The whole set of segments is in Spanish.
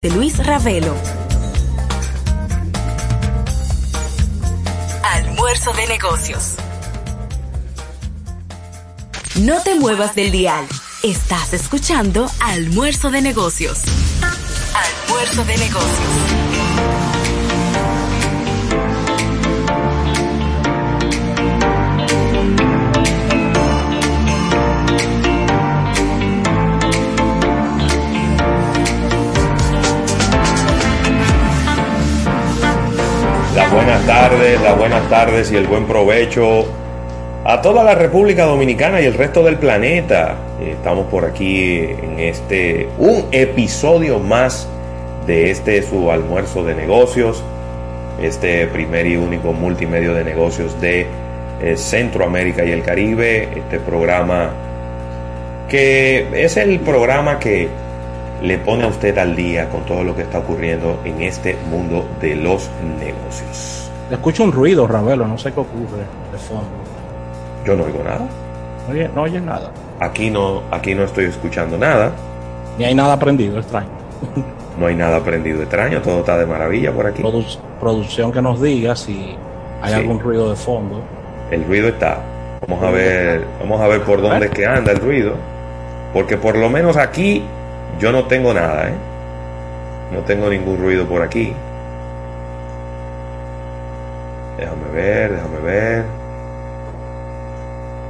de Luis Ravelo. Almuerzo de negocios. No te muevas del dial. Estás escuchando Almuerzo de negocios. Almuerzo de negocios. Las buenas tardes, las buenas tardes y el buen provecho a toda la República Dominicana y el resto del planeta. Estamos por aquí en este, un episodio más de este su almuerzo de negocios, este primer y único multimedio de negocios de eh, Centroamérica y el Caribe, este programa que es el programa que le pone a usted al día con todo lo que está ocurriendo en este mundo de los negocios. Escucho un ruido, Ravelo, no sé qué ocurre de fondo. Yo no oigo nada. Oye, no oyes nada. Aquí no, aquí no estoy escuchando nada. Ni hay nada prendido, extraño. No hay nada prendido extraño, todo está de maravilla por aquí. Produ- producción que nos diga si hay Sí. algún ruido de fondo. El ruido está. Vamos a ver, vamos a ver por dónde es que anda el ruido. Porque por lo menos aquí yo no tengo nada, ¿eh? No tengo ningún ruido por aquí. Déjame ver, déjame ver.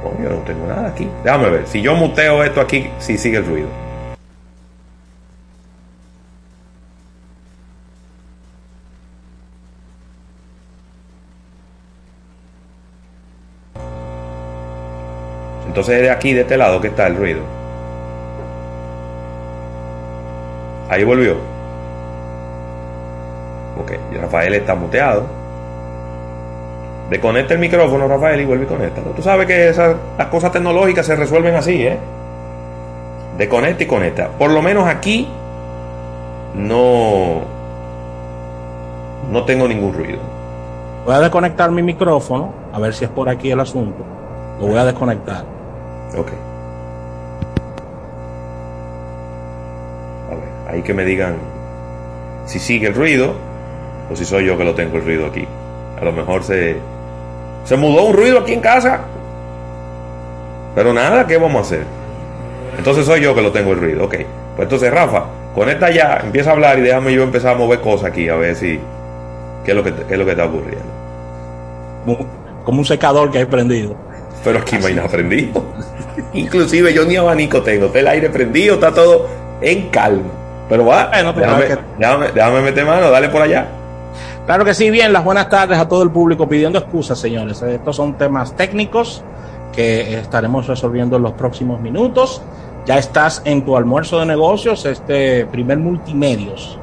No, yo no tengo nada aquí. Déjame ver. Si yo muteo esto aquí, si sigue el ruido. Entonces es de aquí, de este lado, que está el ruido. Ahí volvió. Ok, Rafael está muteado. Desconecta el micrófono, Rafael, y vuelve y conecta. Tú sabes que esas, las cosas tecnológicas se resuelven así, ¿eh? Desconecta y conecta. Por lo menos aquí no, no tengo ningún ruido. Voy a desconectar mi micrófono, a ver si es por aquí el asunto. Lo voy a desconectar. Ok. Ahí que me digan si sigue el ruido o si soy yo que lo tengo el ruido aquí. A lo mejor se, se mudó un ruido aquí en casa. Pero nada, ¿qué vamos a hacer? Entonces soy yo que lo tengo el ruido, ok. Pues entonces, Rafa, conecta ya, empieza a hablar y déjame yo empezar a mover cosas aquí a ver si. ¿Qué es lo que, qué es lo que está ocurriendo? Como, un secador que hay prendido. Pero aquí no hay nada prendido. Inclusive yo ni abanico tengo. Está el aire prendido, está todo en calma. Pero va, Bueno, tú déjame, que- déjame- déjame meter mano, dale por allá. Claro que sí, bien, las buenas tardes a todo el público pidiendo excusas, señores. Estos son temas técnicos que estaremos resolviendo en los próximos minutos. Ya estás en tu almuerzo de negocios, este primer multimedios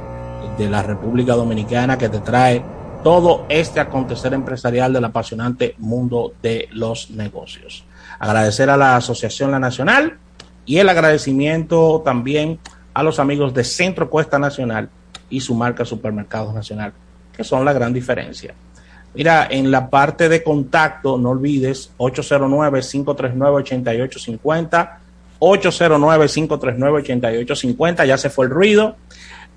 de la República Dominicana que te trae todo este acontecer empresarial del apasionante mundo de los negocios. Agradecer a la Asociación La Nacional y el agradecimiento también a los amigos de Centro Cuesta Nacional y su marca Supermercados Nacional, que son la gran diferencia. Mira, en la parte de contacto, no olvides 809-539-8850, 809-539-8850, ya se fue el ruido,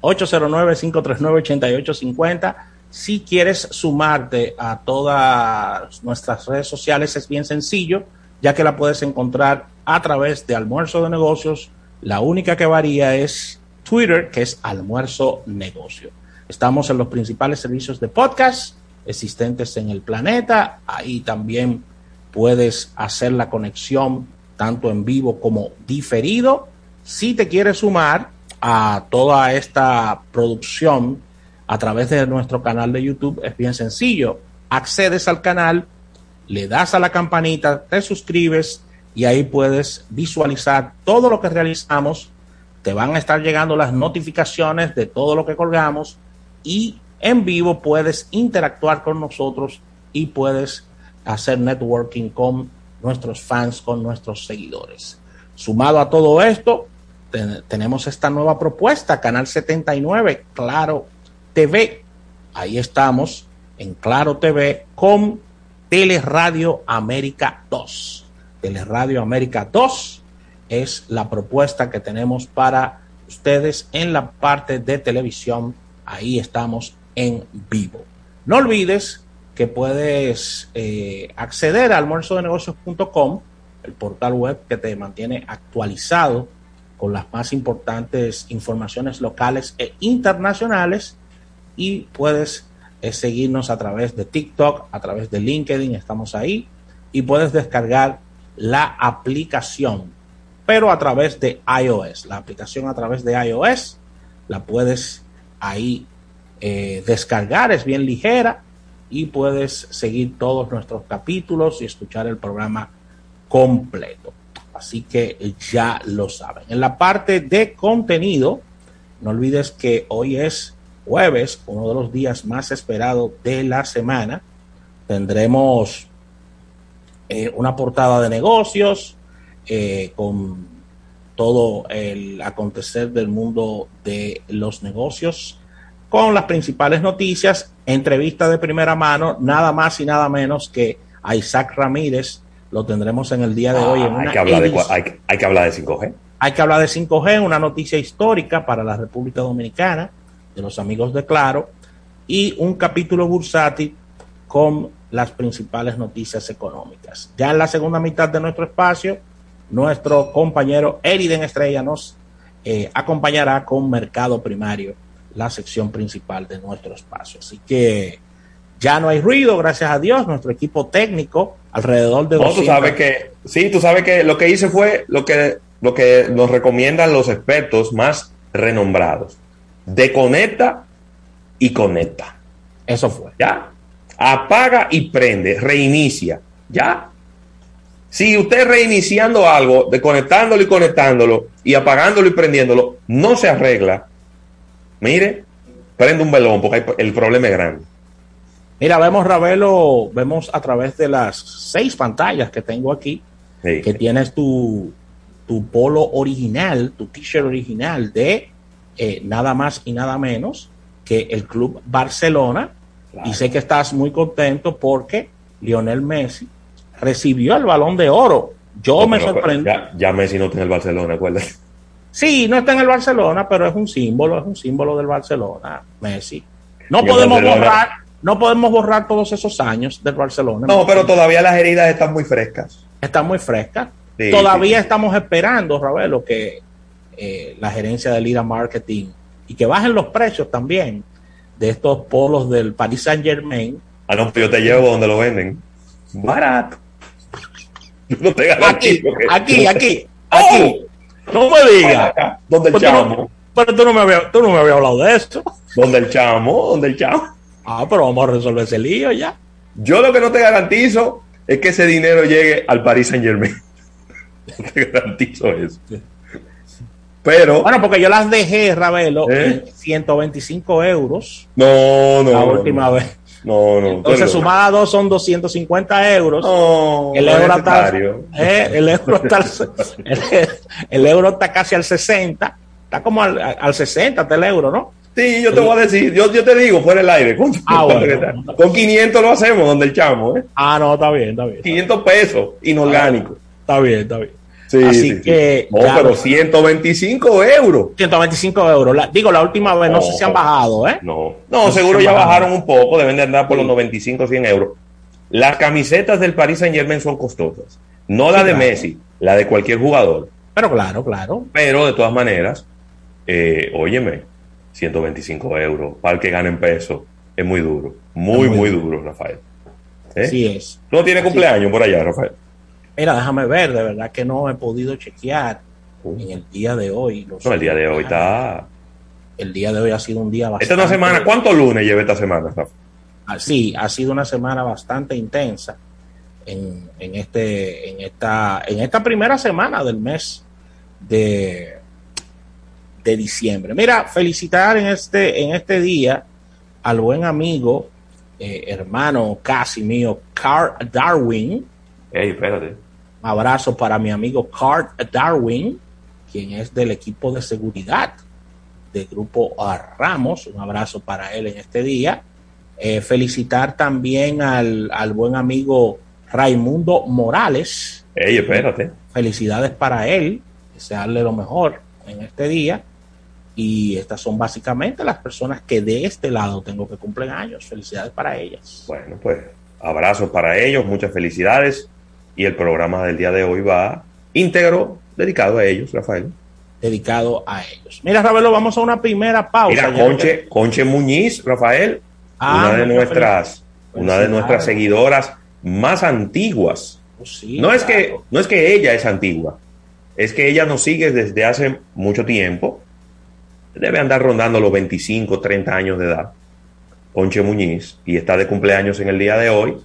809-539-8850. Si quieres sumarte a todas nuestras redes sociales, es bien sencillo, ya que la puedes encontrar a través de Almuerzo de Negocios. La única que varía es Twitter, que es Almuerzo Negocio. Estamos en los principales servicios de podcast existentes en el planeta. Ahí también puedes hacer la conexión tanto en vivo como diferido. Si te quieres sumar a toda esta producción a través de nuestro canal de YouTube, es bien sencillo. Accedes al canal, le das a la campanita, te suscribes y ahí puedes visualizar todo lo que realizamos. Te van a estar llegando las notificaciones de todo lo que colgamos y en vivo puedes interactuar con nosotros y puedes hacer networking con nuestros fans, con nuestros seguidores. Sumado a todo esto, ten- tenemos esta nueva propuesta, Canal 79, Claro TV. Ahí estamos en Claro TV con Teleradio América 2. Teleradio América 2 es la propuesta que tenemos para ustedes en la parte de televisión. Ahí estamos en vivo. No olvides que puedes eh, acceder a almuerzodenegocios.com, el portal web que te mantiene actualizado con las más importantes informaciones locales e internacionales y puedes eh, seguirnos a través de TikTok, a través de LinkedIn, estamos ahí y puedes descargar la aplicación, pero a través de iOS. La aplicación a través de iOS la puedes ahí eh, descargar, es bien ligera y puedes seguir todos nuestros capítulos y escuchar el programa completo. Así que ya lo saben. En la parte de contenido, no olvides que hoy es jueves, uno de los días más esperados de la semana. Tendremos eh, una portada de negocios eh, con todo el acontecer del mundo de los negocios, con las principales noticias, entrevista de primera mano, nada más y nada menos que a Isaac Ramírez, lo tendremos en el día de hoy. hay, que hablar de, hay, que hablar de 5G. Hay que hablar de 5G, una noticia histórica para la República Dominicana, de los amigos de Claro, y un capítulo bursátil con las principales noticias económicas. Ya en la segunda mitad de nuestro espacio, nuestro compañero Eriden Estrella nos eh, acompañará con Mercado Primario, la sección principal de nuestro espacio. Así que ya no hay ruido, gracias a Dios, nuestro equipo técnico alrededor de... No, tú sabes que, sí, tú sabes que lo que hice fue lo que, lo que nos recomiendan los expertos más renombrados. Deconecta y conecta. Eso fue. Ya. Apaga y prende, reinicia. Ya. Si usted reiniciando algo, desconectándolo y conectándolo, y apagándolo y prendiéndolo, no se arregla, mire, prende un velón porque el problema es grande. Mira, vemos Ravelo, vemos a través de las seis pantallas que tengo aquí, que tienes tu, tu polo original, tu t-shirt original de eh, nada más y nada menos que el Club Barcelona. Y sé que estás muy contento porque Lionel Messi recibió el balón de oro. Yo me sorprendí. Ya, Messi no está en el Barcelona, acuérdate. Sí, no está en el Barcelona, pero es un símbolo, es un símbolo del Barcelona, Messi. No podemos borrar no podemos borrar todos esos años del Barcelona. No, pero todavía las heridas están muy frescas. Están muy frescas. todavía estamos esperando, Ravelo, que eh, la gerencia de Lira Marketing y que bajen los precios también de estos polos del Paris Saint Germain. Ah, no, yo te llevo donde lo venden. Barato. No te aquí, aquí, aquí, aquí. No me digas. Donde el pues chamo. pero tú no, me habías, tú no me habías hablado de eso. Donde el chamo, donde el chamo. Ah, pero vamos a resolver ese lío ya. Yo lo que no te garantizo es que ese dinero llegue al Paris Saint Germain. no te garantizo eso. Pero. Bueno, porque yo las dejé, Ravelo, ¿Eh? en 125 euros. No, no. La última vez. No, no. Entonces, sumada a dos son 250 euros. No, el euro está, eh, el, euro está el, euro está casi al 60. Está como al, al 60 está el euro, ¿no? Sí, yo te voy a decir, yo, yo te digo fuera el aire. Con, ah, con 500 lo hacemos donde el chamo, ¿eh? Ah, no, está bien, está bien. 500 pesos, inorgánico. está bien, está bien. Sí, Así que. No, pero 125 euros. 125 euros. digo, la última vez no, sé si han bajado, ¿eh? No, no, seguro ya bajaron un poco, deben de andar por los 95, 100 euros. Las camisetas del Paris Saint Germain son costosas. No la de Messi, la de cualquier jugador. Pero claro, claro. Pero de todas maneras, eh, óyeme, 125 euros para el que gane en peso. Es muy duro. Muy, muy, duro. Rafael. ¿Eh? Sí es. ¿No tiene cumpleaños por allá, Rafael? Mira, déjame ver, de verdad que no he podido chequear en el día de hoy. no, el día de hoy está. El día de hoy ha sido un día bastante. Esta es una semana. ¿Cuántos lunes lleva esta semana? Ah, sí, ha sido una semana bastante intensa en, en, este, en, esta, en esta primera semana del mes de, de diciembre. Mira, felicitar en este, en este día al buen amigo, eh, hermano casi mío, Carl Darwin. Hey, espérate. Abrazo para mi amigo Carl Darwin, quien es del equipo de seguridad del grupo Ramos. Un abrazo para él en este día. Eh, felicitar también al, al, buen amigo Raimundo Morales. Hey, espérate. Felicidades para él. Desearle lo mejor en este día. Y estas son básicamente las personas que de este lado tengo que cumplen años. Felicidades para ellas. Bueno, pues abrazos para ellos, muchas felicidades. Y el programa del día de hoy va íntegro, dedicado a ellos, Rafael. Dedicado a ellos. Mira, Ravelo, vamos a una primera pausa. Mira, Conche, Conche Muñiz, Rafael, ah, una de nuestras, una de nuestras seguidoras más antiguas. Oh, no, es que, no es que ella es antigua, es que ella nos sigue desde hace mucho tiempo. Debe andar rondando los 25, 30 años de edad. Conche Muñiz, y está de cumpleaños en el día de hoy.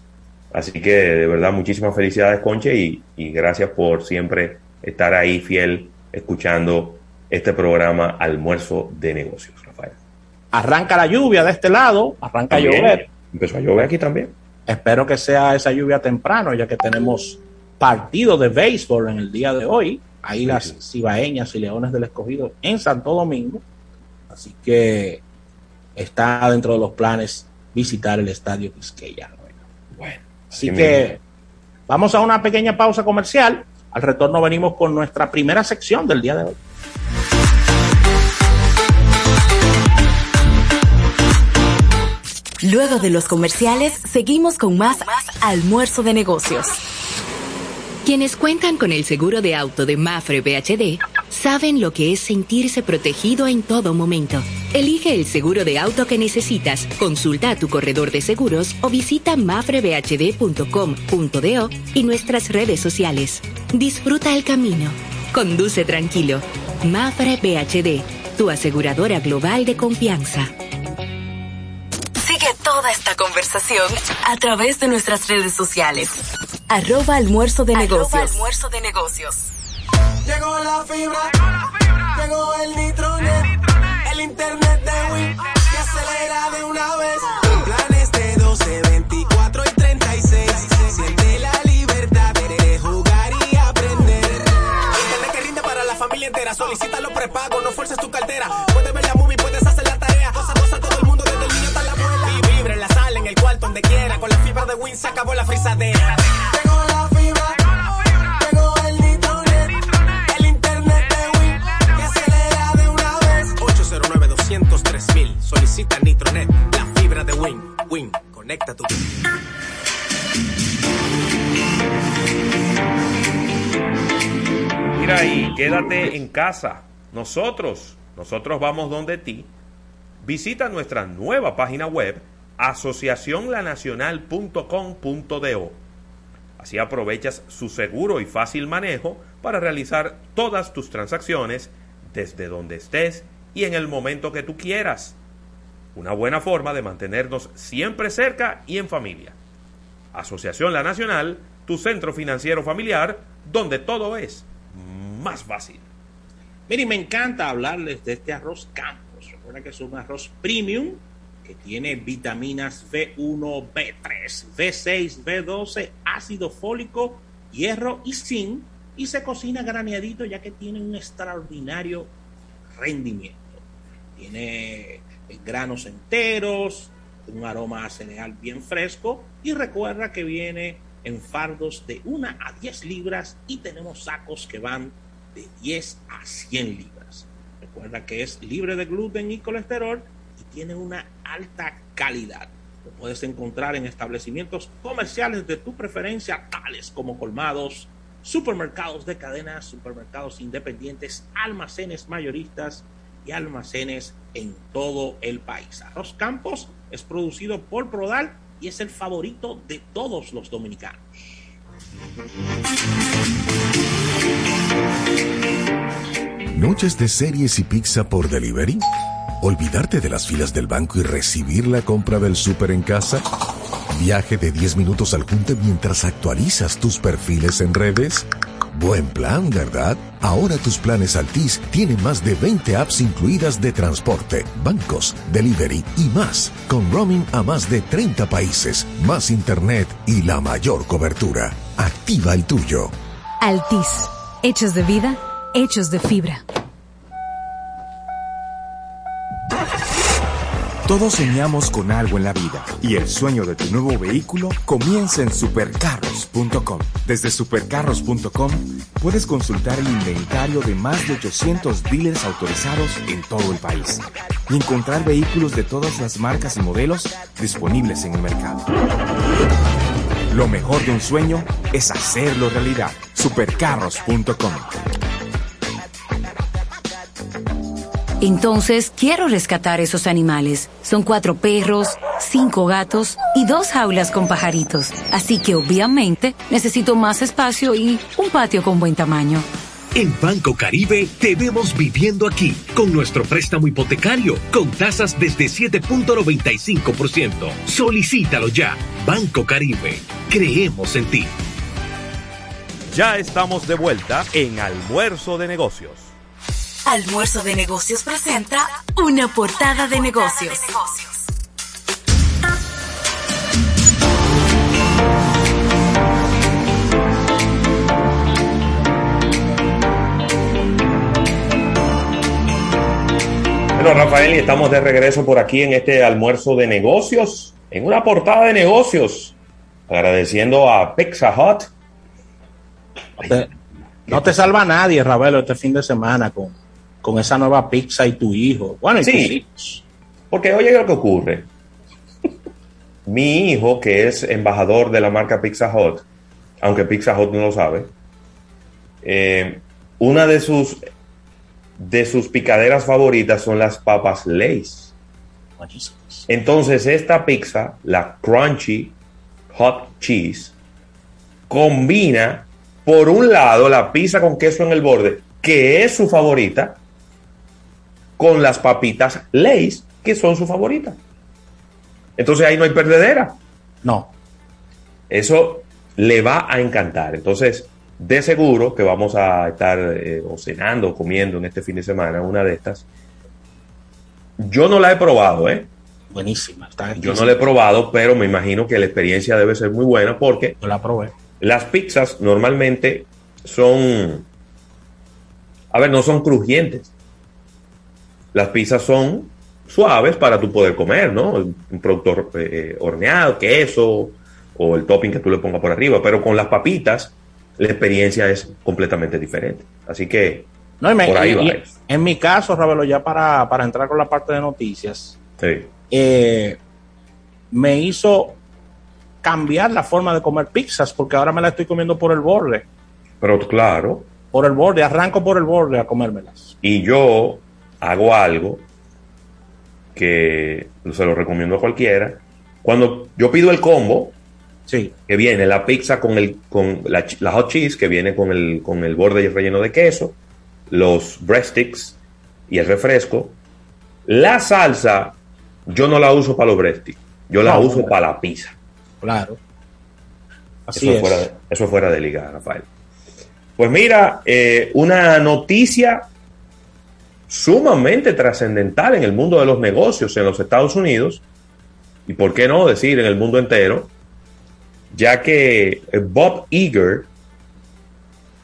Así que de verdad muchísimas felicidades Conche y, y gracias por siempre estar ahí fiel escuchando este programa Almuerzo de Negocios, Rafael. Arranca la lluvia de este lado, arranca a llover. Empezó a llover aquí también. Espero que sea esa lluvia temprano, ya que tenemos partido de béisbol en el día de hoy. Ahí las cibaeñas y leones del escogido en Santo Domingo. Así que está dentro de los planes visitar el estadio Quisqueya. Así que vamos a una pequeña pausa comercial. Al retorno venimos con nuestra primera sección del día de hoy. Luego de los comerciales, seguimos con más almuerzo de negocios. Quienes cuentan con el seguro de auto de Mafre BHD saben lo que es sentirse protegido en todo momento. Elige el seguro de auto que necesitas, consulta a tu corredor de seguros o visita mafrebhd.com.do y nuestras redes sociales. Disfruta el camino. Conduce tranquilo. Mafre BHD, tu aseguradora global de confianza toda esta conversación a través de nuestras redes sociales. Arroba almuerzo de negocios. almuerzo de negocios. Llegó la fibra, llegó el nitronet, el internet de Win que acelera de una vez. Planes de 12, 24 y 36. Siente la libertad de jugar y aprender. Internet que rinde para la familia entera. Solicita los prepagos, no fuerces tu cartera. Puedes ver la movie, puedes hacer la tarea. Cosa, cosa, todo el mundo desde el niño hasta la abuela. Vibre en la sala, en el cuarto, donde quiera. Con la fibra de Win se acabó la frisadera. Mira ahí, quédate en casa. Nosotros, nosotros vamos donde ti. Visita nuestra nueva página web asociacionlanacional.com.do. Así aprovechas su seguro y fácil manejo para realizar todas tus transacciones desde donde estés y en el momento que tú quieras. Una buena forma de mantenernos siempre cerca y en familia. Asociación La Nacional, tu centro financiero familiar, donde todo es más fácil. Miren, me encanta hablarles de este arroz Campos. Recuerda que es un arroz premium que tiene vitaminas B1, B3, B6, B12, ácido fólico, hierro y zinc y se cocina graneadito ya que tiene un extraordinario rendimiento. Tiene granos enteros, un aroma a cereal bien fresco y recuerda que viene en fardos de 1 a 10 libras y tenemos sacos que van de 10 a 100 libras. Recuerda que es libre de gluten y colesterol y tiene una alta calidad. Lo puedes encontrar en establecimientos comerciales de tu preferencia, tales como colmados, supermercados de cadenas, supermercados independientes, almacenes mayoristas y almacenes en todo el país. Arroz Campos es producido por Prodal y es el favorito de todos los dominicanos. Noches de series y pizza por delivery. Olvidarte de las filas del banco y recibir la compra del súper en casa. Viaje de 10 minutos al junte mientras actualizas tus perfiles en redes. Buen plan, ¿verdad? Ahora tus planes Altis tienen más de 20 apps incluidas de transporte, bancos, delivery y más, con roaming a más de 30 países, más internet y la mayor cobertura. Activa el tuyo. Altis, hechos de vida, hechos de fibra. Todos soñamos con algo en la vida y el sueño de tu nuevo vehículo comienza en supercarros.com. Desde supercarros.com puedes consultar el inventario de más de 800 dealers autorizados en todo el país y encontrar vehículos de todas las marcas y modelos disponibles en el mercado. Lo mejor de un sueño es hacerlo realidad. supercarros.com. Entonces, quiero rescatar esos animales. Son cuatro perros, cinco gatos y dos jaulas con pajaritos. Así que obviamente necesito más espacio y un patio con buen tamaño. En Banco Caribe te vemos viviendo aquí con nuestro préstamo hipotecario con tasas desde 7.95%. Solicítalo ya. Banco Caribe. Creemos en ti. Ya estamos de vuelta en Almuerzo de Negocios. Almuerzo de Negocios presenta una portada de negocios. Bueno, Rafael, y estamos de regreso por aquí en este almuerzo de negocios, en una portada de negocios, agradeciendo a Pizza Hut. No te, no te salva nadie, Ravelo, este fin de semana con, con esa nueva pizza y tu hijo. Bueno, y Sí. tus hijos. Porque oye lo que ocurre. Mi hijo, que es embajador de la marca Pizza Hut, aunque Pizza Hut no lo sabe, eh, una de sus de sus picaderas favoritas son las papas Lay's. Entonces esta pizza, la Crunchy Hot Cheese, combina por un lado la pizza con queso en el borde, que es su favorita, con las papitas Lay's, que son su favorita. Entonces ahí no hay perdedera. No. Eso le va a encantar. Entonces, de seguro que vamos a estar eh, o cenando o comiendo en este fin de semana una de estas. Yo no la he probado, ¿eh? Buenísima. Está Yo no la he probado, pero me imagino que la experiencia debe ser muy buena porque Yo la probé. las pizzas normalmente son, a ver, no son crujientes. Las pizzas son suaves para tú poder comer, ¿no? Un producto eh, horneado, queso o el topping que tú le pongas por arriba, pero con las papitas la experiencia es completamente diferente. Así que No, y me- por ahí y- va. y en mi caso, Ravelo, ya para, para entrar con la parte de noticias, Sí. eh, me hizo cambiar la forma de comer pizzas porque ahora me la estoy comiendo por el borde. Pero claro, Por el borde, arranco por el borde a comérmelas. y yo hago algo que se lo recomiendo a cualquiera. Cuando yo pido el combo, Sí. que viene la pizza con el con la, hot cheese que viene con el con el borde relleno de queso, los breadsticks y el refresco. La salsa yo no la uso para los breadsticks, yo la uso para la pizza. Claro. Así Eso es. fuera, de- eso fuera de liga, Rafael. Pues mira, eh, una noticia sumamente trascendental en el mundo de los negocios en los Estados Unidos, y por qué no decir en el mundo entero, ya que eh, Bob Iger,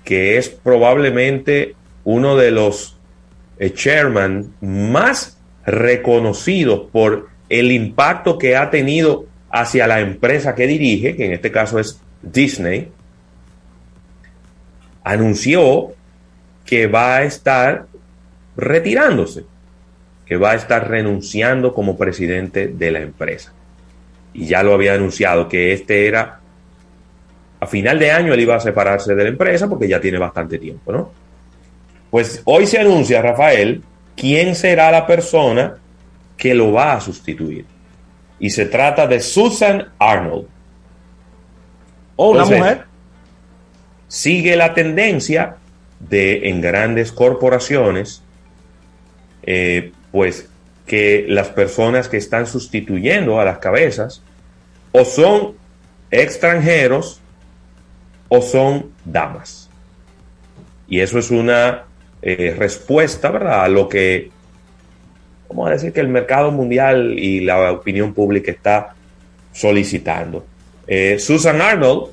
que es probablemente uno de los eh, chairman más reconocidos por el impacto que ha tenido hacia la empresa que dirige, que en este caso es Disney, anunció que va a estar retirándose, que va a estar renunciando como presidente de la empresa. Y ya lo había anunciado que este era, a final de año él iba a separarse de la empresa porque ya tiene bastante tiempo, ¿no? Pues hoy se anuncia, Rafael, quién será la persona que lo va a sustituir. Y se trata de Susan Arnold. Oh, mujer. sigue la tendencia de en grandes corporaciones, eh, pues que las personas que están sustituyendo a las cabezas o son extranjeros o son damas. Y eso es una eh, respuesta, ¿verdad? A lo que, vamos a decir que el mercado mundial y la opinión pública está solicitando. Eh, Susan Arnold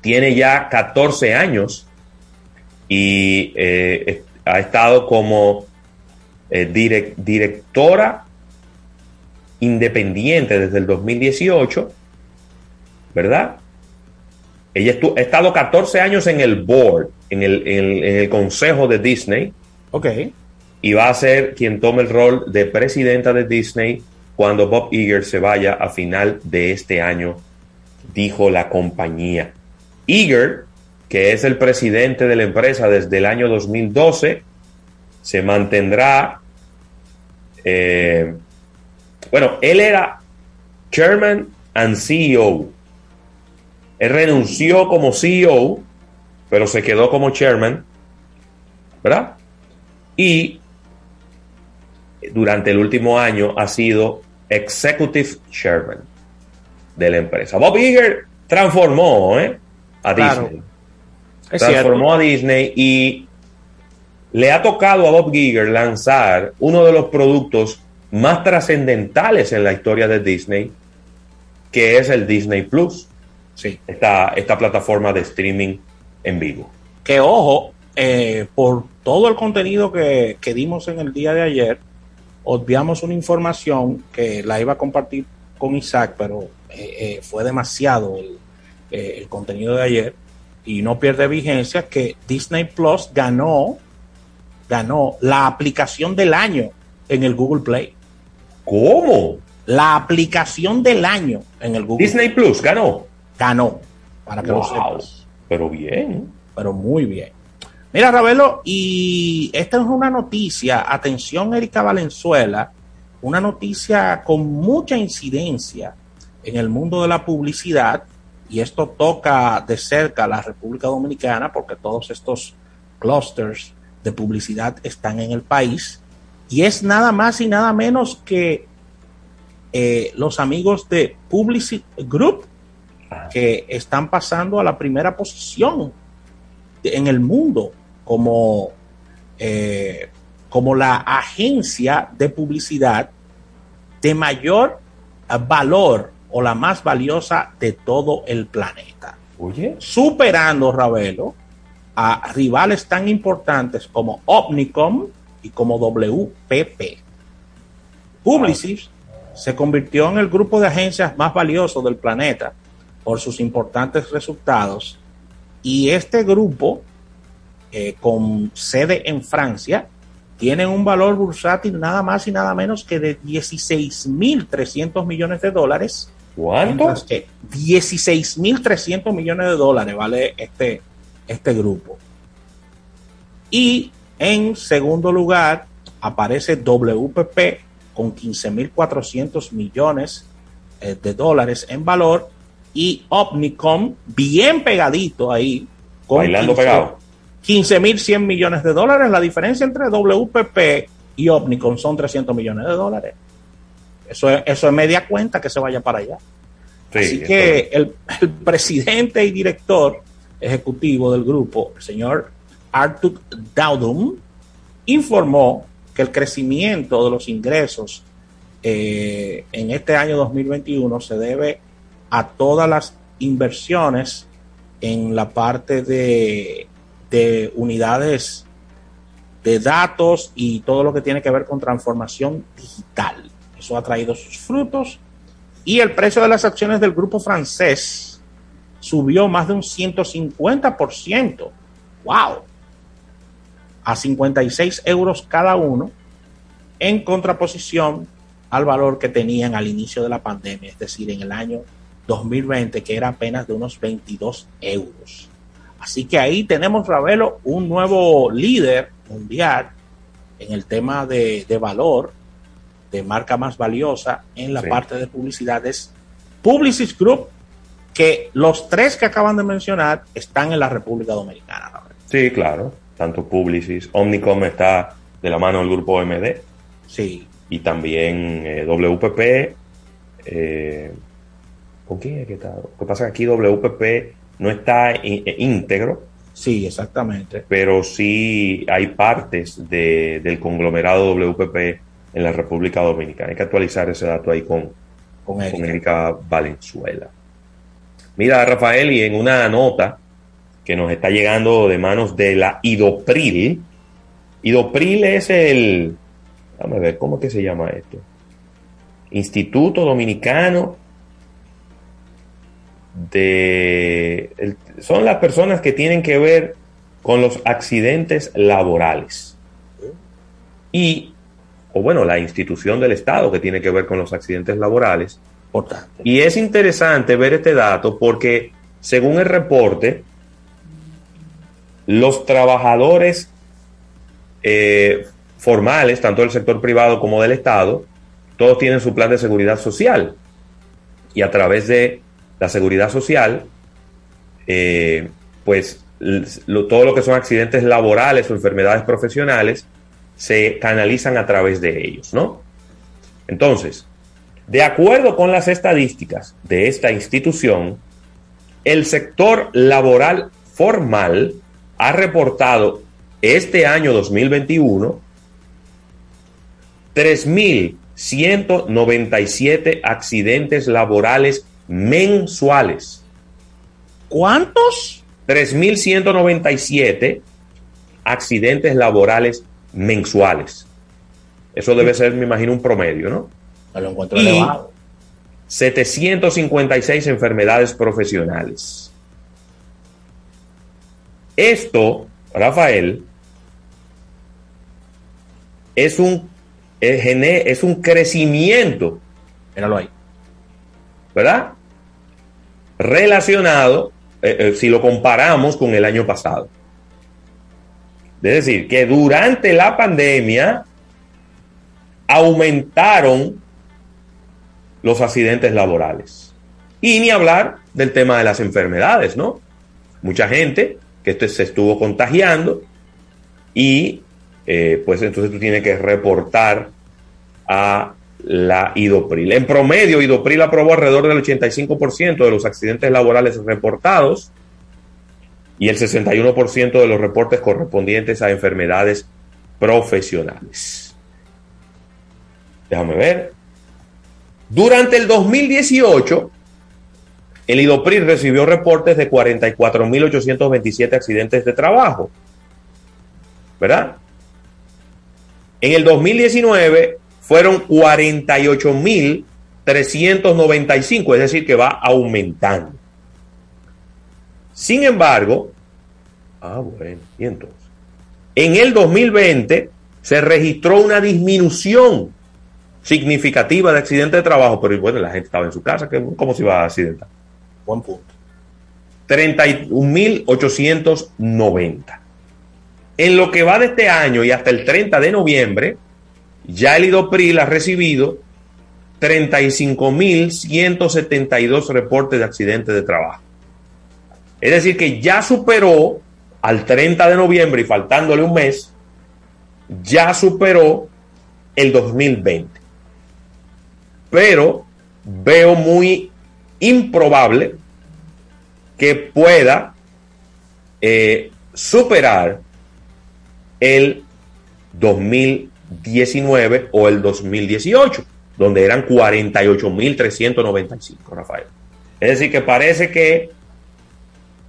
tiene ya 14 años y ha estado como eh, direc- directora independiente desde el 2018, ¿verdad? Ella ha estado 14 años en el board, en el, en el- en el consejo de Disney, Ok. y va a ser quien tome el rol de presidenta de Disney cuando Bob Iger se vaya a final de este año, dijo la compañía. Iger, que es el presidente de la empresa desde el año 2012, se mantendrá, eh, bueno, él era chairman and CEO. Él renunció como CEO, pero se quedó como chairman, ¿verdad? Y durante el último año ha sido executive chairman de la empresa. Bob Iger transformó ¿eh? a Claro. Disney. Transformó a Disney y le ha tocado a Bob Iger lanzar uno de los productos más trascendentales en la historia de Disney, que es el Disney Plus, Sí. esta, esta plataforma de streaming en vivo. Que ojo, eh, por todo el contenido que, que dimos en el día de ayer, obviamos una información que la iba a compartir con Isaac, pero eh, eh, fue demasiado el, eh, el contenido de ayer y no pierde vigencia que Disney Plus ganó, ganó la aplicación del año en el Google Play. ¿Cómo? La aplicación del año en el Google Disney Plus ganó. ganó, para que lo Wow. sepas. Pero bien. pero muy bien. Mira, Ravelo, y esta es una noticia, atención Erika Valenzuela, una noticia con mucha incidencia en el mundo de la publicidad, y esto toca de cerca a la República Dominicana, porque todos estos clusters de publicidad están en el país, y es nada más y nada menos que eh, los amigos de Publicity Group, que están pasando a la primera posición en el mundo como, eh, como la agencia de publicidad de mayor eh, valor o la más valiosa de todo el planeta, Oye, superando Ravelo a rivales tan importantes como Omnicom y como WPP. Publicis se convirtió en el grupo de agencias más valioso del planeta por sus importantes resultados y este grupo, eh, con sede en Francia, tiene un valor bursátil nada más y nada menos que de 16.300 millones de dólares. ¿cuánto? Mientras que 16.300 millones de dólares vale este, este grupo. Y en segundo lugar aparece WPP con 15.400 millones eh, de dólares en valor y Omnicom bien pegadito ahí. con Bailando 15 pegado. 15.100 millones de dólares. La diferencia entre WPP y Omnicom son 300 millones de dólares. Eso es, eso es media cuenta que se vaya para allá. Sí, Así que el, el presidente y director ejecutivo del grupo, el señor Artur Daudum, informó que el crecimiento de los ingresos eh, en este año 2021 se debe a todas las inversiones en la parte de, de unidades de datos y todo lo que tiene que ver con transformación digital. Eso ha traído sus frutos y el precio de las acciones del grupo francés subió más de un 150%. ¡Wow! A 56 euros cada uno, en contraposición al valor que tenían al inicio de la pandemia, es decir, en el año 2020, que era apenas de unos 22 euros. Así que ahí tenemos, Ravelo, un nuevo líder mundial en el tema de, de valor, de marca más valiosa en la Sí. parte de publicidad. Es Publicis Group, que los tres que acaban de mencionar están en la República Dominicana. Sí, claro. Tanto Publicis, Omnicom está de la mano del grupo MD Sí, y también eh, WPP. eh, ¿Con quién es que está? Lo que pasa es que aquí WPP no está eh, íntegro, sí, exactamente. pero sí hay partes de- del conglomerado WPP en la República Dominicana. Hay que actualizar ese dato ahí con, Con con Erika. Erika Valenzuela. Mira, Rafael, y en una nota que nos está llegando de manos de la Idopril. Idopril es el. Déjame ver, ¿cómo es que se llama esto? Instituto Dominicano de... son las personas que tienen que ver con los accidentes laborales. Y, o bueno, la institución del Estado que tiene que ver con los accidentes laborales. Y es interesante ver este dato porque, según el reporte, los trabajadores eh, formales, tanto del sector privado como del Estado, todos tienen su plan de seguridad social. Y a través de la seguridad social, eh, pues todo lo que son accidentes laborales o enfermedades profesionales se canalizan a través de ellos, ¿no? Entonces, de acuerdo con las estadísticas de esta institución, el sector laboral formal ha reportado este año 2021 3.197 accidentes laborales mensuales. ¿Cuántos? 3.197 accidentes laborales mensuales. Eso debe ser, me imagino, un promedio, ¿no? Lo encuentro Y- elevado. 756 enfermedades profesionales. Esto, Rafael, es un, gene- es un crecimiento, Míralo ahí. ¿verdad? Relacionado, eh, eh, si lo comparamos con el año pasado. Es decir, que durante la pandemia aumentaron los accidentes laborales. Y ni hablar del tema de las enfermedades, ¿no? Mucha gente que se estuvo contagiando y eh, pues entonces tú tienes que reportar a la IDOPRIL. En promedio, IDOPRIL aprobó alrededor del 85% de los accidentes laborales reportados y el 61% de los reportes correspondientes a enfermedades profesionales. Déjame ver. Durante el 2018, el IDOPRIL recibió reportes de 44.827 accidentes de trabajo. ¿Verdad? En el 2019 fueron 48.395, es decir, que va aumentando. Sin embargo, ah, bueno, y entonces, en el 2020 se registró una disminución significativa de accidentes de trabajo, pero bueno, la gente estaba en su casa, ¿cómo se iba a accidentar? Buen punto. 31.890. En lo que va de este año y hasta el 30 de noviembre, ya el IDOPRIL ha recibido 35.172 reportes de accidentes de trabajo. Es decir, que ya superó al 30 de noviembre y faltándole un mes, ya superó el 2020. Pero veo muy improbable que pueda eh, superar el 2019 o el 2018, donde eran 48.395, Rafael. Es decir, que parece que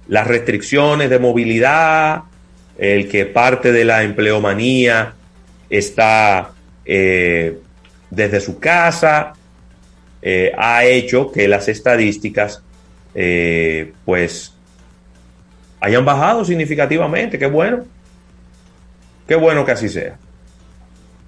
las restricciones de movilidad, el que parte de la empleomanía está eh, desde su casa, eh, ha hecho que las estadísticas eh, pues hayan bajado significativamente. Qué bueno. Qué bueno que así sea.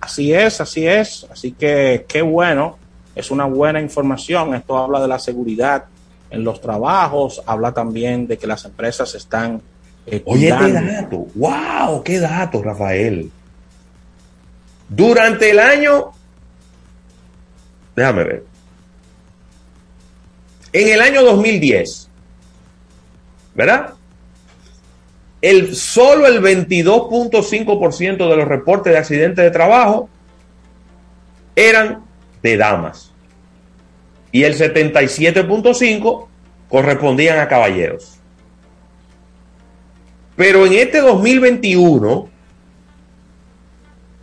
Así es, así es. Así que qué bueno. Es una buena información. Esto habla de la seguridad en los trabajos. Habla también de que las empresas están. eh, Oye, este cuidando. dato. ¡Wow! ¡Qué dato, Rafael! Durante el año. Déjame ver. En el año 2010, ¿verdad? El, solo el 22.5% de los reportes de accidentes de trabajo eran de damas. Y el 77.5% correspondían a caballeros. Pero en este 2021,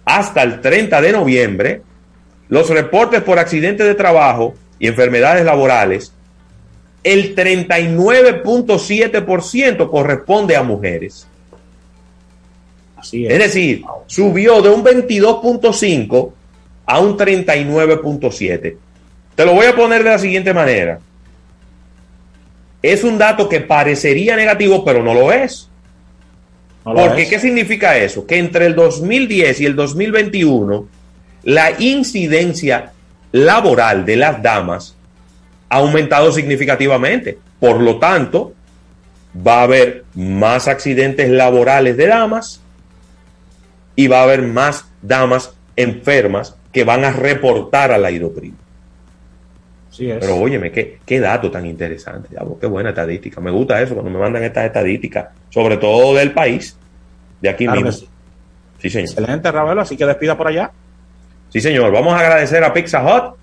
hasta el 30 de noviembre, los reportes por accidentes de trabajo y enfermedades laborales, el 39.7% corresponde a mujeres. Así es. Es decir, subió de un 22.5 a un 39.7. Te lo voy a poner de la siguiente manera. Es un dato que parecería negativo, pero no lo es. No lo Porque, es. ¿qué significa eso? Que entre el 2010 y el 2021, la incidencia laboral de las damas ha aumentado significativamente. Por lo tanto, va a haber más accidentes laborales de damas y va a haber más damas enfermas que van a reportar a la IDOPRIM. Sí es. Pero óyeme, qué, qué dato tan interesante, diablo, qué buena estadística. Me gusta eso cuando me mandan estas estadísticas, sobre todo del país, de aquí Claro mismo. sí. Sí, señor. Excelente, Ravelo, así que despida por allá. Sí, señor. Vamos a agradecer a Pizza Hut.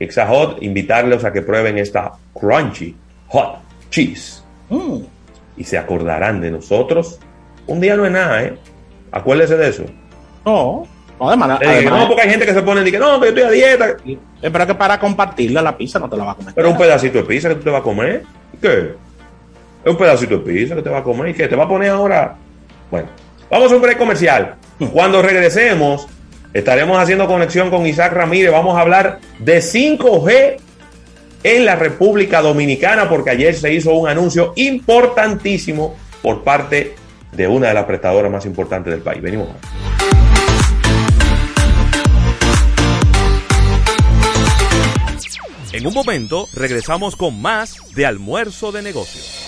Hut, invitarlos a que prueben esta crunchy hot cheese. Mm. Y se acordarán de nosotros. Un día no es nada, ¿eh? Acuérdese de eso. No, no, además, además- no, porque hay gente que se pone y que no, que yo estoy a dieta. Eh, pero que para compartirla la pizza no te la va a comer. Pero un pedacito de pizza que tú te vas a comer. ¿Y qué? Es un pedacito de pizza que te vas a comer. ¿Y qué? ¿Te va a poner ahora? Bueno, vamos a un break comercial. Cuando regresemos, estaremos haciendo conexión con Isaac Ramírez. Vamos a hablar de 5G en la República Dominicana, porque ayer se hizo un anuncio importantísimo por parte de una de las prestadoras más importantes del país. Venimos. En un momento regresamos con más de almuerzo de negocios.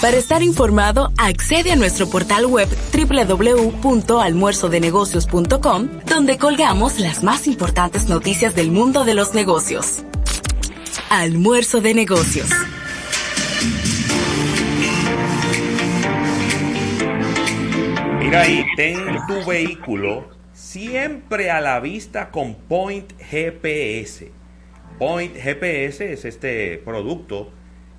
Para estar informado, accede a nuestro portal web www.almuerzodenegocios.com, donde colgamos las más importantes noticias del mundo de los negocios. Almuerzo de negocios. Mira ahí, ten tu vehículo siempre a la vista con Point GPS. Point GPS es este producto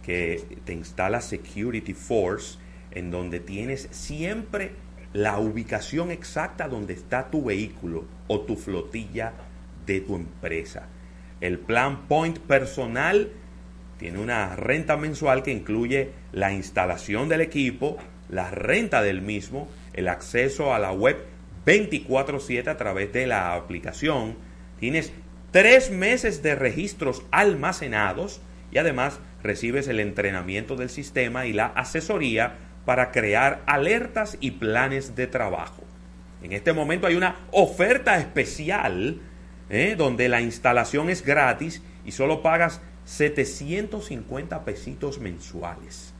que te instala Security Force, en donde tienes siempre la ubicación exacta donde está tu vehículo o tu flotilla de tu empresa. El plan Point personal tiene una renta mensual que incluye la instalación del equipo, la renta del mismo, el acceso a la web 24/7 a través de la aplicación. Tienes tres meses de registros almacenados y además recibes el entrenamiento del sistema y la asesoría para crear alertas y planes de trabajo. En este momento hay una oferta especial ¿eh? donde la instalación es gratis y solo pagas 750 pesitos mensuales.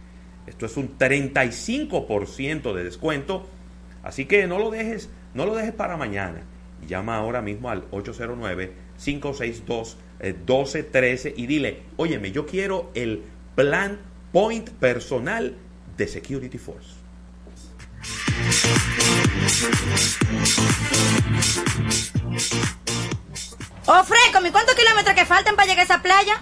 Esto es un 35% de descuento, así que no lo dejes, no lo dejes para mañana. Llama ahora mismo al 809-562-1213 y dile, óyeme, yo quiero el plan Point personal de Security Force. Oh, Freco, ¿y cuántos kilómetros que faltan para llegar a esa playa?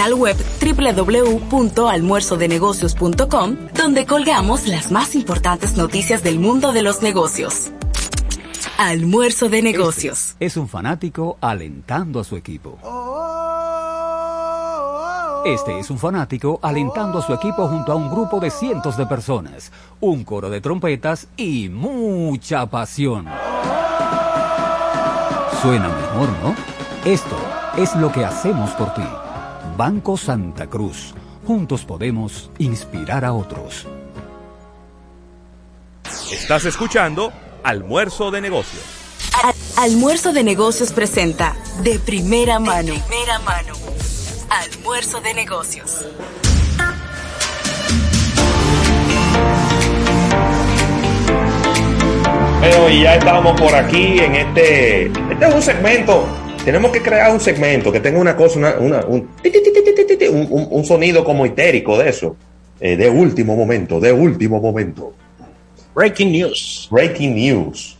web www.almuerzodenegocios.com, donde colgamos las más importantes noticias del mundo de los negocios. Almuerzo de negocios. Es un fanático alentando a su equipo. Este es un fanático alentando a su equipo junto a un grupo de cientos de personas, un coro de trompetas y mucha pasión. Suena mejor, ¿no? Esto es lo que hacemos por ti. Banco Santa Cruz. Juntos podemos inspirar a otros. Estás escuchando Almuerzo de Negocios. Almuerzo de Negocios presenta De Primera Mano. De primera Mano. Almuerzo de Negocios. Bueno, y ya estamos por aquí en este. Este es un segmento tenemos que crear un segmento que tenga una cosa, una- una- un, un, sonido como histérico de eso. Eh, de último momento, de último momento. Breaking news. Breaking news.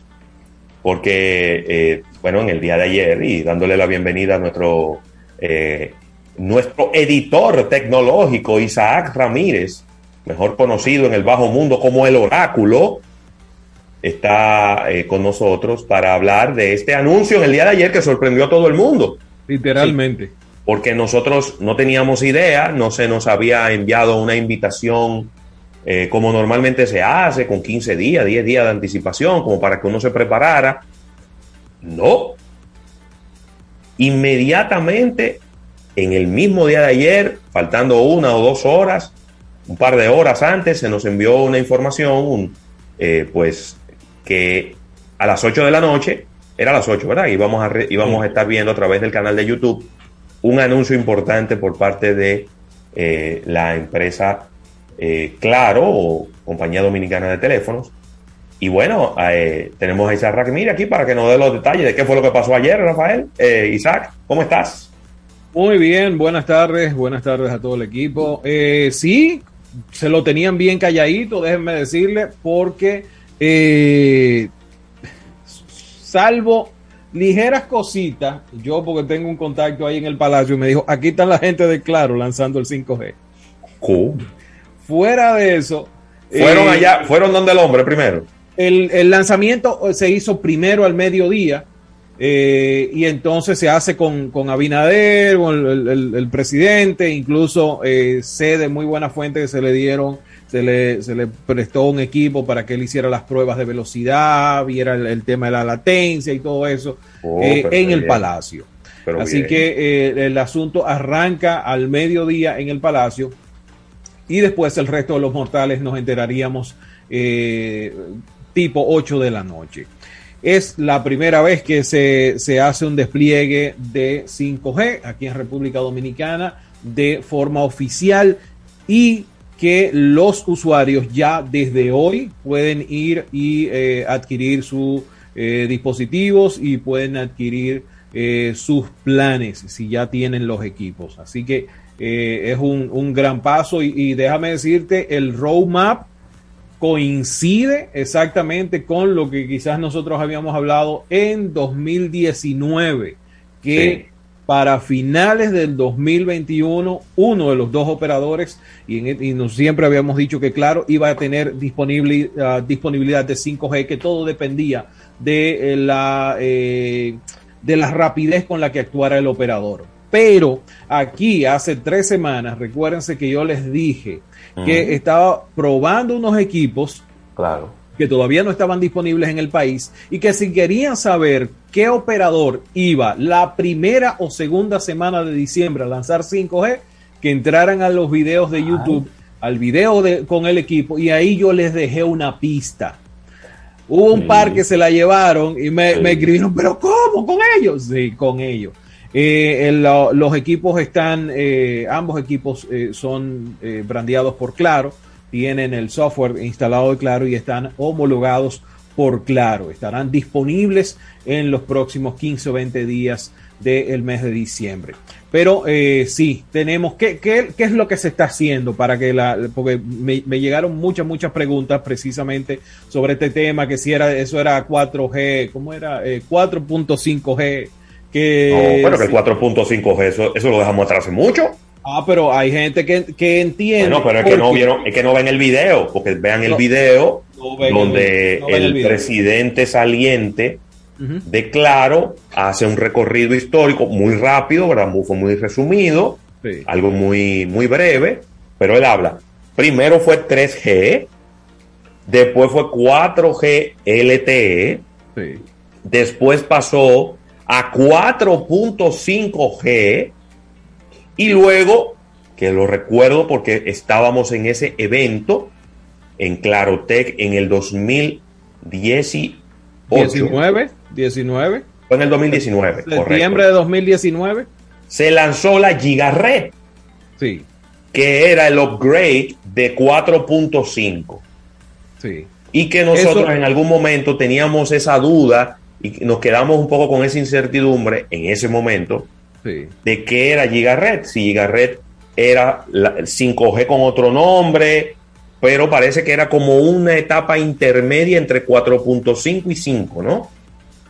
Porque, eh, bueno, en el día de ayer, y dándole la bienvenida a nuestro, eh, nuestro editor tecnológico, Isaac Ramírez, mejor conocido en el bajo mundo como el Oráculo, está eh, con nosotros para hablar de este anuncio en el día de ayer que sorprendió a todo el mundo. Literalmente. Porque nosotros no teníamos idea, no se nos había enviado una invitación eh, como normalmente se hace, con 15 días, 10 días de anticipación, como para que uno se preparara. No. Inmediatamente, en el mismo día de ayer, faltando una o dos horas, un par de horas antes, se nos envió una información, un, eh, pues, que a las 8 de la noche, era a las 8, ¿verdad? Íbamos a, re- íbamos a estar viendo a través del canal de YouTube un anuncio importante por parte de eh, la empresa eh, Claro o Compañía Dominicana de Teléfonos. Y bueno, eh, tenemos a Isaac Ramírez aquí para que nos dé los detalles de qué fue lo que pasó ayer, Rafael. Eh, Isaac, ¿cómo estás? Muy bien, buenas tardes, buenas tardes a todo el equipo. Eh, sí, se lo tenían bien calladito, déjenme decirle, porque eh, salvo ligeras cositas, yo porque tengo un contacto ahí en el palacio, me dijo, aquí están la gente de Claro lanzando el 5G. Fuera de eso... Fueron eh, allá, fueron donde el hombre primero. el, el lanzamiento se hizo primero al mediodía eh, y entonces se hace con, con Abinader, con el, el- el presidente, incluso eh, sé de muy buena fuente que se le dieron, se le, se le prestó un equipo para que él hiciera las pruebas de velocidad, viera el, el tema de la latencia y todo eso Oh, eh, en bien. el palacio. Pero Así bien. que eh, el asunto arranca al mediodía en el palacio y después el resto de los mortales nos enteraríamos eh, tipo 8 de la noche. Es la primera vez que se, se hace un despliegue de 5G aquí en República Dominicana de forma oficial y que los usuarios ya desde hoy pueden ir y eh, adquirir sus eh, dispositivos y pueden adquirir eh, sus planes si ya tienen los equipos. Así que es un, un gran paso y, y déjame decirte, el roadmap coincide exactamente con lo que quizás nosotros habíamos hablado en 2019, que para finales del 2021 uno de los dos operadores, y, en- y nos siempre habíamos dicho que claro, iba a tener disponible, ah, disponibilidad de 5G, que todo dependía de eh, la, eh, de la rapidez con la que actuara el operador. Pero aquí hace tres semanas, recuérdense que yo les dije que estaba probando unos equipos Claro. Que todavía no estaban disponibles en el país y que si querían saber qué operador iba la primera o segunda semana de diciembre a lanzar 5G, que entraran a los videos de YouTube, al video de, con el equipo y ahí yo les dejé una pista. Hubo un Sí. par que se la llevaron y me, Sí. me escribieron, pero ¿cómo? ¿Con ellos? Sí, con ellos. Eh, el- los equipos están, eh, ambos equipos eh, son eh, brandeados por Claro, tienen el software instalado de Claro y están homologados por Claro. Estarán disponibles en los próximos 15 o 20 días del mes de diciembre. Pero eh, sí, tenemos, ¿qué, qué, qué es lo que se está haciendo para que la, porque me, me llegaron muchas, muchas preguntas precisamente sobre este tema, que si era, eso era 4G, ¿cómo era? Eh, 4.5G, que... No, pero que el sí. 4.5G, eso, eso lo dejamos atrás hace mucho. Ah, pero hay gente que, que entiende. Bueno, pero es que no vieron, es que no ven el video, porque vean el No, video no ven donde el- no ven el, el video. presidente saliente de Claro hace un recorrido histórico muy rápido, ¿verdad? Muy- Fue muy resumido, Sí. algo muy, muy breve, pero él habla. Primero fue 3G, después fue 4G LTE, Sí. después pasó a 4.5G y luego, que lo recuerdo porque estábamos en ese evento en Clarotec en el 2018. 19, 19, Fue en el 2019, septiembre correcto. de 2019. Se lanzó la Gigaret, Sí, que era el upgrade de 4.5. sí. y que nosotros Eso- en algún momento teníamos esa duda y nos quedamos un poco con esa incertidumbre en ese momento Sí. de qué era Gigaret, si Gigaret era la- el 5G con otro nombre, pero parece que era como una etapa intermedia entre 4.5 y 5, ¿no?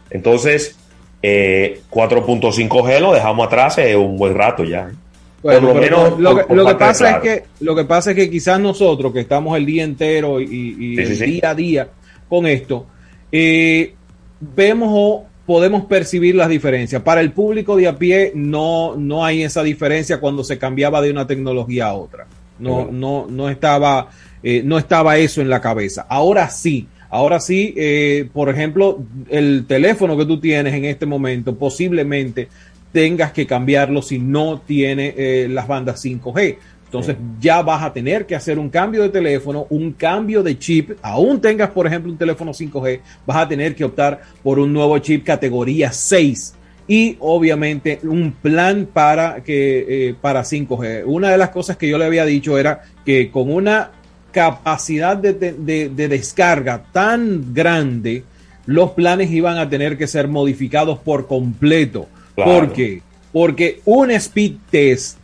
Entonces, eh, 4.5G lo dejamos atrás hace un buen rato ya. ¿eh? Bueno, Por lo pero menos lo, por- que, por lo que parte de pasa es que lo que pasa es que quizás nosotros que estamos el día entero y, y Sí, sí, el sí. día a día con esto eh, vemos o podemos percibir las diferencias. Para el público de a pie no no hay esa diferencia cuando se cambiaba de una tecnología a otra. No no no estaba eh, no estaba eso en la cabeza. Ahora sí. Ahora sí, eh, por ejemplo, el teléfono que tú tienes en este momento posiblemente tengas que cambiarlo si no tiene eh, las bandas 5G. Entonces ya vas a tener que hacer un cambio de teléfono, un cambio de chip. Aún tengas, por ejemplo, un teléfono 5G, vas a tener que optar por un nuevo chip categoría 6 y obviamente un plan para que eh, para 5G. Una de las cosas que yo le había dicho era que con una capacidad de, de- de- de descarga tan grande, los planes iban a tener que ser modificados por completo. Claro. ¿Por qué? Porque un speed test,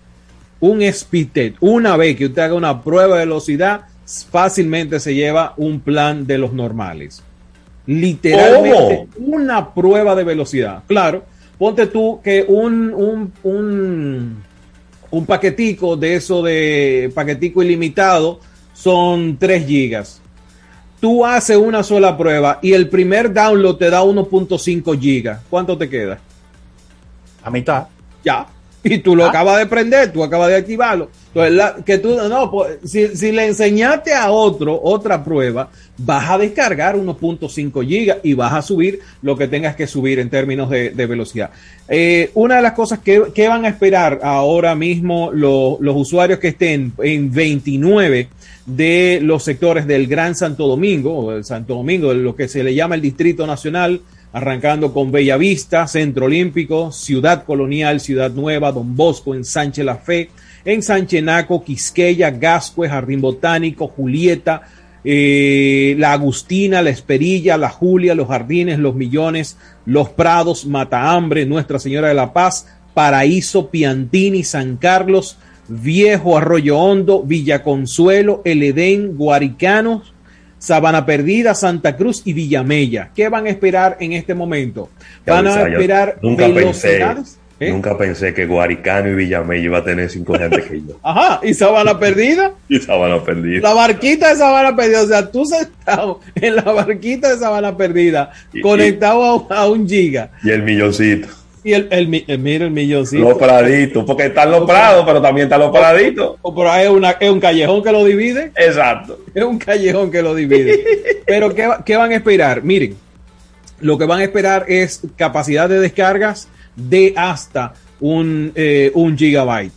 un speed test, una vez que usted haga una prueba de velocidad, fácilmente se lleva un plan de los normales. Literalmente una prueba de velocidad. Claro, ponte tú que un, un, un, un paquetico de eso de paquetico ilimitado son 3 gigas. Tú haces una sola prueba y el primer download te da 1.5 gigas. ¿Cuánto te queda? A mitad. Ya. Y tú lo acabas de prender, tú acabas de activarlo. Entonces, la- que tú, no, pues, si, si le enseñaste a otro otra prueba, vas a descargar 1.5 gigas y vas a subir lo que tengas que subir en términos de, de velocidad. Eh, una de las cosas que, que van a esperar ahora mismo lo- los usuarios que estén en 29 de los sectores del Gran Santo Domingo, o del Santo Domingo, de lo que se le llama el Distrito Nacional, arrancando con Bellavista, Centro Olímpico, Ciudad Colonial, Ciudad Nueva, Don Bosco, en Sánchez La Fe, en Sanchenaco, Quisqueya, Gascue, Jardín Botánico, Julieta, eh, La Agustina, La Esperilla, La Julia, Los Jardines, Los Millones, Los Prados, Matahambre, Nuestra Señora de la Paz, Paraíso, Piantini, San Carlos, Viejo Arroyo Hondo, Villa Consuelo, El Edén, Guaricanos, Sabana Perdida, Santa Cruz y Villamella. ¿Qué van a esperar en este momento? Van a esperar nunca pensé, velocidades. ¿eh? nunca pensé que Guaricano y Villamella iba a tener 5G antes que yo. Ajá, y Sabana Perdida. Y Sabana perdida. La barquita de Sabana Perdida, o sea, tú sentado en la barquita de Sabana Perdida, Y- conectado a un giga. Y el milloncito. Y el, el, el- mira el milloncito. Los praditos, porque están los prados, pero también están los praditos. O por ahí es, una, es un callejón que lo divide. Exacto. Es un callejón que lo divide. Pero ¿qué, qué van a esperar? Miren, lo que van a esperar es capacidad de descargas de hasta un, eh, un gigabyte.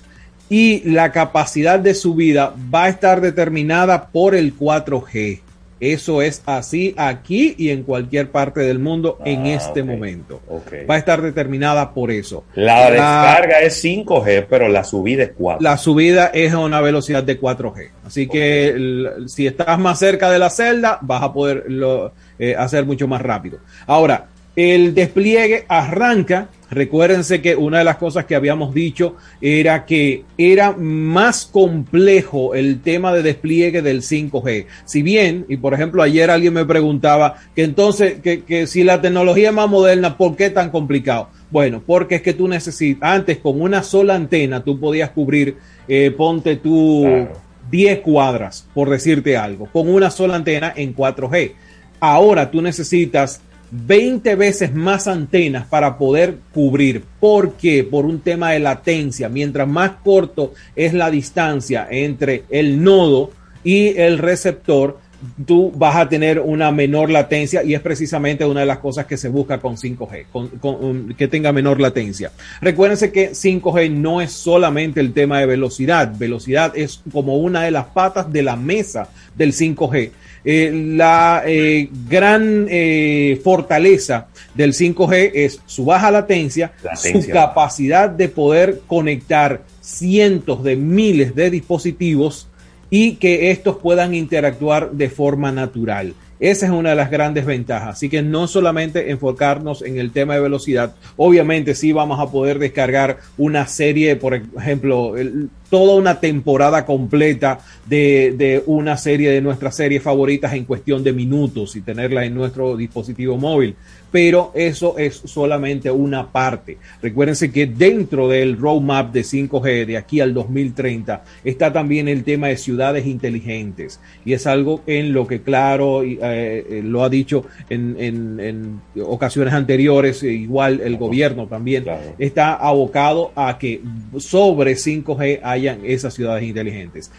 Y la capacidad de subida va a estar determinada por el 4G. Eso es así aquí y en cualquier parte del mundo en Ah, este momento. Va a estar determinada por eso. La descarga es 5G, pero la subida es 4. La subida es a una velocidad de 4G. Así que si estás más cerca de la celda, vas a poder lo- eh, hacer mucho más rápido. Ahora, el despliegue arranca. Recuérdense que una de las cosas que habíamos dicho era que era más complejo el tema de despliegue del 5G. Si bien, y por ejemplo ayer alguien me preguntaba que entonces, que, que si la tecnología es más moderna, ¿por qué tan complicado? Bueno, porque es que tú necesitas, antes con una sola antena tú podías cubrir, eh, ponte tú Claro. 10 cuadras, por decirte algo, con una sola antena en 4G. Ahora tú necesitas 20 veces más antenas para poder cubrir. ¿Por qué? Por un tema de latencia. Mientras más corto es la distancia entre el nodo y el receptor, tú vas a tener una menor latencia y es precisamente una de las cosas que se busca con 5G, con, con, um, que tenga menor latencia. Recuérdense que 5G no es solamente el tema de velocidad, velocidad es como una de las patas de la mesa del 5G. Eh, la eh, gran eh, fortaleza del 5G es su baja latencia, Latencia. su capacidad de poder conectar cientos de miles de dispositivos y que estos puedan interactuar de forma natural. Esa es una de las grandes ventajas. Así que no solamente enfocarnos en el tema de velocidad. Obviamente sí vamos a poder descargar una serie, por ejemplo, el- toda una temporada completa de, de una serie de nuestras series favoritas en cuestión de minutos y tenerla en nuestro dispositivo móvil. Pero eso es solamente una parte. Recuérdense que dentro del roadmap de 5G de aquí al 2030 está también el tema de ciudades inteligentes. Y es algo en lo que, claro, eh, eh, lo ha dicho en, en- en ocasiones anteriores, e igual el gobierno también está abocado a que sobre 5G hayan esas ciudades inteligentes.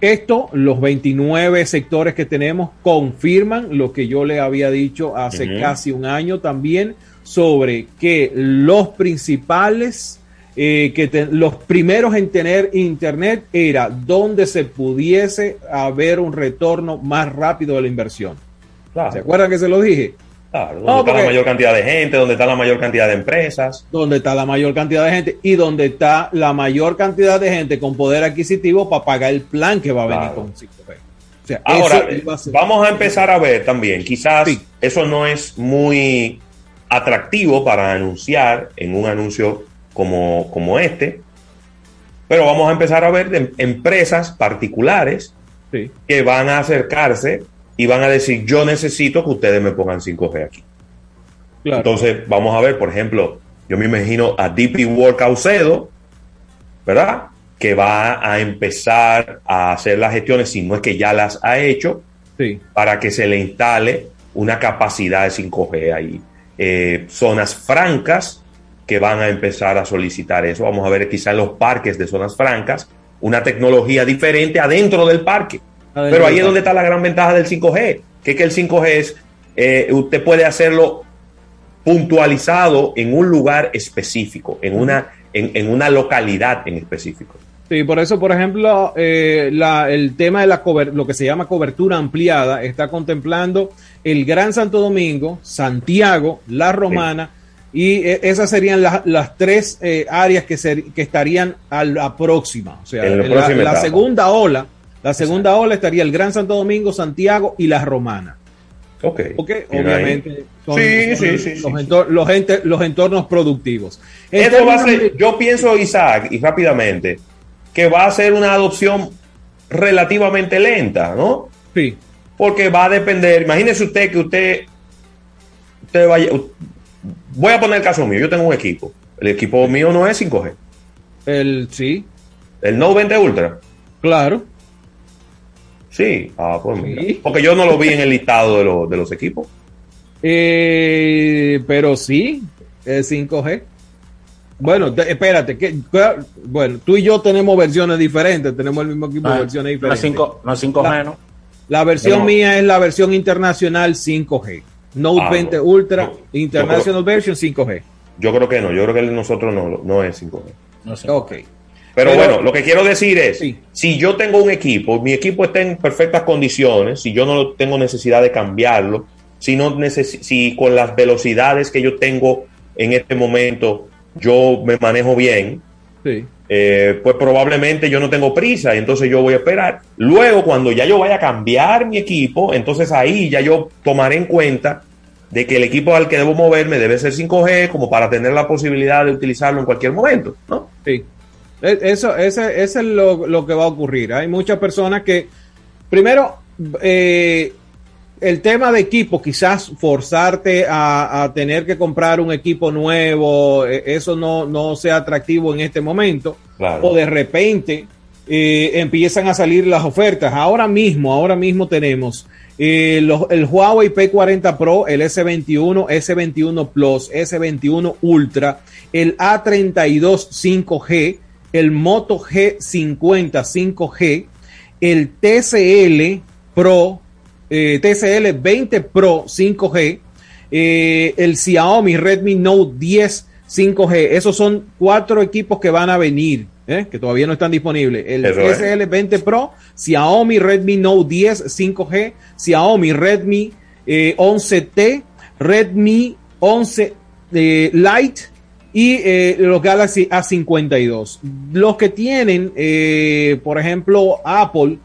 Esto, los 29 sectores que tenemos confirman lo que yo le había dicho hace casi un año también sobre que los principales, eh, que te- los primeros en tener internet era donde se pudiese haber un retorno más rápido de la inversión. ¿Se acuerdan que se lo dije? Claro, donde No, está la mayor cantidad de gente, donde está la mayor cantidad de empresas. donde está la mayor cantidad de gente y donde está la mayor cantidad de gente con poder adquisitivo para pagar el plan que va a venir Claro. con 5G. O sea, Ahora, a vamos a empezar a ver también, quizás eso no es muy atractivo para anunciar en un anuncio como, como este, pero vamos a empezar a ver de empresas particulares Sí. que van a acercarse y van a decir, yo necesito que ustedes me pongan 5G aquí. Claro. Entonces, vamos a ver, por ejemplo, yo me imagino a DP World Caucedo, ¿verdad? Que va a empezar a hacer las gestiones, si no es que ya las ha hecho, Sí. para que se le instale una capacidad de 5G ahí. Eh, zonas francas que van a empezar a solicitar eso. Vamos a ver quizá en los parques de zonas francas una tecnología diferente adentro del parque. Adentro Pero ahí es donde está la gran ventaja del 5G, que es que el 5G es, eh, usted puede hacerlo puntualizado en un lugar específico, en una, en, en una localidad en específico. Sí, por eso, por ejemplo, eh, la- el tema de la lo que se llama cobertura ampliada está contemplando el Gran Santo Domingo, Santiago, La Romana, y eh, esas serían las- las tres eh, áreas que, ser- que estarían a la próxima. O sea, En la la, la segunda ola, la segunda ola estaría el Gran Santo Domingo, Santiago y La Romana. Ok. Porque Mira obviamente son, Sí, son sí, sí, los, entor- los los entornos productivos. Eso va a ser, yo pienso, Isaac, y rápidamente, que va a ser una adopción relativamente lenta, ¿no? Sí. Porque va a depender, imagínese usted que usted, usted vaya, voy a poner el caso mío, yo tengo un equipo, el equipo mío no es 5G, El, sí, el Note 20 Ultra, claro. Sí, ah, pues mira, porque yo no lo vi en el listado de, los- de los equipos. Eh, pero sí, es 5G. Bueno, te- espérate, que, que- bueno, tú y yo tenemos versiones diferentes, tenemos el mismo equipo, Ah, versiones no es diferentes. cinco- no es 5G, La- ¿no? La versión mía es la versión internacional 5G. Note Ah, 20 no. Ultra, No, International Version 5G. Yo creo que no, yo creo que el de nosotros no, no es 5G. Ok. Pero, Pero- bueno, lo que quiero decir es, si yo tengo un equipo, mi equipo está en perfectas condiciones, si yo no tengo necesidad de cambiarlo, si, no necesi- si con las velocidades que yo tengo en este momento yo me manejo bien, Sí. eh, pues probablemente yo no tengo prisa y entonces yo voy a esperar. Luego, cuando ya yo vaya a cambiar mi equipo, entonces ahí ya yo tomaré en cuenta de que el equipo al que debo moverme debe ser 5G como para tener la posibilidad de utilizarlo en cualquier momento, ¿no? Sí. E- Eso, ese, ese es lo, lo que va a ocurrir. Hay muchas personas que, primero, eh, el tema de equipo, quizás forzarte a, a tener que comprar un equipo nuevo, eh, eso no, no sea atractivo en este momento. Claro. O de repente eh, empiezan a salir las ofertas. Ahora mismo, ahora mismo tenemos eh, los- el Huawei P40 Pro, el S21, S21 Plus, S21 Ultra, el A32 5G, el Moto G50 5G, el TCL Pro, eh, TCL 20 Pro 5G, eh, el Xiaomi Redmi Note 10 5G. Esos son cuatro equipos que van a venir, ¿eh? que todavía no están disponibles. El Eso es. TCL 20 Pro, Xiaomi Redmi Note 10 5G, Xiaomi Redmi eh, 11T, Redmi 11 eh, Lite y eh, los Galaxy A52. Los que tienen, eh, por ejemplo, Apple,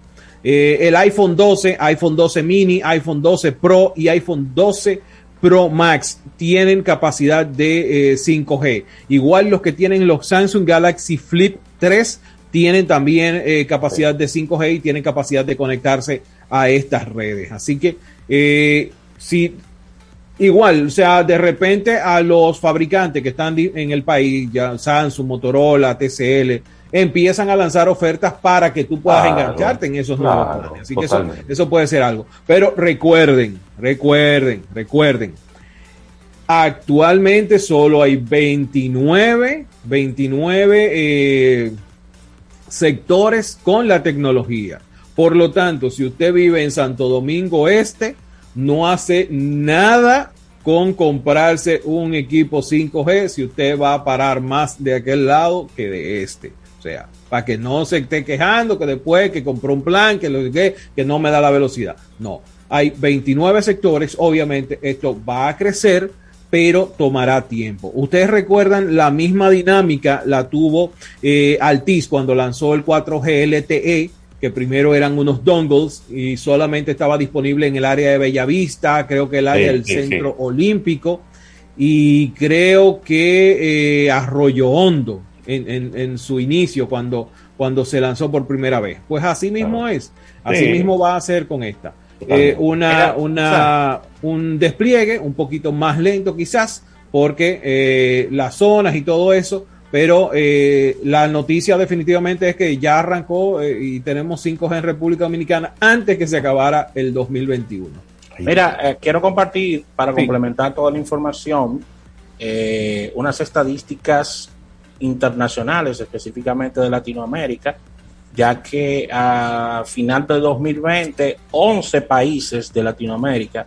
Eh, el iPhone 12, iPhone 12 mini, iPhone 12 Pro y iPhone 12 Pro Max tienen capacidad de 5G. Igual los que tienen los Samsung Galaxy Flip 3 tienen también capacidad de 5G y tienen capacidad de conectarse a estas redes. Así que si igual, o sea, de repente a los fabricantes que están en el país, ya Samsung, Motorola, TCL, empiezan a lanzar ofertas para que tú puedas engancharte en esos nuevos planes. Así que eso, eso puede ser algo. Pero recuerden, recuerden, recuerden. Actualmente solo hay 29, 29 eh, sectores con la tecnología. Por lo tanto, si usted vive en Santo Domingo Este, no hace nada con comprarse un equipo 5G si usted va a parar más de aquel lado que de este. O sea, para que no se esté quejando que después que compró un plan, que, lo, que, que no me da la velocidad. No, hay 29 sectores, obviamente esto va a crecer, pero tomará tiempo. Ustedes recuerdan la misma dinámica la tuvo eh, cuando lanzó el 4G LTE, que primero eran unos dongles y solamente estaba disponible en el área de Bellavista, creo que el área del Centro Olímpico y creo que eh, Arroyo Hondo en, su inicio cuando, cuando se lanzó por primera vez. Pues así mismo es, así mismo va a ser con esta. Eh, una, una, un despliegue un poquito más lento quizás, porque eh, las zonas y todo eso, pero eh, la noticia definitivamente es que ya arrancó y tenemos 5G en República Dominicana antes que se acabara el 2021. Mira, quiero compartir para complementar toda la información unas estadísticas internacionales, específicamente de Latinoamérica, ya que a final de 2020, 11 países de Latinoamérica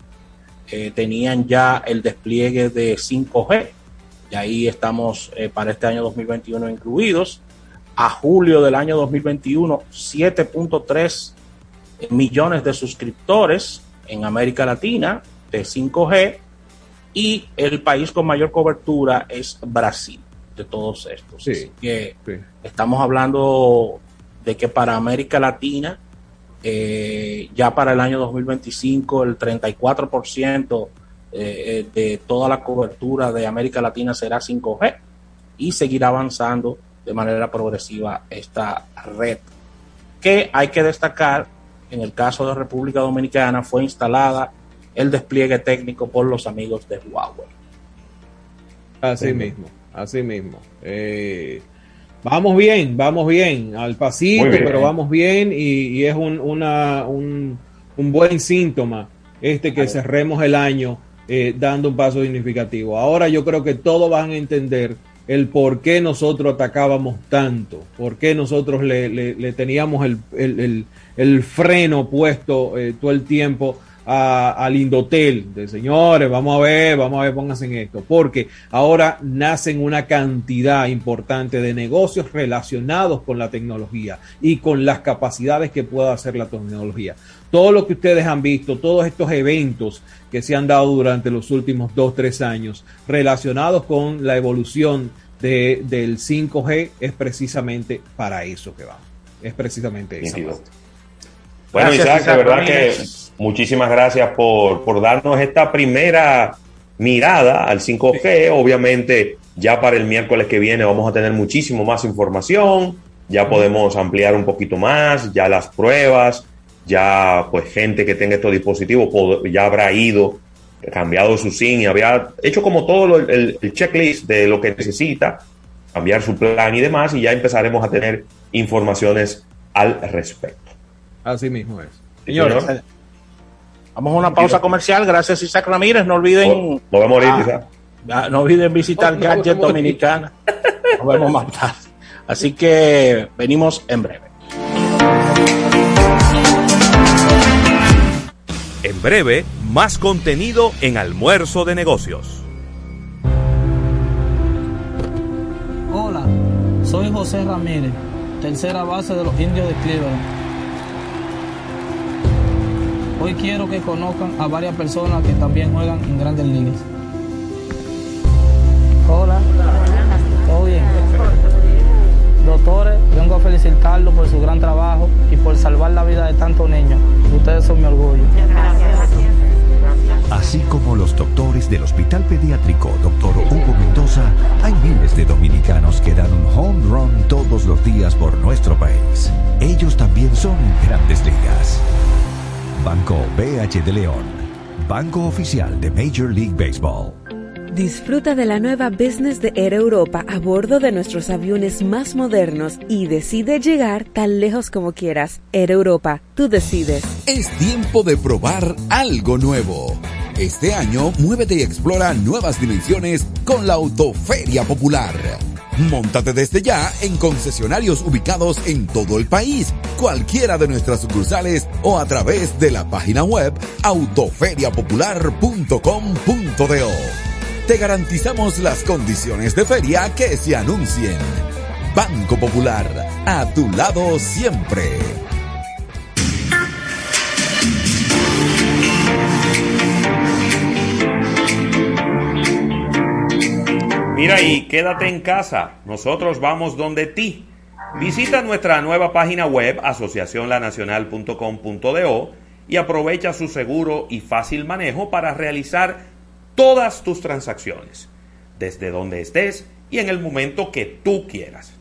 eh, tenían ya el despliegue de 5G. Y ahí estamos eh, para este año 2021 incluidos. A julio del año 2021, 7.3 millones de suscriptores en América Latina de 5G y el país con mayor cobertura es Brasil de todos estos. Así que estamos hablando de que para América Latina, eh, ya para el año 2025, el 34% eh, de toda la cobertura de América Latina será 5G y seguirá avanzando de manera progresiva esta red, que hay que destacar, en el caso de República Dominicana, fue instalada el despliegue técnico por los amigos de Huawei. Así mismo. Así mismo. Eh, vamos bien, vamos bien, al pasito, pero vamos bien y, es un, una, un, buen síntoma este que cerremos el año eh, dando un paso significativo. Ahora yo creo que todos van a entender el por qué nosotros atacábamos tanto, por qué nosotros le, teníamos el, el, freno puesto eh, todo el tiempo al Indotel, de señores, vamos a ver, vamos a ver, pónganse en esto, porque ahora nacen una cantidad importante de negocios relacionados con la tecnología y con las capacidades que pueda hacer la tecnología. Todo lo que ustedes han visto, todos estos eventos que se han dado durante los últimos dos, tres años relacionados con la evolución de, del 5G es precisamente para eso que va. Es precisamente eso. Bueno, Isaac, de verdad que muchísimas gracias por, por darnos esta primera mirada al 5G. Obviamente, ya para el miércoles que viene vamos a tener muchísimo más información. Ya podemos ampliar un poquito más, ya las pruebas, ya pues gente que tenga estos dispositivos ya habrá ido, cambiado su SIM y había hecho como todo el, el checklist de lo que necesita, cambiar su plan y demás, y ya empezaremos a tener informaciones al respecto. Así mismo es. Señores, vamos a una pausa comercial. Gracias, Isaac Ramírez. No olviden. Nos vemos ahorita, ah, no olviden visitar Gadget Dominicana. Nos vemos más tarde. Así que venimos en breve. En breve, más contenido en Almuerzo de Negocios. Hola, soy José Ramírez, tercera base de los indios de Cleveland Hoy quiero que conozcan a varias personas que también juegan en grandes ligas. Hola. ¿Todo bien? Doctores, vengo a felicitarlo por su gran trabajo y por salvar la vida de tantos niños. Ustedes son mi orgullo. Así como los doctores del Hospital Pediátrico Dr. Hugo Mendoza, hay miles de dominicanos que dan un home run todos los días por nuestro país. Ellos también son grandes ligas. Banco BH de León, banco oficial de Major League Baseball. Disfruta de la nueva business de Air Europa a bordo de nuestros aviones más modernos y decide llegar tan lejos como quieras. Air Europa, tú decides. Es tiempo de probar algo nuevo. Este año, muévete y explora nuevas dimensiones con la Autoferia Popular. Móntate desde ya en concesionarios ubicados en todo el país, cualquiera de nuestras sucursales o a través de la página web autoferiapopular.com.do. Te garantizamos las condiciones de feria que se anuncien. Banco Popular, a tu lado siempre. Mira y quédate en casa, nosotros vamos donde ti. Visita nuestra nueva página web asociacionlanacional.com.do y aprovecha su seguro y fácil manejo para realizar todas tus transacciones, desde donde estés y en el momento que tú quieras.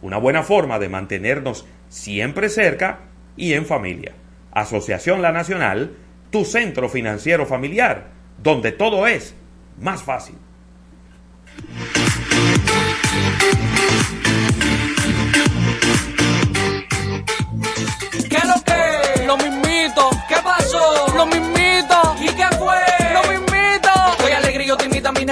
Una buena forma de mantenernos siempre cerca y en familia. Asociación La Nacional, tu centro financiero familiar, donde todo es más fácil.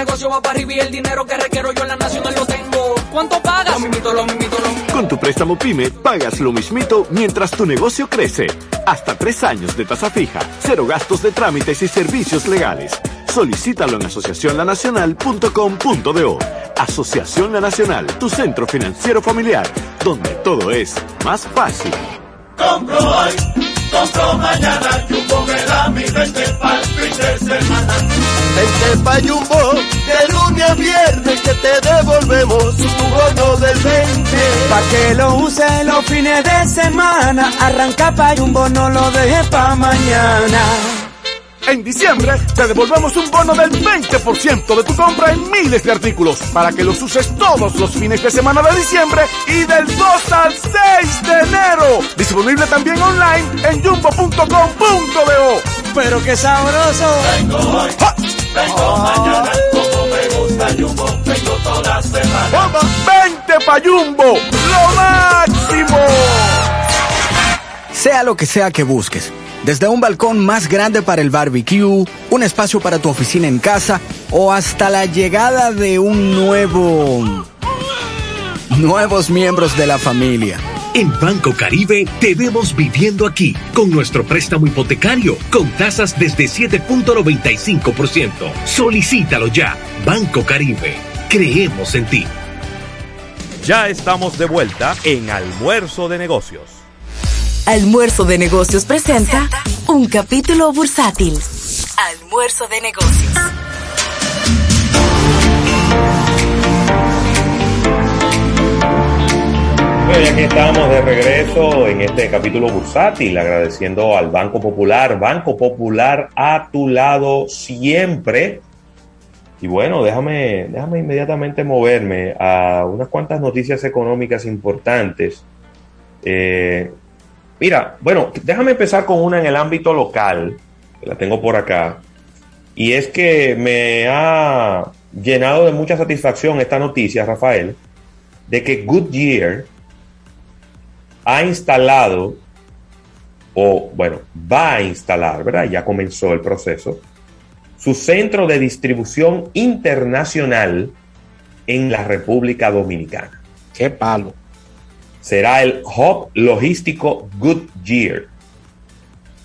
Negocio va para arriba y el dinero que requiero yo en la nacional lo tengo. ¿Cuánto pagas? Lo mismito, lo mismito, lo mismito. Con tu préstamo PYME, pagas lo mismito mientras tu negocio crece. Hasta tres años de tasa fija, cero gastos de trámites y servicios legales. Solicítalo en asociacionlanacional.com.do. Asociación La Nacional, tu centro financiero familiar, donde todo es más fácil. Compro hoy, compro mañana, Jumbo me da mi 20 pa'l fin de semana. Vente pa' Jumbo, de lunes a viernes que te devolvemos tu bono del 20. Pa' que lo use los fines de semana, arranca pa' Jumbo, no lo dejes pa' mañana. En diciembre te devolvemos un bono del 20% de tu compra en miles de artículos para que los uses todos los fines de semana de diciembre y del 2 al 6 de enero. Disponible también online en jumbo.com.do. Pero qué sabroso. Vengo hoy, vengo mañana, como me gusta Jumbo, vengo toda semana. ¡Vamos! ¡Vente pa' Jumbo! ¡Lo máximo! Sea lo que sea que busques. Desde un balcón más grande para el barbecue, un espacio para tu oficina en casa o hasta la llegada de un nuevo... nuevos miembros de la familia. En Banco Caribe te vemos viviendo aquí con nuestro préstamo hipotecario con tasas desde 7.95%. Solicítalo ya. Banco Caribe. Creemos en ti. Ya estamos de vuelta en Almuerzo de Negocios. Almuerzo de Negocios presenta un capítulo bursátil. Almuerzo de Negocios. Bueno, y aquí estamos de regreso en este capítulo bursátil, agradeciendo al Banco Popular, Banco Popular a tu lado siempre. Y bueno, déjame, déjame inmediatamente moverme a unas cuantas noticias económicas importantes. Eh, mira, bueno, déjame empezar con una en el ámbito local, que la tengo por acá. Y es que me ha llenado de mucha satisfacción esta noticia, Rafael, de que Goodyear ha instalado, o bueno, va a instalar, ¿verdad? Ya comenzó el proceso, su centro de distribución internacional en la República Dominicana. ¡Qué palo! Será el Hub Logístico Goodyear.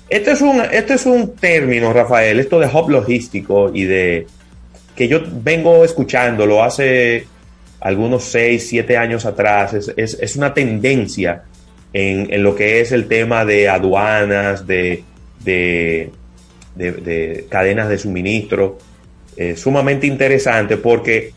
Este es un, este es un término, Rafael, esto de hub logístico y de que yo vengo escuchándolo hace algunos 6, 7 años atrás. Es, es, es una tendencia en, en, lo que es el tema de aduanas, de, de, de, de cadenas de suministro. Eh, sumamente interesante porque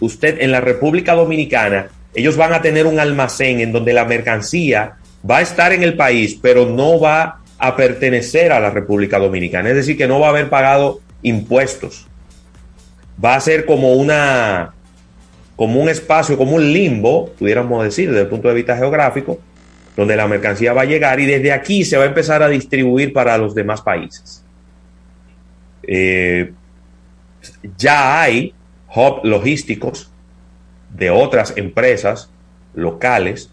usted en la República Dominicana ellos van a tener un almacén en donde la mercancía va a estar en el país, pero no va a pertenecer a la República Dominicana. Es decir, que no va a haber pagado impuestos. Va a ser como una como un espacio, como un limbo, pudiéramos decir, desde el punto de vista geográfico, donde la mercancía va a llegar y desde aquí se va a empezar a distribuir para los demás países. Eh, ya hay hub logísticos de otras empresas locales,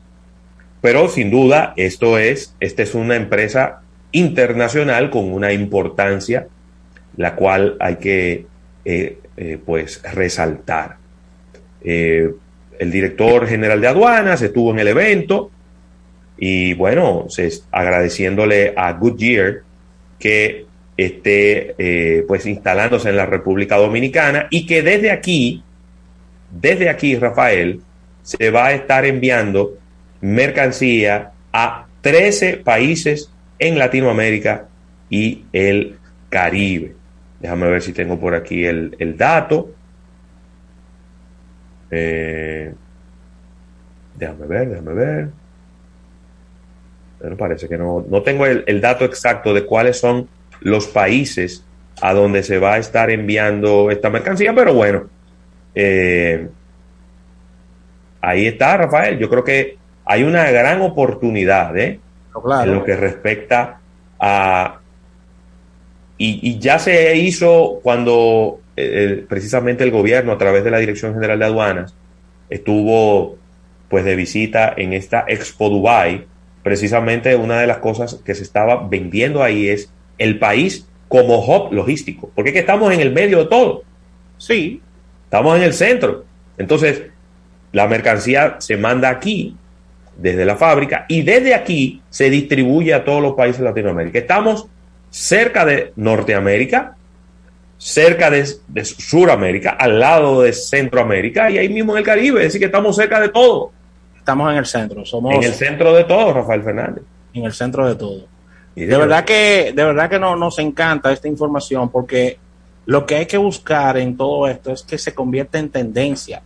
pero sin duda esto es, esta es una empresa internacional con una importancia la cual hay que eh, eh, pues resaltar. Eh, el director general de aduanas estuvo en el evento y bueno, agradeciéndole a Goodyear que esté pues instalándose en la República Dominicana y que desde aquí, desde aquí, Rafael, se va a estar enviando mercancía a 13 países en Latinoamérica y el Caribe. Déjame ver si tengo por aquí el, dato. Eh, déjame ver, déjame ver. Pero parece que no, no tengo el, dato exacto de cuáles son los países a donde se va a estar enviando esta mercancía, pero bueno, eh, ahí está, Rafael. Yo creo que hay una gran oportunidad ¿eh? en lo que respecta a y, ya se hizo cuando eh, precisamente el gobierno, a través de la Dirección General de Aduanas, estuvo pues de visita en esta Expo Dubai. Precisamente una de las cosas que se estaba vendiendo ahí es el país como hub logístico, porque es que estamos en el medio de todo. Sí. Estamos en el centro. Entonces, la mercancía se manda aquí, desde la fábrica, y desde aquí se distribuye a todos los países de Latinoamérica. Estamos cerca de Norteamérica, cerca de, de, Suramérica, al lado de Centroamérica y ahí mismo en el Caribe. Es decir, que estamos cerca de todo. Estamos en el centro. Somos en el centro de todo, Rafael Fernández. En el centro de todo. de, verdad que, de verdad que no, nos encanta esta información porque lo que hay que buscar en todo esto es que se convierta en tendencia.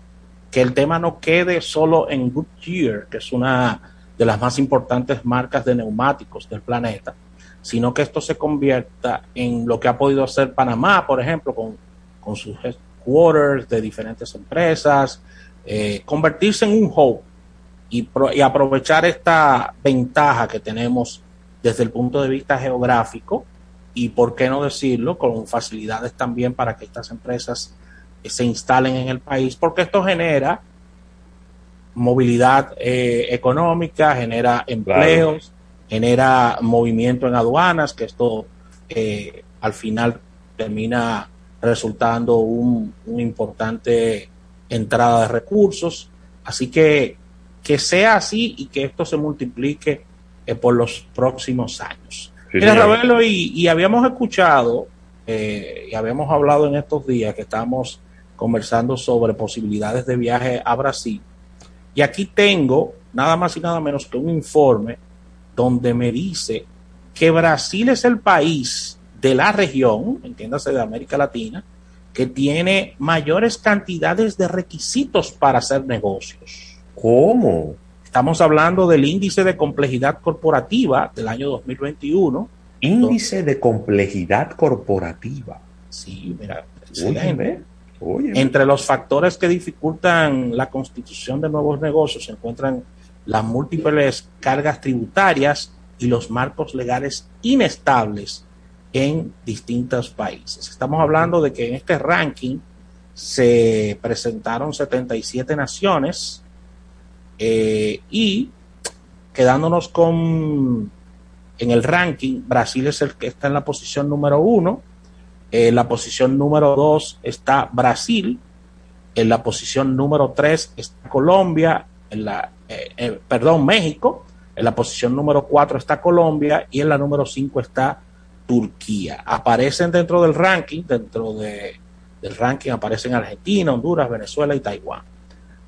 Que el tema no quede solo en Goodyear, que es una de las más importantes marcas de neumáticos del planeta, sino que esto se convierta en lo que ha podido hacer Panamá, por ejemplo, con, con sus headquarters de diferentes empresas, eh, convertirse en un hub y, y, aprovechar esta ventaja que tenemos desde el punto de vista geográfico y, por qué no decirlo, con facilidades también para que estas empresas eh, se instalen en el país, porque esto genera movilidad eh, económica, genera empleos genera movimiento en aduanas, que esto eh, al final termina resultando un, una importante entrada de recursos. Así que que sea así y que esto se multiplique eh, por los próximos años. Mira, Ravelo, y, habíamos escuchado eh, y habíamos hablado en estos días que estamos conversando sobre posibilidades de viaje a Brasil. Y aquí tengo nada más y nada menos que un informe donde me dice que Brasil es el país de la región, entiéndase de América Latina, que tiene mayores cantidades de requisitos para hacer negocios. ¿Cómo? Estamos hablando del índice de complejidad corporativa del año 2021. Índice de complejidad corporativa. Sí, mira, entre los factores que dificultan la constitución de nuevos negocios se encuentran las múltiples cargas tributarias y los marcos legales inestables en distintos países. Estamos hablando de que en este ranking se presentaron 77 naciones eh, y quedándonos con en el ranking, Brasil es el que está en la posición número uno, en la posición número dos está Brasil, en la posición número tres está Colombia, en la eh, eh, perdón, México, en la posición número 4 está Colombia y en la número 5 está Turquía. Aparecen dentro del ranking, dentro de, del ranking aparecen Argentina, Honduras, Venezuela y Taiwán.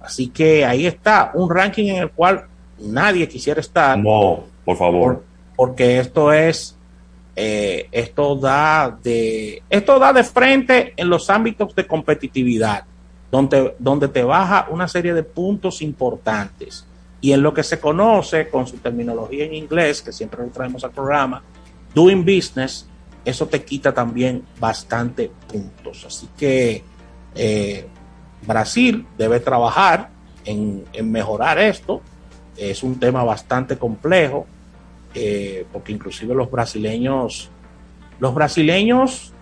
Así que ahí está un ranking en el cual nadie quisiera estar. No, por favor. porque esto es, eh, esto da de, esto da de frente en los ámbitos de competitividad. donde, donde te baja una serie de puntos importantes. Y en lo que se conoce con su terminología en inglés, que siempre lo traemos al programa, doing business, eso te quita también bastante puntos. Así que eh, Brasil debe trabajar en, mejorar esto. Es un tema bastante complejo, eh, porque inclusive los brasileños, los brasileños,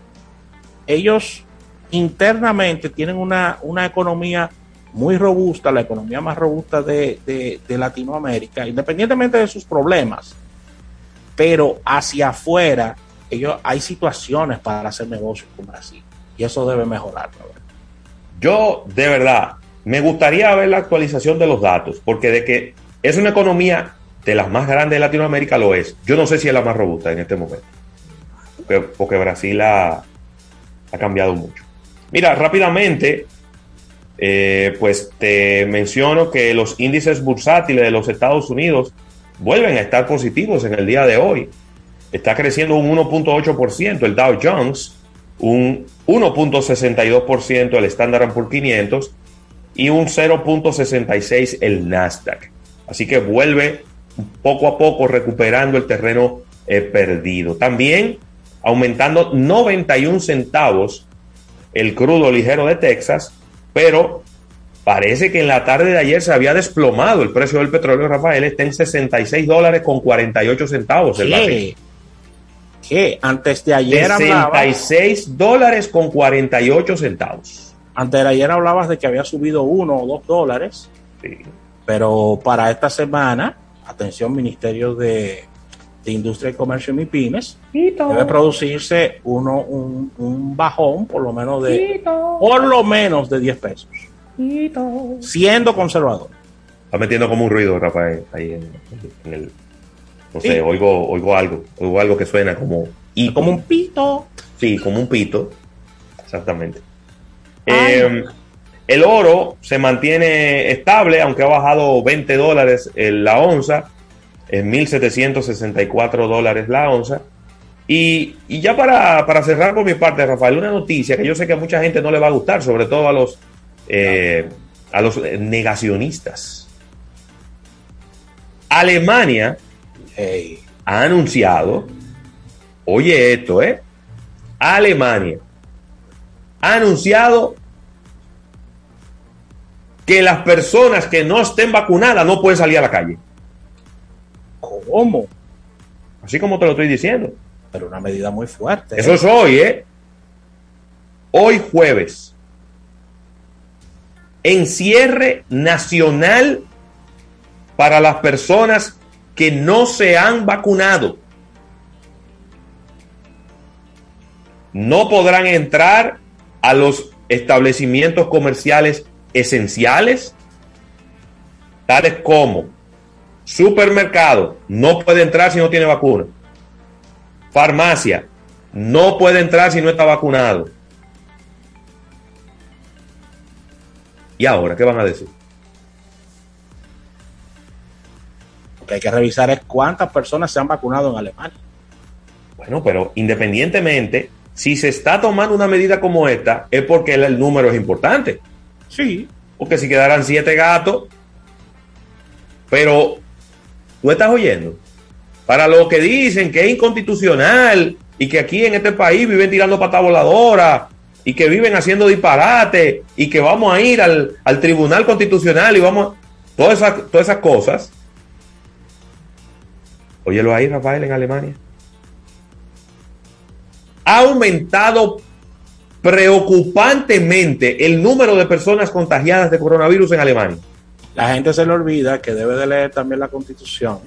ellos internamente tienen una, una economía muy robusta, la economía más robusta de, de, Latinoamérica, independientemente de sus problemas. Pero hacia afuera, ellos, hay situaciones para hacer negocios con Brasil y eso debe mejorar. Yo, de verdad, me gustaría ver la actualización de los datos, porque de que es una economía de las más grandes de Latinoamérica lo es. Yo no sé si es la más robusta en este momento, porque, Brasil ha, ha cambiado mucho. Mira, rápidamente, eh, pues te menciono que los índices bursátiles de los Estados Unidos vuelven a estar positivos en el día de hoy. Está creciendo un 1.8% el Dow Jones, un 1.62% el Standard Poor's 500 y un 0.66 el Nasdaq. Así que vuelve poco a poco recuperando el terreno eh, perdido. También aumentando 91 centavos el crudo ligero de Texas pero parece que en la tarde de ayer se había desplomado el precio del petróleo, Rafael, está en 66 dólares con 48 centavos el barril. Antes de ayer 66 dólares con 48 centavos. Antes de ayer hablabas de que había subido uno o dos dólares. Sí. Pero para esta semana, atención, Ministerio de, de Industria y Comercio y MIPIMES, debe producirse uno, un, un, bajón por lo menos de por lo menos de 10 pesos. Siendo conservador. Está metiendo como un ruido, Rafael, ahí en, en el no sé, sí. oigo, oigo algo, oigo algo que suena como y como un pito. Sí, como un pito. Exactamente. Eh, el oro se mantiene estable, aunque ha bajado 20 dólares en la onza en 1.764 dólares la onza. Y, y ya para, para, cerrar por mi parte, Rafael, una noticia que yo sé que a mucha gente no le va a gustar, sobre todo a los, eh, a los negacionistas. Alemania ha anunciado, oye esto, ¿eh? Alemania ha anunciado que las personas que no estén vacunadas no pueden salir a la calle. ¿Cómo? Así como te lo estoy diciendo. Pero una medida muy fuerte. Eso ¿eh? es hoy, ¿eh? Hoy jueves. Encierre nacional para las personas que no se han vacunado. No podrán entrar a los establecimientos comerciales esenciales, tales como Supermercado, no puede entrar si no tiene vacuna. Farmacia, no puede entrar si no está vacunado. ¿Y ahora qué van a decir? Que hay que revisar es cuántas personas se han vacunado en Alemania. Bueno, pero independientemente, si se está tomando una medida como esta, es porque el, el número es importante. Sí. Porque si quedaran siete gatos, pero ¿Tú estás oyendo? Para los que dicen que es inconstitucional y que aquí en este país viven tirando pata voladora y que viven haciendo disparate y que vamos a ir al, al Tribunal Constitucional y vamos... Todas esas, todas esas cosas. Óyelo ahí, Rafael, en Alemania. Ha aumentado preocupantemente el número de personas contagiadas de coronavirus en Alemania. La gente se le olvida que debe de leer también la constitución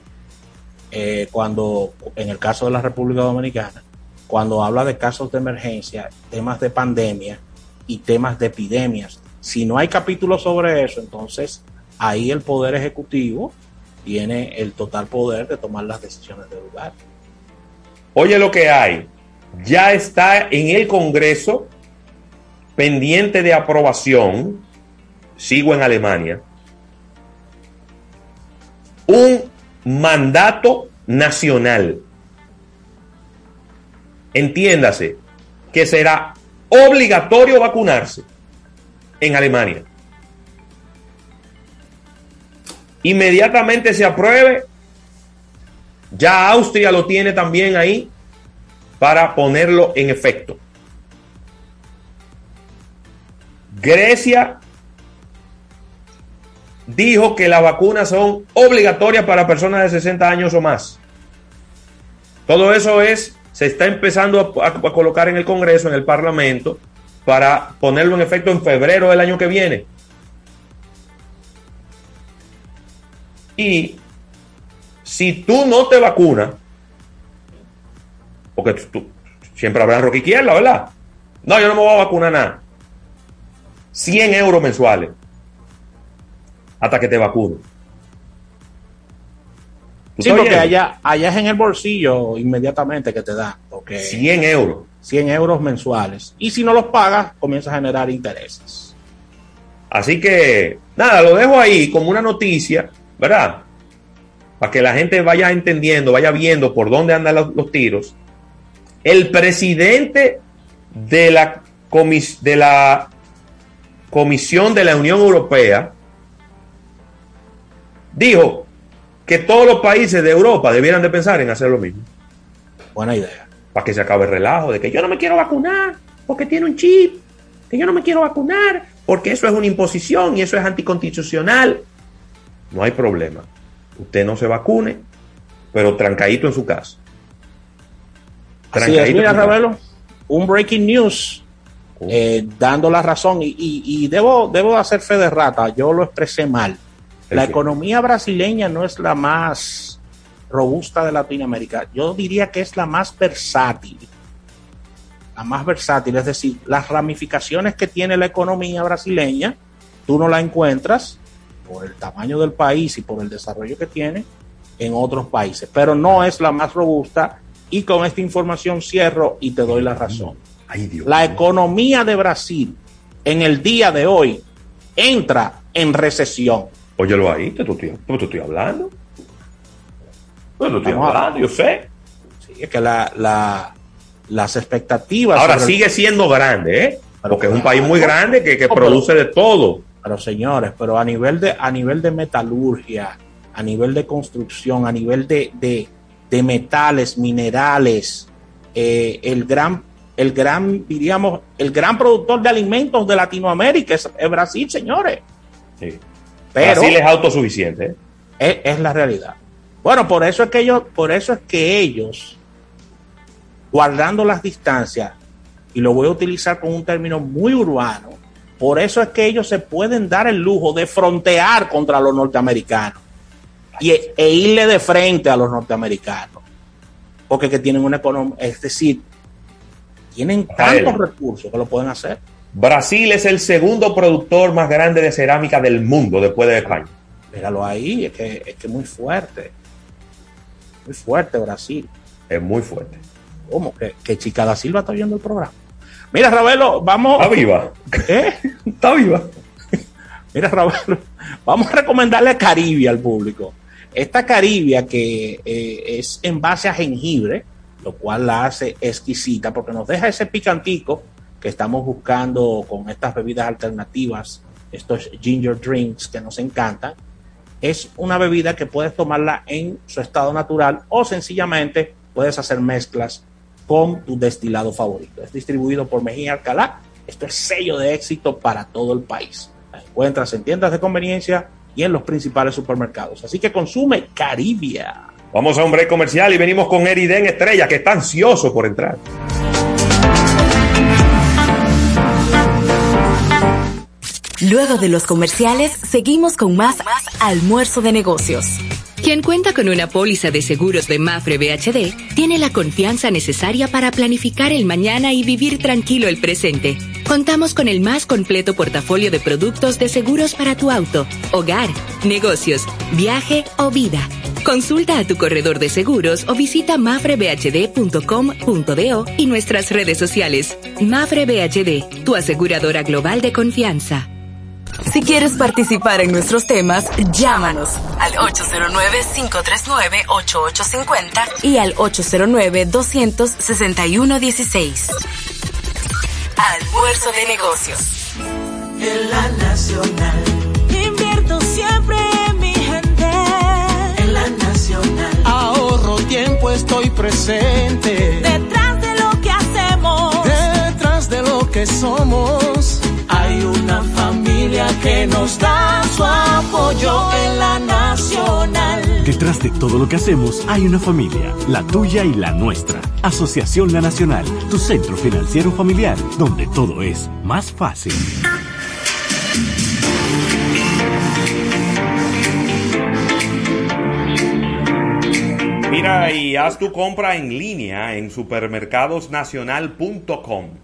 eh, cuando, en el caso de la República Dominicana, cuando habla de casos de emergencia, temas de pandemia y temas de epidemias. Si no hay capítulo sobre eso, entonces ahí el Poder Ejecutivo tiene el total poder de tomar las decisiones del lugar. Oye lo que hay. Ya está en el Congreso pendiente de aprobación. Sigo en Alemania un mandato nacional. Entiéndase que será obligatorio vacunarse en Alemania. Inmediatamente se apruebe, ya Austria lo tiene también ahí para ponerlo en efecto. Grecia dijo que las vacunas son obligatorias para personas de 60 años o más. Todo eso es, se está empezando a, a, colocar en el Congreso, en el Parlamento, para ponerlo en efecto en febrero del año que viene. Y si tú no te vacunas, porque tú, siempre habrá rock izquierda, ¿verdad? No, yo no me voy a vacunar nada. 100 euros mensuales hasta que te vacunes. Sí, porque allá, allá es en el bolsillo inmediatamente que te dan. Porque 100 euros. 100 euros mensuales. Y si no los pagas, comienza a generar intereses. Así que, nada, lo dejo ahí como una noticia, ¿verdad? Para que la gente vaya entendiendo, vaya viendo por dónde andan los, los tiros. El presidente de la, comis de la Comisión de la Unión Europea dijo que todos los países de Europa debieran de pensar en hacer lo mismo. Buena idea. Para que se acabe el relajo de que yo no me quiero vacunar porque tiene un chip, que yo no me quiero vacunar porque eso es una imposición y eso es anticonstitucional. No hay problema. Usted no se vacune, pero trancadito en su casa. Así es, mira, Ravelo, un breaking news eh, dando la razón y, y, y, debo, debo hacer fe de rata, yo lo expresé mal. La economía brasileña no es la más robusta de Latinoamérica, yo diría que es la más versátil. La más versátil, es decir, las ramificaciones que tiene la economía brasileña, tú no la encuentras por el tamaño del país y por el desarrollo que tiene en otros países, pero no es la más robusta y con esta información cierro y te doy la razón. Ay, Dios la economía de Brasil en el día de hoy entra en recesión. Óyelo ahí, te estoy, te estoy hablando. Te estoy hablando, yo sé. Sí, es que la, la, las expectativas. Ahora sigue el... siendo grande, ¿eh? Pero Porque es un país muy grande que, que no, produce pero, de todo. Pero señores, pero a nivel de, a nivel de metalurgia, a nivel de construcción, a nivel de, de, de metales, minerales, eh, el gran el gran, diríamos, el gran productor de alimentos de Latinoamérica es, es Brasil, señores. Sí. Pero Brasil es autosuficiente. Es, es, la realidad. Bueno, por eso es que ellos, por eso es que ellos, guardando las distancias, y lo voy a utilizar con un término muy urbano, por eso es que ellos se pueden dar el lujo de frontear contra los norteamericanos y, e irle de frente a los norteamericanos. Porque que tienen una economía, es decir, tienen tantos recursos que lo pueden hacer. Brasil es el segundo productor más grande de cerámica del mundo después de España. Míralo ahí, es que es que muy fuerte. Muy fuerte Brasil. Es muy fuerte. ¿Cómo? Que, que Chica da Silva está viendo el programa. Mira, Ravelo, vamos. Está viva. ¿Eh? Está viva. Mira, Ravelo, vamos a recomendarle Caribia al público. Esta Caribia que eh, es en base a jengibre, lo cual la hace exquisita porque nos deja ese picantico que estamos buscando con estas bebidas alternativas, estos ginger drinks que nos encantan. Es una bebida que puedes tomarla en su estado natural o sencillamente puedes hacer mezclas con tu destilado favorito. Es distribuido por Mejía Alcalá. Esto es sello de éxito para todo el país. La encuentras en tiendas de conveniencia y en los principales supermercados. Así que consume Caribia. Vamos a un break comercial y venimos con Eriden Estrella, que está ansioso por entrar. Luego de los comerciales, seguimos con más, más almuerzo de negocios. Quien cuenta con una póliza de seguros de Mafre BHD tiene la confianza necesaria para planificar el mañana y vivir tranquilo el presente. Contamos con el más completo portafolio de productos de seguros para tu auto, hogar, negocios, viaje o vida. Consulta a tu corredor de seguros o visita mafrebhd.com.do y nuestras redes sociales. Mafre BHD, tu aseguradora global de confianza. Si quieres participar en nuestros temas, llámanos al 809-539-8850 y al 809-261-16. Almuerzo de negocios. en la nacional. Invierto siempre en mi gente. En la nacional. Ahorro tiempo, estoy presente. Detrás de lo que hacemos. Detrás de lo que somos. Hay una familia que nos da su apoyo en la nacional. Detrás de todo lo que hacemos hay una familia, la tuya y la nuestra. Asociación La Nacional, tu centro financiero familiar, donde todo es más fácil. Mira y haz tu compra en línea en supermercadosnacional.com.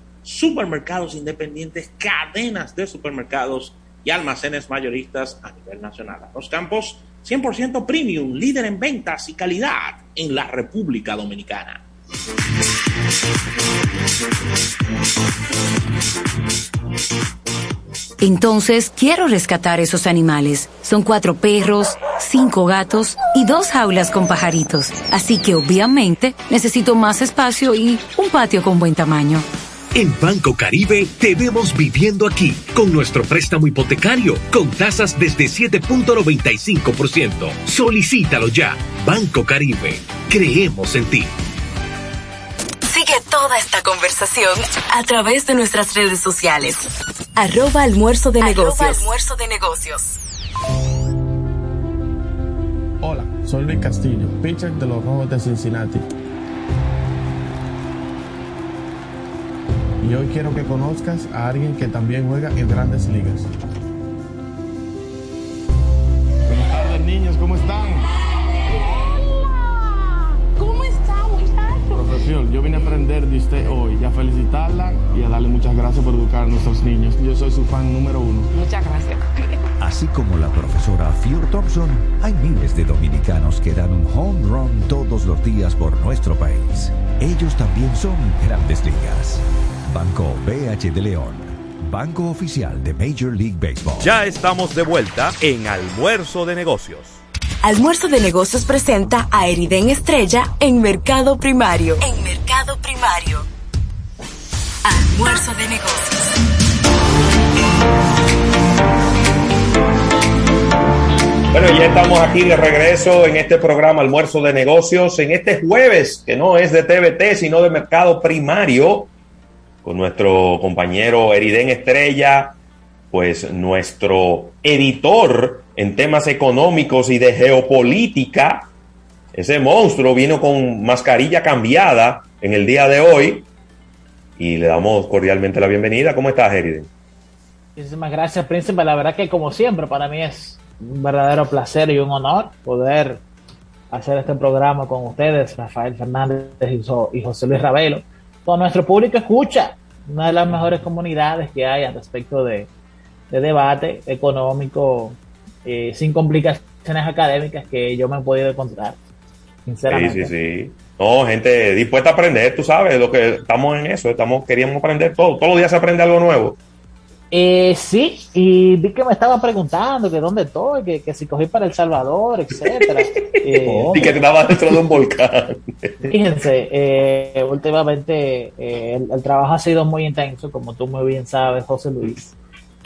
supermercados independientes, cadenas de supermercados y almacenes mayoristas a nivel nacional. Los campos 100% premium, líder en ventas y calidad en la República Dominicana. Entonces, quiero rescatar esos animales. Son cuatro perros, cinco gatos y dos jaulas con pajaritos. Así que obviamente necesito más espacio y un patio con buen tamaño. En Banco Caribe te vemos viviendo aquí con nuestro préstamo hipotecario con tasas desde 7.95%. Solicítalo ya. Banco Caribe. Creemos en ti. Sigue toda esta conversación a través de nuestras redes sociales. Arroba almuerzo de negocios. almuerzo de negocios. Hola, soy Luis Castillo, pitcher de los Rojos de Cincinnati. Y hoy quiero que conozcas a alguien que también juega en grandes ligas. Buenas tardes niños, ¿cómo están? ¿Cómo está, muchacho? Profesor, yo vine a aprender de usted hoy y a felicitarla y a darle muchas gracias por educar a nuestros niños. Yo soy su fan número uno. Muchas gracias. Así como la profesora Fior Thompson, hay miles de dominicanos que dan un home run todos los días por nuestro país. Ellos también son grandes ligas. Banco BH de León, banco oficial de Major League Baseball. Ya estamos de vuelta en Almuerzo de Negocios. Almuerzo de Negocios presenta a Eriden Estrella en Mercado Primario. En Mercado Primario. Almuerzo de Negocios. Bueno, ya estamos aquí de regreso en este programa Almuerzo de Negocios, en este jueves, que no es de TVT, sino de Mercado Primario, con nuestro compañero Eriden Estrella, pues nuestro editor en temas económicos y de geopolítica. Ese monstruo vino con mascarilla cambiada en el día de hoy y le damos cordialmente la bienvenida. ¿Cómo estás, Eriden? Muchísimas gracias, Príncipe. La verdad que como siempre para mí es un verdadero placer y un honor poder hacer este programa con ustedes, Rafael Fernández y José Luis Ravelo. Con nuestro público escucha, una de las mejores comunidades que hay al respecto de, de debate económico eh, sin complicaciones académicas que yo me he podido encontrar, sinceramente. Sí, sí, sí. No, gente dispuesta a aprender, tú sabes, lo que estamos en eso, estamos queríamos aprender todo, todos los días se aprende algo nuevo. Eh, sí, y vi que me estaba preguntando que dónde estoy, que, que si cogí para El Salvador, etcétera. Eh, y que estaba dentro de un volcán. Fíjense, eh, últimamente eh, el, el, trabajo ha sido muy intenso, como tú muy bien sabes, José Luis.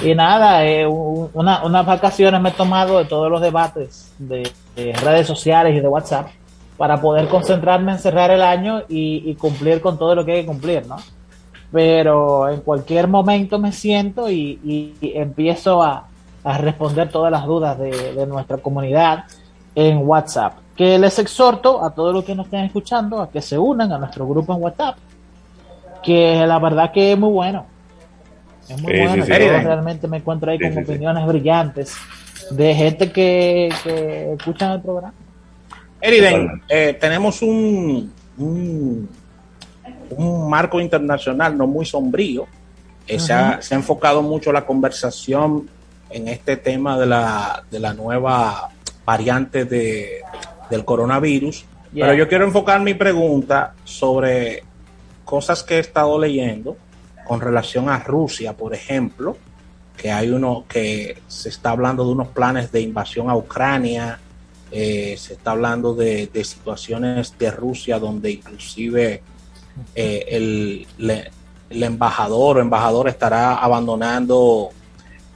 Y nada, eh, una, unas vacaciones me he tomado de todos los debates de, de, redes sociales y de WhatsApp para poder concentrarme en cerrar el año y, y cumplir con todo lo que hay que cumplir, ¿no? Pero en cualquier momento me siento y, y, y empiezo a, a, responder todas las dudas de, de, nuestra comunidad en WhatsApp. Que les exhorto a todos los que nos estén escuchando a que se unan a nuestro grupo en WhatsApp, que la verdad que es muy bueno. Es muy Sí, bueno. sí, Yo sí. realmente me encuentro ahí Sí, con sí, sí. opiniones brillantes de gente que, que escuchan el programa. Eriden, eh, tenemos un, un, un marco internacional no muy sombrío. Eh, se, ha, se ha enfocado mucho la conversación en este tema de la, de la nueva variante de, del coronavirus. Yeah. Pero yo quiero enfocar mi pregunta sobre cosas que he estado leyendo con relación a Rusia, por ejemplo, que hay uno que se está hablando de unos planes de invasión a Ucrania, eh, se está hablando de, de situaciones de Rusia donde inclusive eh, el, le- el embajador o embajador estará abandonando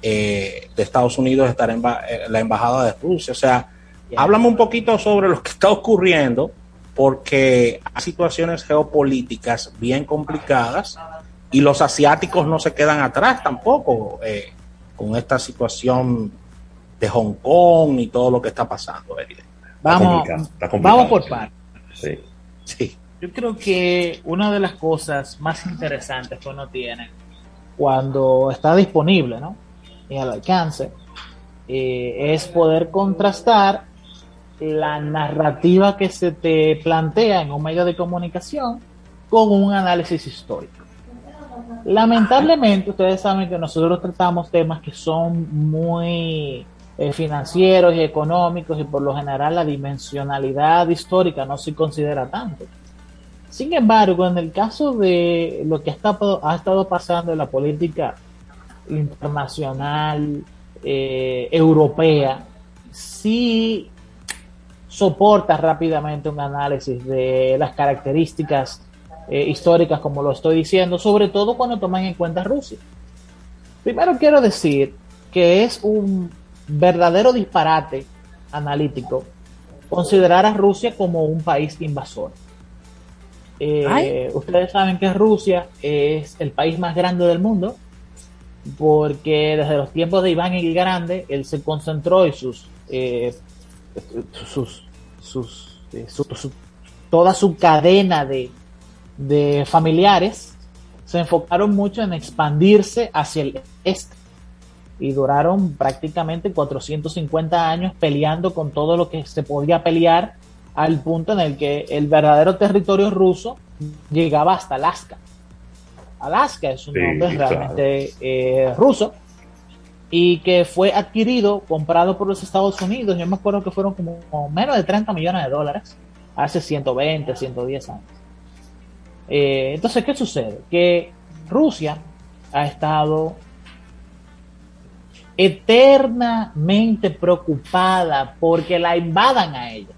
eh, de Estados Unidos, estará en la embajada de Rusia. O sea, háblame un poquito sobre lo que está ocurriendo, porque hay situaciones geopolíticas bien complicadas y los asiáticos no se quedan atrás tampoco eh, con esta situación de Hong Kong y todo lo que está pasando. Vamos, complicado, está complicado. vamos por partes. Sí. Sí. Yo creo que una de las cosas más interesantes que uno tiene cuando está disponible, ¿no? Y al alcance, eh, es poder contrastar la narrativa que se te plantea en un medio de comunicación con un análisis histórico. Lamentablemente, ustedes saben que nosotros tratamos temas que son muy eh, financieros y económicos y por lo general la dimensionalidad histórica no se considera tanto. Sin embargo, en el caso de lo que ha estado, pasando en la política internacional eh, europea, sí soporta rápidamente un análisis de las características eh, históricas, como lo estoy diciendo, sobre todo cuando toman en cuenta Rusia. Primero quiero decir que es un verdadero disparate analítico considerar a Rusia como un país invasor. Eh, ustedes saben que Rusia es el país más grande del mundo porque desde los tiempos de Iván el Grande él se concentró y sus, eh, sus, sus, eh, toda su cadena de, de familiares se enfocaron mucho en expandirse hacia el este y duraron prácticamente 450 años peleando con todo lo que se podía pelear al punto en el que el verdadero territorio ruso llegaba hasta Alaska. Alaska es un Sí, nombre claro. realmente eh, ruso y que fue adquirido, comprado por los Estados Unidos. Yo me acuerdo que fueron como menos de 30 millones de dólares hace 120, 110 años. Eh, entonces, ¿qué sucede? Que Rusia ha estado eternamente preocupada porque la invadan a ella.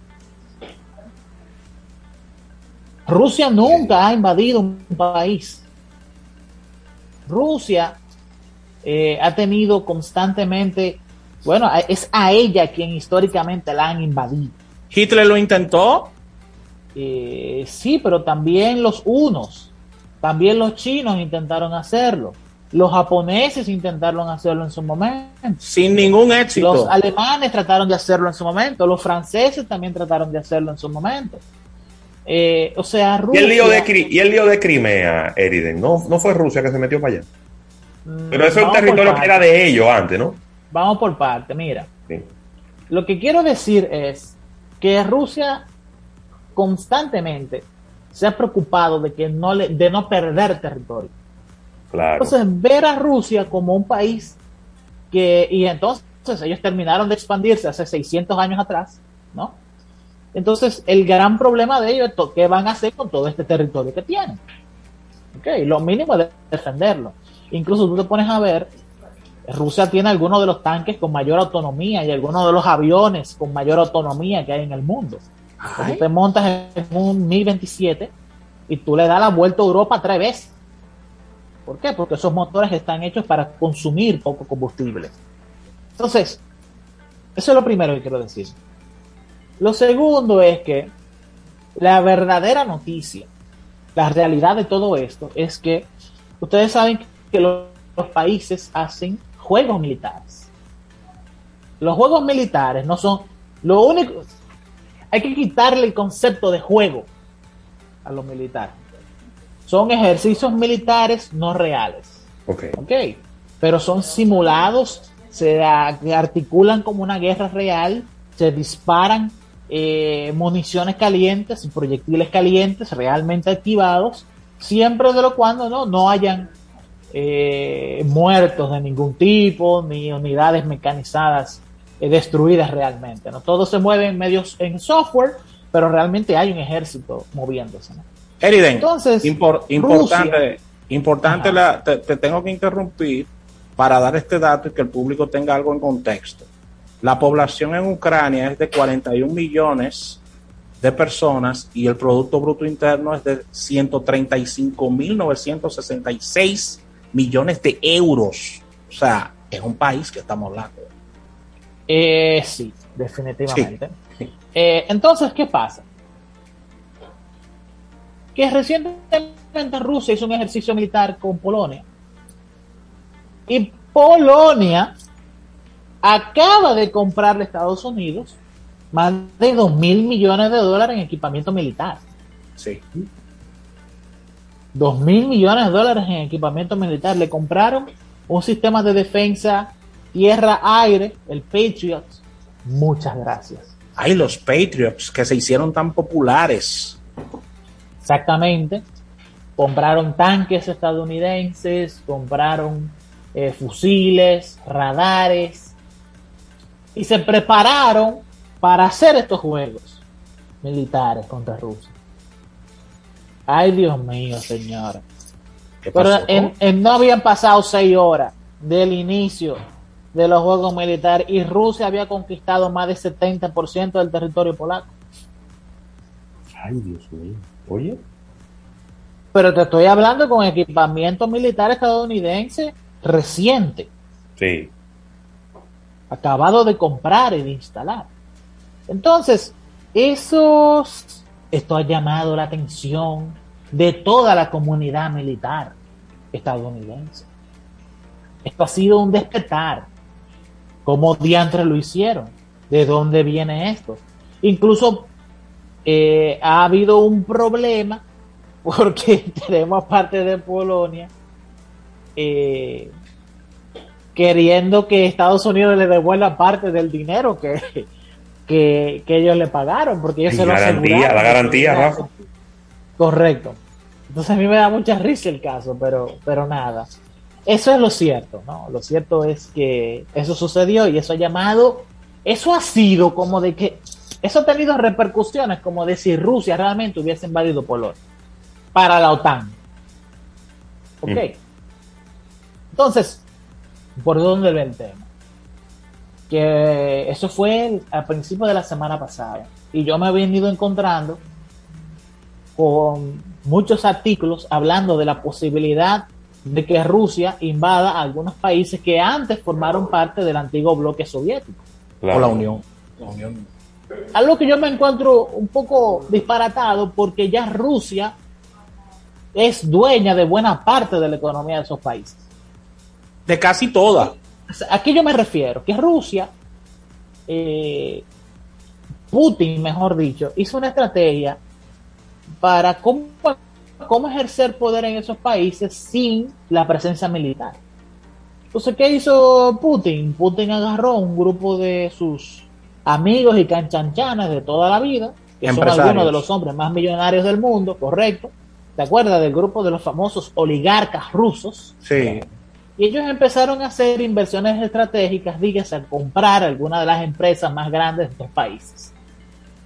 Rusia nunca ha invadido un país. Rusia eh, ha tenido constantemente, bueno, es a ella quien históricamente la han invadido. Hitler lo intentó. Eh, sí, pero también los unos, también los chinos intentaron hacerlo. Los japoneses intentaron hacerlo en su momento. Sin ningún éxito. Los alemanes trataron de hacerlo en su momento. Los franceses también trataron de hacerlo en su momento. Eh, o sea, ¿Y el, lío de, y el lío de Crimea, Eriden, ¿no, no fue Rusia que se metió para allá. Mm, Pero ese es un territorio que era de ellos antes, ¿no? Vamos por parte, mira. Sí. Lo que quiero decir es que Rusia constantemente se ha preocupado de que no le, de no perder territorio. Claro. Entonces, ver a Rusia como un país que, y entonces ellos terminaron de expandirse hace 600 años atrás, ¿no? Entonces, el gran problema de ellos es qué van a hacer con todo este territorio que tienen. Ok, lo mínimo es defenderlo. Incluso tú te pones a ver, Rusia tiene algunos de los tanques con mayor autonomía y algunos de los aviones con mayor autonomía que hay en el mundo. Tú te montas en un Mi-27 y tú le das la vuelta a Europa tres veces. ¿Por qué? Porque esos motores están hechos para consumir poco combustible. Entonces, eso es lo primero que quiero decir. Lo segundo es que la verdadera noticia, la realidad de todo esto es que ustedes saben que los, los países hacen juegos militares. Los juegos militares no son Lo único, hay que quitarle el concepto de juego a los militares. Son ejercicios militares no reales. Ok. Pero son simulados, se articulan como una guerra real, se disparan eh, municiones calientes y proyectiles calientes realmente activados, siempre de lo cuando no, no hayan eh, muertos de ningún tipo, ni unidades mecanizadas eh, destruidas realmente. ¿no? Todo se mueve en medios en software, pero realmente hay un ejército moviéndose. ¿no? Eriden, Entonces, impor- importante, Rusia- importante la, te, te tengo que interrumpir para dar este dato y que el público tenga algo en contexto. La población en Ucrania es de 41 millones de personas y el Producto Bruto Interno es de 135.966 millones de euros. O sea, es un país que estamos hablando. Eh, sí, definitivamente. Eh, entonces, ¿qué pasa? Que recientemente Rusia hizo un ejercicio militar con Polonia. Y Polonia acaba de comprarle a Estados Unidos más de 2 mil millones de dólares en equipamiento militar. Sí. 2 mil millones de dólares en equipamiento militar. Le compraron un sistema de defensa tierra-aire, el Patriot. Muchas gracias. Hay los Patriots que se hicieron tan populares. Exactamente. Compraron tanques estadounidenses, compraron eh, fusiles, radares y se prepararon para hacer estos juegos militares contra Rusia. Ay, Dios mío, señora. ¿Qué Pero pasó? en, en- no habían pasado seis horas del inicio de los juegos militares y Rusia había conquistado más del 70% del territorio polaco. Ay, Dios mío. Oye. Pero te estoy hablando con equipamiento militar estadounidense reciente, Sí. Acabado de comprar y de instalar. Entonces, esos, esto ha llamado la atención de toda la comunidad militar estadounidense. Esto ha sido un despertar. ¿Cómo diantres lo hicieron? ¿De dónde viene esto? Incluso eh, ha habido un problema porque tenemos parte de Polonia eh, queriendo que Estados Unidos le devuelva parte del dinero que, que, que ellos le pagaron, porque ellos Y se lo garantía, aseguraron. la garantía, Rafa. Correcto. Entonces a mí me da mucha risa el caso, pero, pero nada. Eso es lo cierto, ¿no? Lo cierto es que eso sucedió y eso ha llamado, eso ha sido como de que, eso ha tenido repercusiones como de si Rusia realmente hubiese invadido Polonia para la OTAN. Ok. Mm. Entonces, ¿por dónde ve el tema? Que eso fue el- al principio de la semana pasada y yo me he venido encontrando con muchos artículos hablando de la posibilidad de que Rusia invada a algunos países que antes formaron parte del antiguo bloque soviético. O la Unión. La Unión. Algo que yo me encuentro un poco disparatado porque ya Rusia es dueña de buena parte de la economía de esos países. De casi toda. ¿A qué yo me refiero? Que Rusia, eh, Putin, mejor dicho, hizo una estrategia para cómo, cómo ejercer poder en esos países sin la presencia militar. Entonces, ¿qué hizo Putin? Putin agarró un grupo de sus amigos y canchanchanas de toda la vida, que son algunos de los hombres más millonarios del mundo, correcto. ¿Te acuerdas del grupo de los famosos oligarcas rusos? Sí. Y ellos empezaron a hacer inversiones estratégicas, dígase, a comprar algunas de las empresas más grandes de estos países.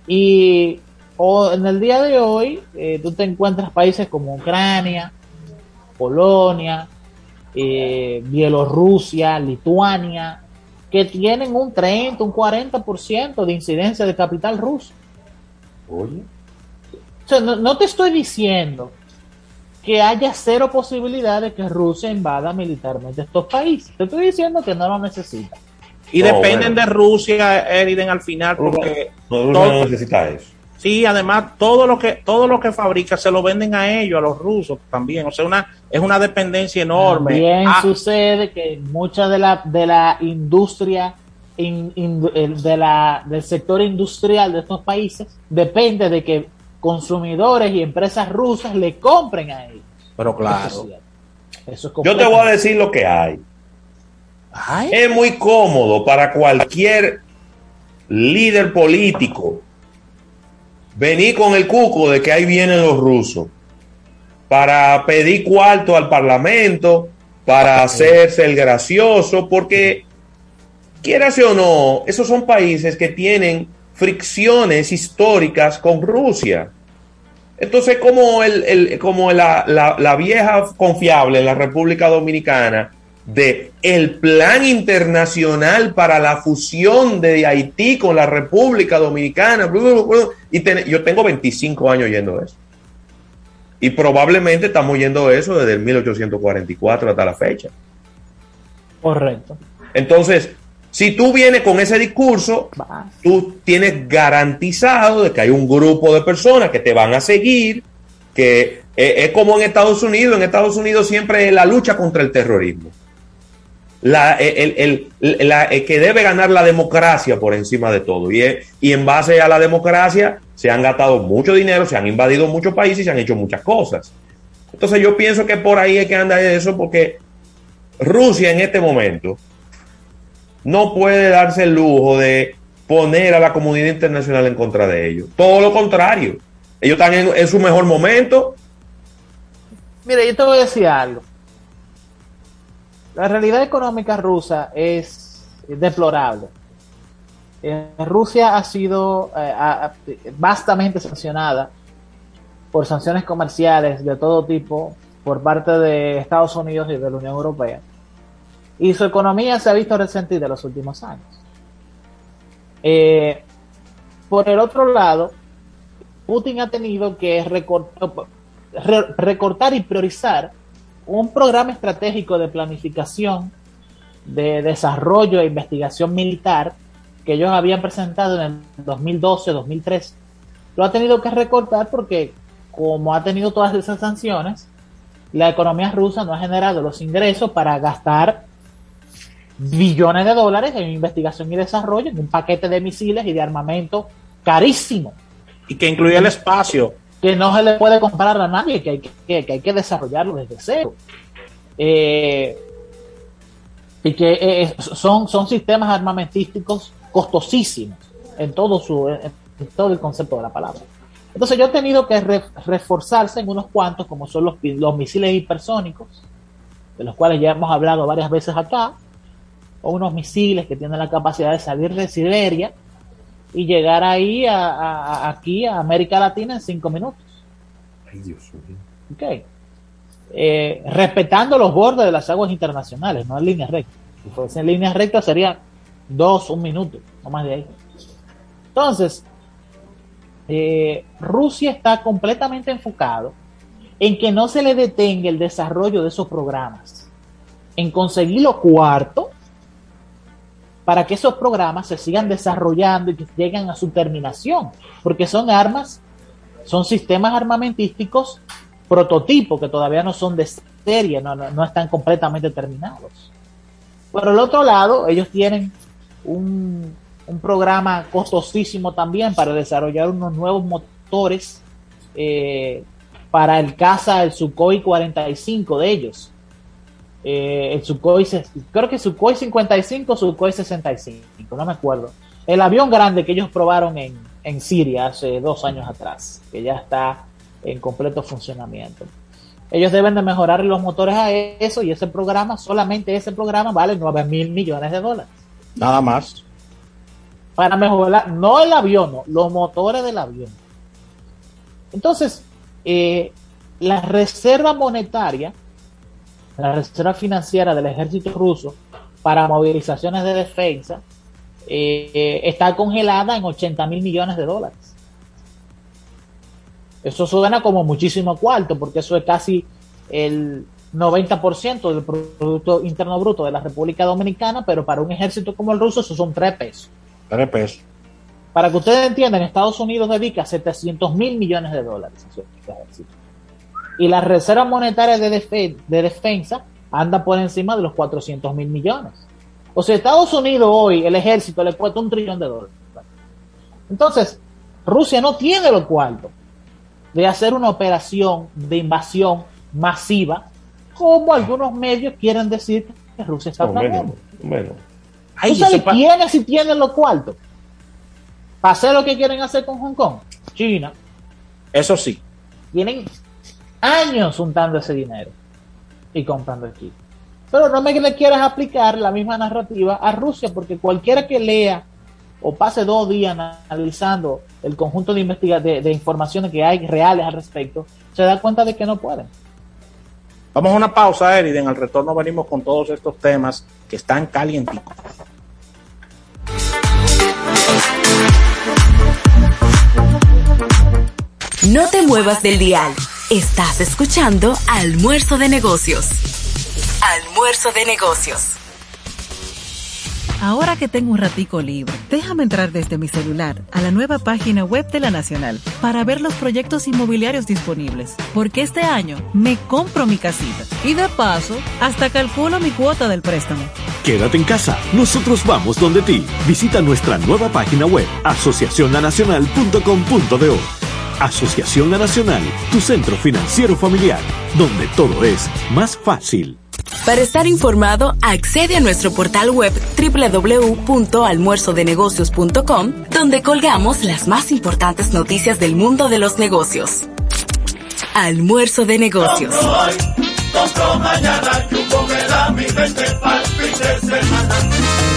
Y o- en el día de hoy, eh, tú te encuentras países como Ucrania, Polonia, eh, Bielorrusia, Lituania, que tienen un 30, un 40% de incidencia de capital ruso. Oye. O sea, no, no te estoy diciendo que haya cero posibilidad de que Rusia invada militarmente estos países. Te estoy diciendo que no lo necesita. Y No, dependen bueno. de Rusia, Eriden, al final, porque No, Rusia todo- no necesita eso. sí, además todo lo que todo lo que fabrica se lo venden a ellos, a los rusos también. O sea, una es una dependencia enorme. También Ah, sucede que mucha de la, de la industria in- in- el- de la, del sector industrial de estos países depende de que consumidores y empresas rusas le compren a ellos. Pero Eso claro. es. Eso es Yo te voy a decir lo que hay. Es muy cómodo para cualquier líder político venir con el cuco de que ahí vienen los rusos para pedir cuarto al parlamento, para hacerse el gracioso, porque quieras o no, esos son países que tienen fricciones históricas con Rusia. Entonces, como, el, el- como la, la- la vieja confiable en la República Dominicana de el plan internacional para la fusión de Haití con la República Dominicana, y ten- yo tengo 25 años yendo eso. Y probablemente estamos yendo eso desde el 1844 hasta la fecha. Correcto. Entonces, si tú vienes con ese discurso, tú tienes garantizado de que hay un grupo de personas que te van a seguir, que es como en Estados Unidos, en Estados Unidos siempre es la lucha contra el terrorismo. La, el, el- el- la- el que debe ganar la democracia por encima de todo. Y, es- y en base a la democracia se han gastado mucho dinero, se han invadido muchos países y se han hecho muchas cosas. Entonces yo pienso que por ahí es que anda eso, porque Rusia en este momento no puede darse el lujo de poner a la comunidad internacional en contra de ellos. Todo lo contrario. Ellos están en, su mejor momento. Mira, yo te voy a decir algo. La realidad económica rusa es deplorable. Eh, Rusia ha sido eh, vastamente sancionada por sanciones comerciales de todo tipo por parte de Estados Unidos y de la Unión Europea. Y su economía se ha visto resentida en los últimos años. Eh, por el otro lado, Putin ha tenido que recortar, re- recortar y priorizar un programa estratégico de planificación, de desarrollo e investigación militar que ellos habían presentado en el 2012-2013. Lo ha tenido que recortar porque como ha tenido todas esas sanciones, la economía rusa no ha generado los ingresos para gastar billones de dólares en investigación y desarrollo, en un paquete de misiles y de armamento carísimo Y que incluye el espacio. que no se le puede comprar a nadie, que hay que, que hay que desarrollarlo desde cero. Eh, y que eh, son, son sistemas armamentísticos costosísimos en todo, su, en todo el concepto de la palabra. Entonces yo he tenido que re- reforzarse en unos cuantos, como son los, los misiles hipersónicos, de los cuales ya hemos hablado varias veces acá, o unos misiles que tienen la capacidad de salir de Siberia y llegar ahí a, a- aquí a América Latina en cinco minutos. Ay, Dios mío. Ok. Eh, respetando los bordes de las aguas internacionales, no en línea recta. Si fuese en línea recta sería dos, un minuto, no más de ahí. Entonces, eh, Rusia está completamente enfocado en que no se le detenga el desarrollo de esos programas, en conseguir lo cuarto para que esos programas se sigan desarrollando y que lleguen a su terminación, porque son armas, son sistemas armamentísticos prototipo que todavía no son de serie, no, no, están completamente terminados. Por el otro lado, ellos tienen un, un programa costosísimo también para desarrollar unos nuevos motores eh, para el caza, el Sukhoi 45 de ellos. Eh, el Sukhoi, creo que Sukhoi 55, Sukhoi 65, no me acuerdo. El avión grande que ellos probaron en, en Siria hace dos años atrás, que ya está en completo funcionamiento. Ellos deben de mejorar los motores a eso y ese programa, solamente ese programa vale 9 mil millones de dólares. Nada más. Para mejorar, no el avión, no, los motores del avión. Entonces, eh, la reserva monetaria, la reserva financiera del ejército ruso para movilizaciones de defensa eh, está congelada en 80 mil millones de dólares. Eso suena como muchísimo cuarto, porque eso es casi el 90% del Producto Interno Bruto de la República Dominicana, pero para un ejército como el ruso eso son tres pesos. Tres pesos. Para que ustedes entiendan, Estados Unidos dedica 700 mil millones de dólares a su ejército. Y la Reserva Monetaria de, Defe- de Defensa anda por encima de los 400 mil millones. O sea, Estados Unidos hoy, el ejército le cuesta un trillón de dólares. Entonces, Rusia no tiene los cuartos de hacer una operación de invasión masiva, como algunos medios quieren decir que Rusia está No, bueno, planeando. bueno. ¿Tú sabes quiénes sí tienen los cuartos? Para hacer lo que quieren hacer con Hong Kong. China. Eso sí. Tienen años juntando ese dinero y comprando aquí. Pero no me le quieras aplicar la misma narrativa a Rusia, porque cualquiera que lea o pase dos días analizando el conjunto de, investiga de, de informaciones que hay reales al respecto, se da cuenta de que no pueden. Vamos a una pausa, Eriden. Al retorno venimos con todos estos temas que están calienticos. No te muevas del dial. Estás escuchando Almuerzo de Negocios. Almuerzo de Negocios. Ahora que tengo un ratico libre, déjame entrar desde mi celular a la nueva página web de la Nacional para ver los proyectos inmobiliarios disponibles, porque este año me compro mi casita y de paso hasta calculo mi cuota del préstamo. Quédate en casa, nosotros vamos donde ti. Visita nuestra nueva página web asociacionlanacional.com.do. Asociación La Nacional, tu centro financiero familiar, donde todo es más fácil. Para estar informado, accede a nuestro portal web www.almuerzodenegocios.com, donde colgamos las más importantes noticias del mundo de los negocios. Almuerzo de Negocios. Compro mañana, Jumbo me da mi 20 pa'l fin de semana.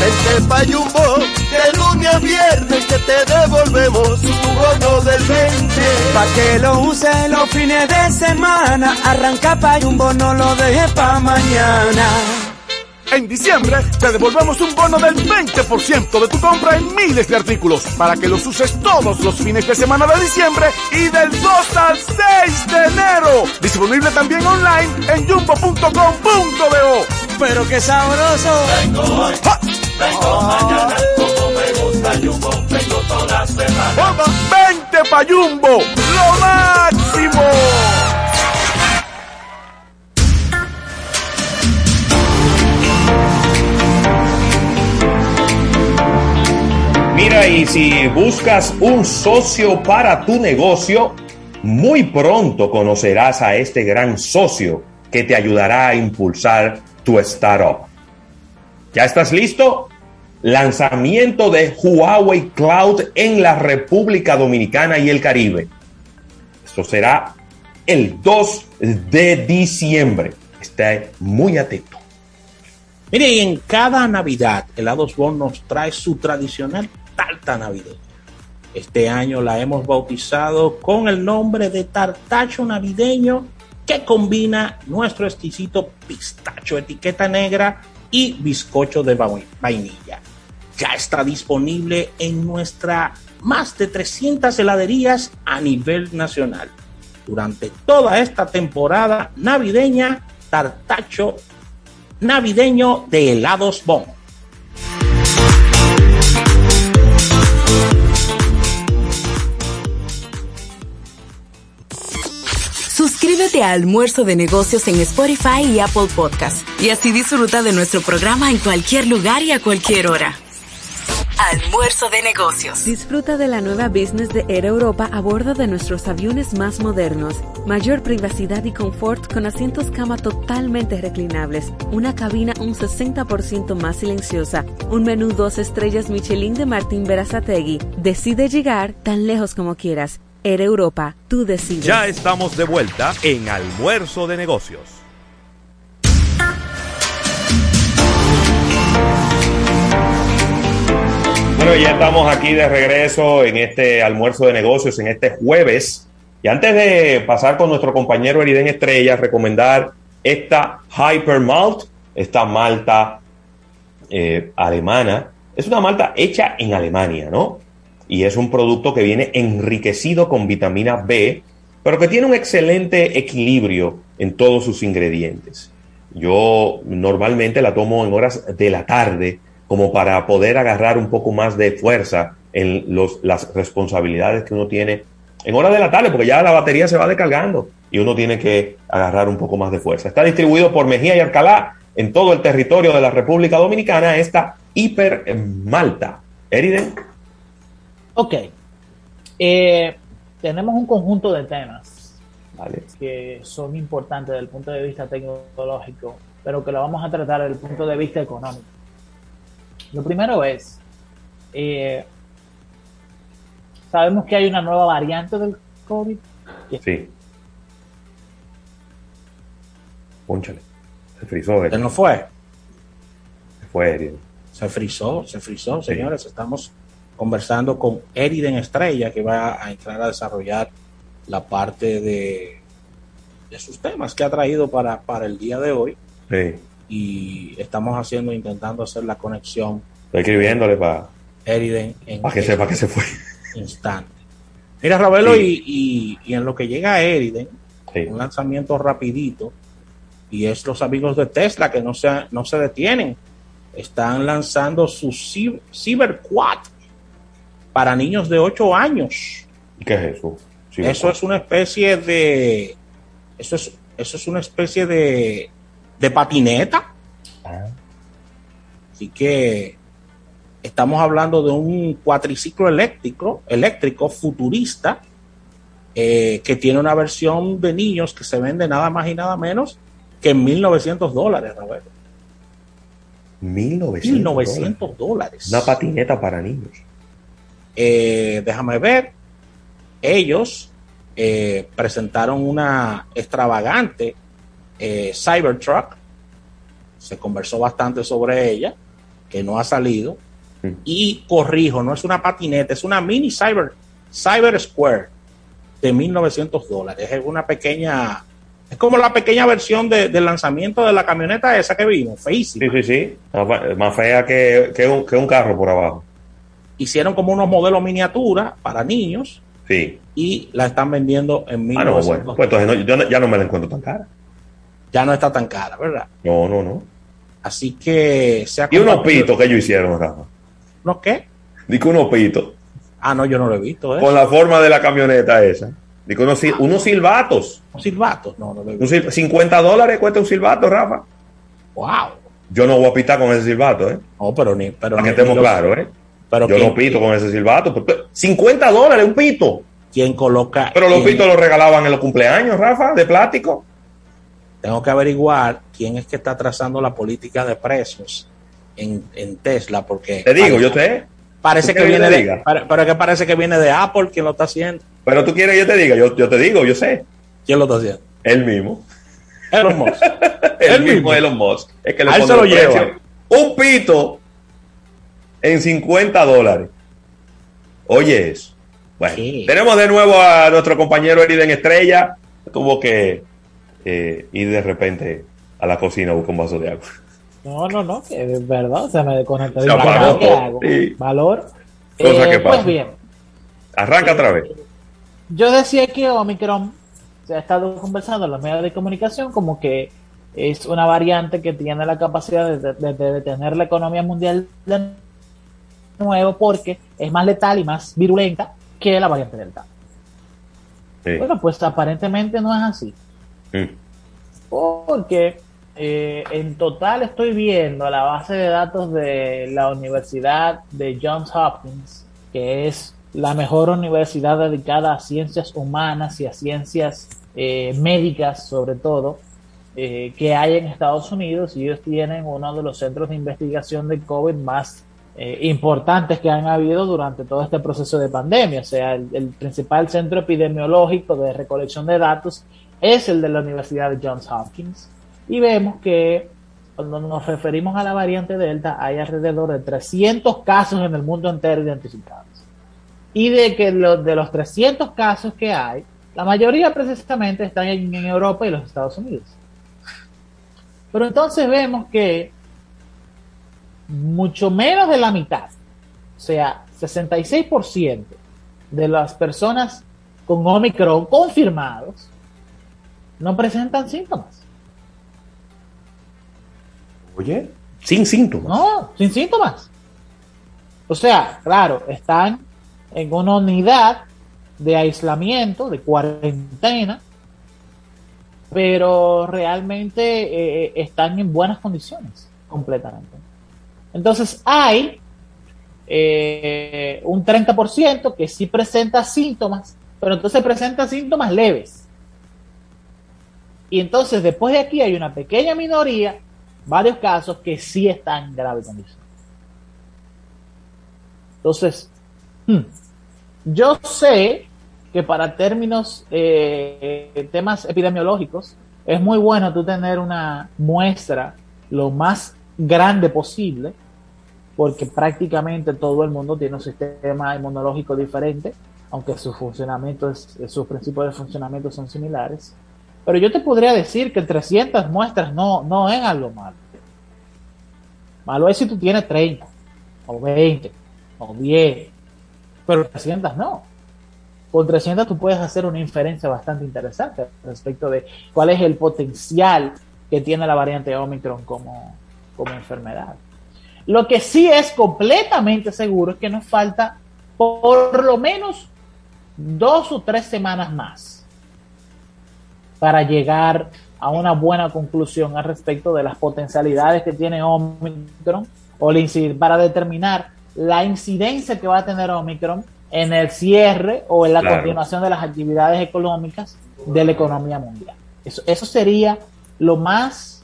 Vente pa' Jumbo, de lunes a viernes que te devolvemos tu bono del 20. Pa' que lo use los fines de semana, arranca pa' Jumbo, no lo deje pa' mañana. En diciembre te devolvemos un bono del 20% de tu compra en miles de artículos para que los uses todos los fines de semana de diciembre y del 2 al 6 de enero. Disponible también online en jumbo.com.do. Pero qué sabroso. Vengo hoy, vengo mañana, como me gusta Jumbo, vengo toda semana. Toma, 20 pa' Jumbo, lo máximo. Mira, y si buscas un socio para tu negocio, muy pronto conocerás a este gran socio que te ayudará a impulsar tu startup. ¿Ya estás listo? Lanzamiento de Huawei Cloud en la República Dominicana y el Caribe. Esto será el 2 de diciembre. Esté muy atento. Mire, en cada Navidad, Helados Bon nos trae su tradicional tarta navideña. Este año la hemos bautizado con el nombre de tartacho navideño que combina nuestro exquisito pistacho etiqueta negra y bizcocho de va- vainilla. Ya está disponible en nuestra más de 300 heladerías a nivel nacional. Durante toda esta temporada navideña, tartacho navideño de helados Bon. Suscríbete a Almuerzo de Negocios en Spotify y Apple Podcast y así disfruta de nuestro programa en cualquier lugar y a cualquier hora. Almuerzo de Negocios. Disfruta de la nueva business de Air Europa a bordo de nuestros aviones más modernos. Mayor privacidad y confort con asientos cama totalmente reclinables, una cabina un 60% más silenciosa, un menú dos estrellas Michelin de Martín Berazategui. Decide llegar tan lejos como quieras. Air Europa, tú decides. Ya estamos de vuelta en Almuerzo de Negocios. Bueno, ya estamos aquí de regreso en este almuerzo de negocios, en este jueves. Y antes de pasar con nuestro compañero Eriden Estrella, recomendar esta Hyper Malt, esta malta eh, alemana. Es una malta hecha en Alemania, ¿no? Y es un producto que viene enriquecido con vitamina B, pero que tiene un excelente equilibrio en todos sus ingredientes. Yo normalmente la tomo en horas de la tarde como para poder agarrar un poco más de fuerza en las responsabilidades que uno tiene en horas de la tarde, porque ya la batería se va descargando y uno tiene que agarrar un poco más de fuerza. Está distribuido por Mejía y Alcalá en todo el territorio de la República Dominicana esta hiper malta. Eriden. Ok. Eh, tenemos un conjunto de temas que son importantes desde el punto de vista tecnológico, pero que lo vamos a tratar desde el punto de vista económico. Lo primero es, eh, sabemos que hay una nueva variante del COVID. Sí. Pónchale. Se frizó. ¿Qué no fue? Se fue. Se frizó, se frizó, señores. Estamos conversando con Eriden Estrella, que va a entrar a desarrollar la parte de, de sus temas que ha traído para, para el día de hoy. Sí. Y estamos haciendo, intentando hacer la conexión. Estoy escribiéndole para Eriden en para que sepa que se fue. instante. Mira, Ravelo, Sí. y, y, y en lo que llega a Eriden, un lanzamiento rapidito, y es los amigos de Tesla que no se, no se detienen. Están lanzando su Cy- Cyberquad para niños de 8 años. ¿Qué es eso? Sí, eso es una especie de. Eso es, eso es una especie de. de patineta. Así que estamos hablando de un cuatriciclo eléctrico, eléctrico futurista, eh, que tiene una versión de niños que se vende nada más y nada menos que en 1900 dólares, Roberto. 1900. 1900 dólares. Una patineta para niños. Eh, déjame ver. Ellos eh, presentaron una extravagante eh, Cybertruck. Se conversó bastante sobre ella, que no ha salido. Y corrijo, no es una patineta, es una mini Cyber, Cyber Square de 1900 dólares. Es una pequeña, es como la pequeña versión de- del lanzamiento de la camioneta esa que vino, feísima. Sí, sí, sí. Más- Más fea que, que un, que un carro por abajo. Hicieron como unos modelos miniatura para niños Sí. y la están vendiendo en Ah, no, 1900 bueno. Pues entonces no- yo no- ya no me la encuentro tan cara. ya no está tan cara, ¿verdad? No, no, no. Así que se ha Y unos pitos que ellos hicieron, Rafa. ¿No qué? Dice unos pitos. Ah, no, yo no lo he visto, ¿eh? Con la forma de la camioneta esa. Dice unos, sil- unos silbatos. ¿Un silbato? No, no lo he Un visto. sil- 50 dólares cuesta un silbato, Rafa. Wow. Yo no voy a pitar con ese silbato, ¿eh? No, pero ni. Pero Para que estemos claros, ¿eh? Pero Yo ¿quién- no pito con ese silbato. porque- 50 dólares un pito. ¿Quién coloca? Pero los pitos los regalaban en los cumpleaños, Rafa, de plástico. Tengo que averiguar quién es que está trazando la política de precios en, en Tesla, porque. Te digo, yo sé. Parece ¿Tú que viene de. diga? pare- Pero que parece que viene de Apple quien lo está haciendo. Pero tú quieres que yo te diga, yo, yo te digo, yo sé. ¿Quién lo está haciendo? Él mismo. Elon Musk. El mismo mismo. Elon Musk. Es que le A él pone se lo lleva. Un pito en 50 dólares. Oye eso. Bueno, tenemos de nuevo a nuestro compañero Eriden Estrella. Tuvo que eh, ir de repente a la cocina a buscar un vaso de agua. No, no, no, que es verdad, se me desconectó. Se apagó. ¿Qué hago? Sí. Valor. Cosa Eh, que pasa. Pues bien, Arranca otra vez. yo decía que Omicron se ha estado conversando en los medios de comunicación como que es una variante que tiene la capacidad de, de- de detener la economía mundial de nuevo porque es más letal y más virulenta que la variante Delta. Sí. Bueno, pues aparentemente no es así. Porque eh, en total estoy viendo la base de datos de la Universidad de Johns Hopkins, que es la mejor universidad dedicada a ciencias humanas y a ciencias eh, médicas sobre todo, eh, que hay en Estados Unidos y ellos tienen uno de los centros de investigación de COVID más eh, importantes que han habido durante todo este proceso de pandemia. O sea, el, principal centro epidemiológico de recolección de datos es el de la Universidad de Johns Hopkins. Y vemos que cuando nos referimos a la variante Delta hay alrededor de 300 casos en el mundo entero identificados. Y de que los, de los 300 casos que hay, la mayoría precisamente están en Europa y los Estados Unidos. Pero entonces vemos que mucho menos de la mitad, o sea, 66% de las personas con Omicron confirmados no presentan síntomas. Oye, sin síntomas. No, sin síntomas. O sea, claro, están en una unidad de aislamiento, de cuarentena, pero realmente eh, están en buenas condiciones completamente. Entonces hay eh, un 30% que sí presenta síntomas, pero entonces presenta síntomas leves. Y entonces después de aquí hay una pequeña minoría, varios casos que sí están en grave condición. Entonces, hmm, yo sé que para términos, eh, temas epidemiológicos, es muy bueno tú tener una muestra lo más grande posible, porque prácticamente todo el mundo tiene un sistema inmunológico diferente, aunque su funcionamiento es, sus principios de funcionamiento son similares. Pero yo te podría decir que 300 muestras no, no es algo malo. Malo es si tú tienes 30, o 20, o 10, pero 300 no. Con 300 tú puedes hacer una inferencia bastante interesante respecto de cuál es el potencial que tiene la variante Omicron como, como enfermedad. Lo que sí es completamente seguro es que nos falta por lo menos dos o tres semanas más para llegar a una buena conclusión al respecto de las potencialidades que tiene Omicron o para determinar la incidencia que va a tener Omicron en el cierre o en la continuación de las actividades económicas de la economía mundial. Eso, eso sería lo más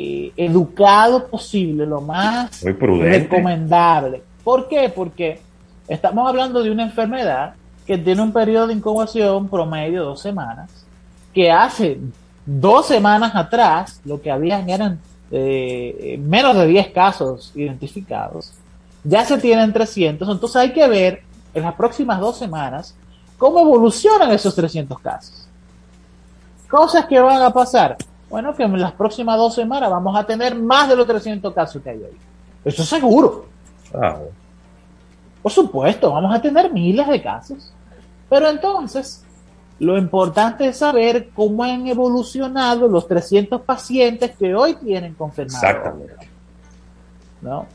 eh, educado posible, lo más recomendable. ¿Por qué? Porque estamos hablando de una enfermedad que tiene un periodo de incubación promedio de dos semanas, que hace dos semanas atrás lo que habían eran eh, menos de 10 casos identificados, ya se tienen 300, entonces hay que ver en las próximas dos semanas cómo evolucionan esos 300 casos. Cosas que van a pasar. Bueno, que en las próximas dos semanas vamos a tener más de los 300 casos que hay hoy. Eso es seguro. Por supuesto, vamos a tener miles de casos. Pero entonces, lo importante es saber cómo han evolucionado los 300 pacientes que hoy tienen confirmado. Exactamente. ¿No?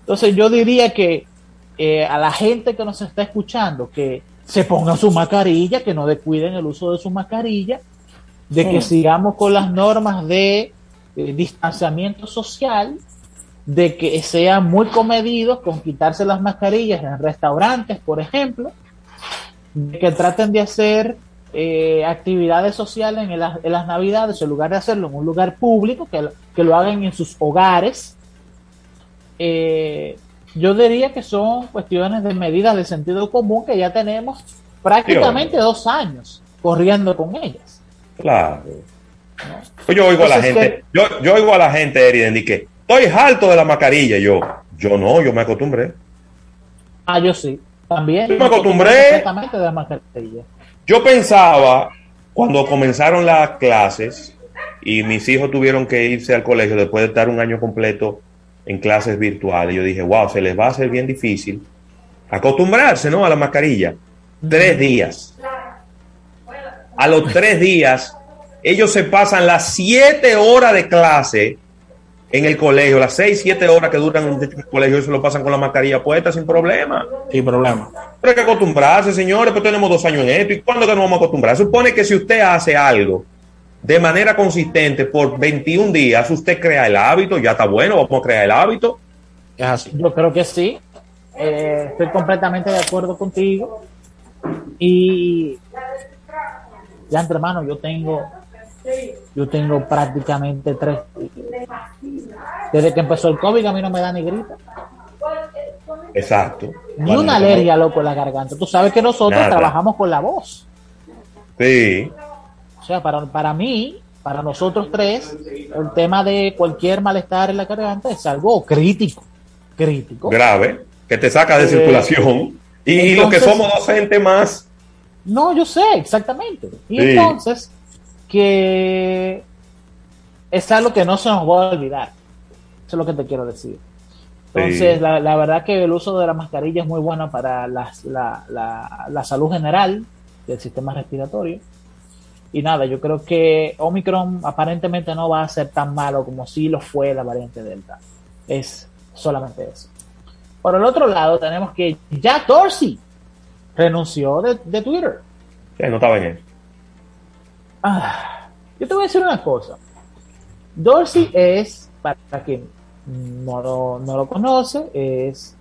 Entonces yo diría que eh, a la gente que nos está escuchando que se pongan su mascarilla, que no descuiden el uso de su mascarilla, de que sigamos con las normas de eh, distanciamiento social, de que sean muy comedidos con quitarse las mascarillas en restaurantes, por ejemplo, de que traten de hacer eh, actividades sociales en, las navidades, en lugar de hacerlo en un lugar público, que, que lo hagan en sus hogares. Eh, yo diría que son cuestiones de medidas de sentido común que ya tenemos prácticamente dos años corriendo con ellas. Claro. Pues yo oigo a la gente, yo, yo oigo a la gente, Eriden, que estoy harto de la mascarilla. Yo, yo no, yo me acostumbré. Ah, yo sí, también. Yo me acostumbré. De la mascarilla. Yo pensaba, cuando comenzaron las clases y mis hijos tuvieron que irse al colegio después de estar un año completo en clases virtuales. Yo dije, wow, se les va a hacer bien difícil acostumbrarse, ¿no? A la mascarilla. Tres días. A los tres días, ellos se pasan las siete horas de clase en el colegio, las seis, siete horas que duran en el colegio, se lo pasan con la mascarilla puesta sin problema. Sin problema. Pero hay que acostumbrarse, señores, pues tenemos dos años en esto. ¿Y cuándo que nos vamos a acostumbrar? Supone que si usted hace algo de manera consistente por 21 días, usted crea el hábito, ya está bueno, vamos a crear el hábito. Es así. Yo creo que sí. Eh, estoy completamente de acuerdo contigo. Y ya entre manos, yo tengo yo tengo prácticamente tres. Desde que empezó el COVID a mí no me da ni grita. Exacto. Ni una alergia, loco, en la garganta. Tú sabes que nosotros trabajamos con la voz. Sí. O sea, para, para mí, para nosotros tres, el tema de cualquier malestar en la garganta es algo crítico. Crítico. Grave, que te saca de eh, circulación. Y lo que somos docentes más. No, yo sé, exactamente. Y entonces, que es algo que no se nos va a olvidar. Eso es lo que te quiero decir. Entonces, la, la, verdad que el uso de la mascarilla es muy bueno para la, la, la salud general del sistema respiratorio. Y nada, yo creo que Omicron aparentemente no va a ser tan malo como si lo fue la variante Delta. Es solamente eso. Por el otro lado, tenemos que Jack Dorsey renunció de, Twitter. Sí, no estaba bien. Ah, Yo te voy a decir una cosa. Dorsey es, para quien no lo, no lo conoce, es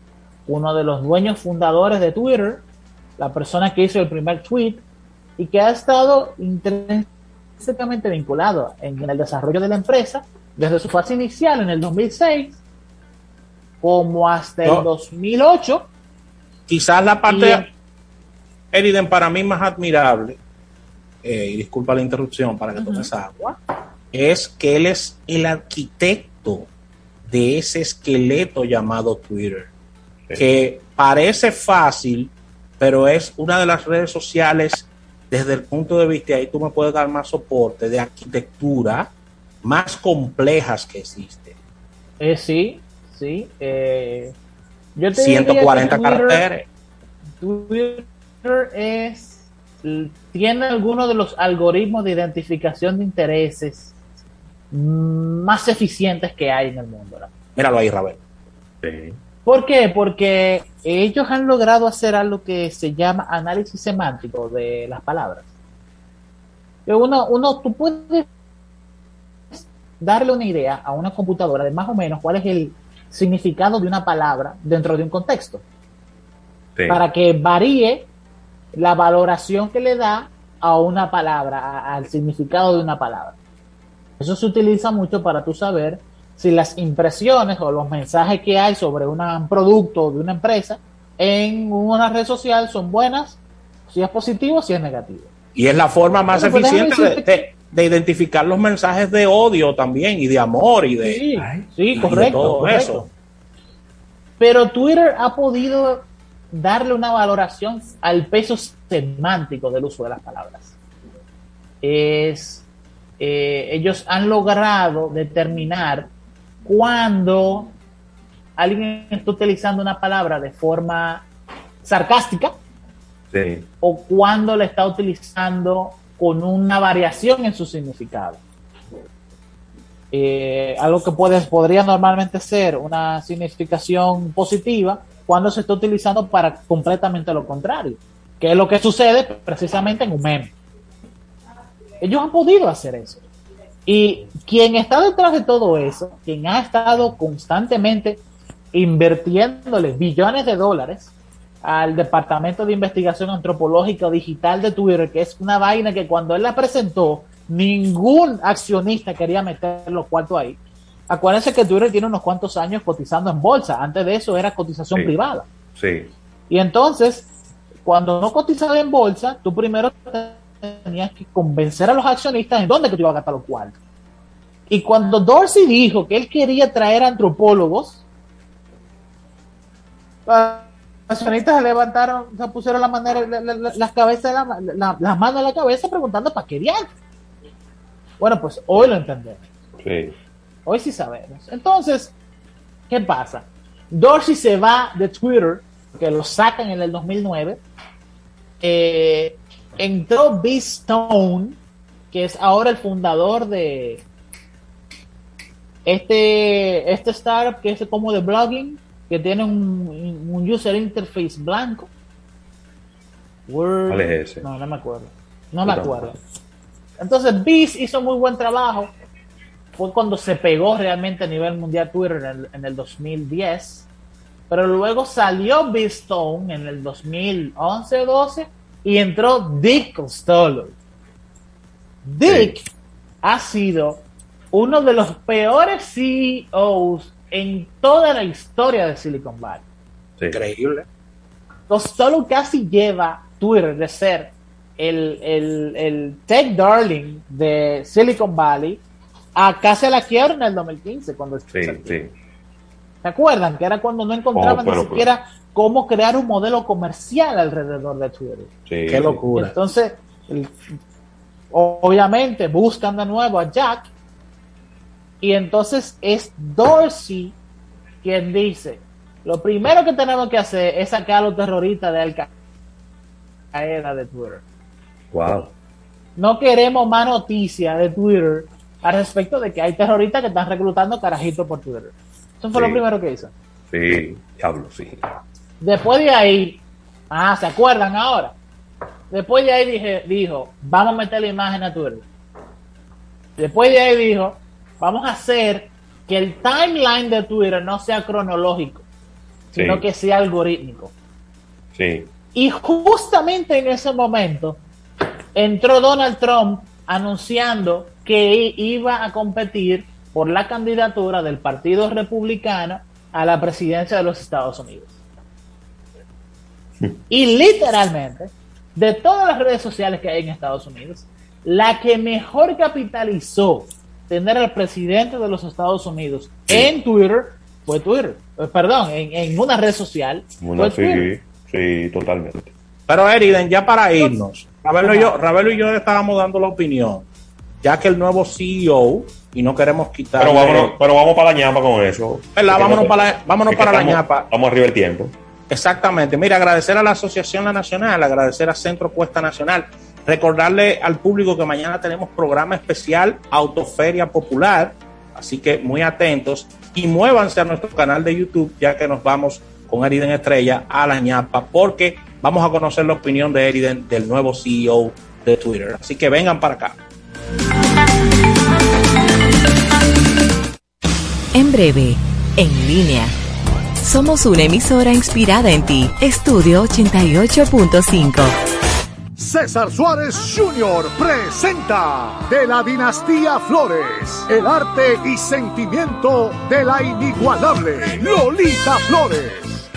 uno de los dueños fundadores de Twitter, la persona que hizo el primer tweet y que ha estado intrínsecamente vinculado en el desarrollo de la empresa desde su fase inicial en el 2006 como hasta No. el 2008. Quizás la parte, Eriden, para mí más admirable, eh, y disculpa la interrupción para que tomes agua, es que él es el arquitecto de ese esqueleto llamado Twitter, que parece fácil, pero es una de las redes sociales desde el punto de vista, y ahí tú me puedes dar más soporte, de arquitectura más complejas que existen. Eh, sí, sí. eh, yo te diría que 140 Twitter- caracteres. Twitter es tiene algunos de los algoritmos de identificación de intereses más eficientes que hay en el mundo. ¿no? Míralo ahí, Ravel. ¿Por qué? Porque ellos han logrado hacer algo que se llama análisis semántico de las palabras. Uno, uno, tú puedes darle una idea a una computadora de más o menos cuál es el significado de una palabra dentro de un contexto Sí. para que varíe la valoración que le da a una palabra, a- al significado de una palabra. Eso se utiliza mucho para tú saber si las impresiones o los mensajes que hay sobre una- un producto de una empresa en una red social son buenas, si es positivo, si es negativo. Y es la forma más pues eficiente de, de- de identificar los mensajes de odio también y de amor y de, Sí, sí, y de correcto, todo correcto. eso. Pero Twitter ha podido darle una valoración al peso semántico del uso de las palabras. Es, eh, ellos han logrado determinar cuando alguien está utilizando una palabra de forma sarcástica Sí. o cuando la está utilizando con una variación en su significado. Eh, algo que puede, podría normalmente ser una significación positiva cuando se está utilizando para completamente lo contrario, que es lo que sucede precisamente en un meme. Ellos han podido hacer eso. Y quien está detrás de todo eso, quien ha estado constantemente invirtiéndole billones de dólares al Departamento de Investigación Antropológica Digital de Twitter, que es una vaina que cuando él la presentó, ningún accionista quería meter los cuartos ahí. Acuérdense que Twitter tiene unos cuantos años cotizando en bolsa. Antes de eso era cotización Sí. privada. Sí. Y entonces, cuando no cotizaba en bolsa, tú primero tenías que convencer a los accionistas en dónde que te iba a gastar los cuartos. Y cuando Dorsey dijo que él quería traer antropólogos, los accionistas se levantaron, se pusieron la manera, la- la- la- las cabezas, de la- la- las manos en la cabeza preguntando para qué diablos? Bueno, pues hoy lo entendemos. Sí. Hoy sí sabemos. Entonces, ¿qué pasa? Dorsey se va de Twitter, que lo sacan en el 2009. Eh, entró B. Stone, que es ahora el fundador de este, este startup que es como de blogging, que tiene un, un user interface blanco. Word- ¿Cuál es ese? No, no me acuerdo. No me acuerdo. Entonces, Beast hizo muy buen trabajo. Fue cuando se pegó realmente a nivel mundial Twitter en el, en el 2010. Pero luego salió Beast Stone en el 2011-12 y entró Dick Costello. Dick ha sido uno de los peores CEOs en toda la historia de Silicon Valley. Increíble. Costello casi lleva Twitter de ser el, el, el tech darling de Silicon Valley a casi a la quiebra en el 2015. Cuando Sí, sí. ¿Se acuerdan? Que era cuando no encontraban Oh, ni siquiera cómo crear un modelo comercial alrededor de Twitter. Sí, Qué locura. Entonces, el- obviamente buscan de nuevo a Jack y entonces es Dorsey quien dice, lo primero que tenemos que hacer es sacar a los terroristas de Al Qaeda de Twitter. Wow. No queremos más noticias de Twitter al respecto de que hay terroristas que están reclutando carajitos por Twitter. Eso fue Sí. lo primero que hizo. Sí, diablo, sí. Después de ahí, ah, ¿se acuerdan ahora? Después de ahí dije, dijo, vamos a meter la imagen a Twitter. Después de ahí dijo, vamos a hacer que el timeline de Twitter no sea cronológico, sino Sí. que sea algorítmico. Sí. Y justamente en ese momento entró Donald Trump anunciando que iba a competir por la candidatura del Partido Republicano a la presidencia de los Estados Unidos. Y literalmente, de todas las redes sociales que hay en Estados Unidos, la que mejor capitalizó tener al presidente de los Estados Unidos en Twitter fue Twitter. Eh, Perdón, en, en una red social. Una, fue Twitter. sí, sí, totalmente. Pero Eriden, ya para irnos, Ravelo y yo, Ravelo y yo estábamos dando la opinión, ya que el nuevo CEO, y no queremos quitar. Pero vámonos, pero vamos para la ñapa con eso. Vámonos no- para la- vámonos para la ñapa. Vamos arriba el tiempo. Exactamente. Mira, agradecer a la Asociación La Nacional, agradecer a Centro Cuesta Nacional, recordarle al público que mañana tenemos programa especial Autoferia Popular, así que muy atentos y muévanse a nuestro canal de YouTube ya que nos vamos con Eriden Estrella a la ñapa porque vamos a conocer la opinión de Eriden del nuevo CEO de Twitter. Así que vengan para acá. En breve, en línea. Somos una emisora inspirada en ti. Estudio 88.5. César Suárez Jr. presenta de la dinastía Flores el arte y sentimiento de la inigualable Lolita Flores.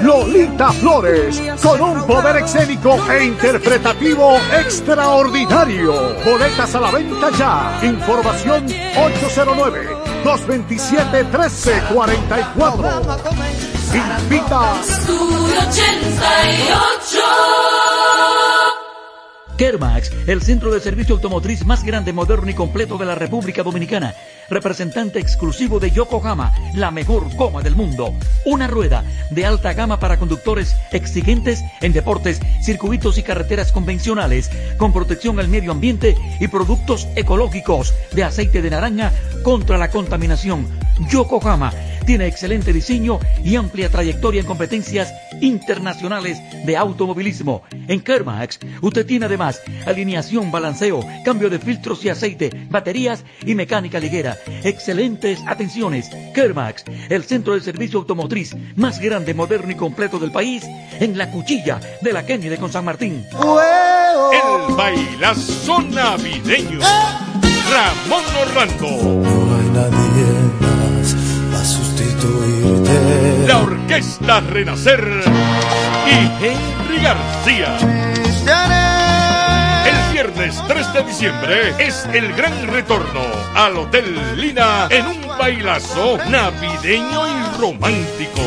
Lolita Flores, con un poder escénico e interpretativo extraordinario. Boletas a la venta ya. Información 809-227-1344. Invita. Kermax, el centro de servicio automotriz más grande, moderno y completo de la República Dominicana. Representante exclusivo de Yokohama, la mejor goma del mundo. Una rueda de alta gama para conductores exigentes en deportes, circuitos y carreteras convencionales, con protección al medio ambiente y productos ecológicos de aceite de naranja contra la contaminación. Yokohama tiene excelente diseño y amplia trayectoria en competencias internacionales de automovilismo. En Kermax, usted tiene además alineación, balanceo, cambio de filtros y aceite, baterías y mecánica ligera. Excelentes atenciones. Kermax, el centro de servicio automotriz más grande, moderno y completo del país, en la cuchilla de la Kennedy con San Martín. El bailazo navideño. Ramón Orlando. No hay nadie más a sustituirte. La Orquesta Renacer y Henry García. El viernes 3 de diciembre es el gran retorno al Hotel Lina en un bailazo navideño y romántico.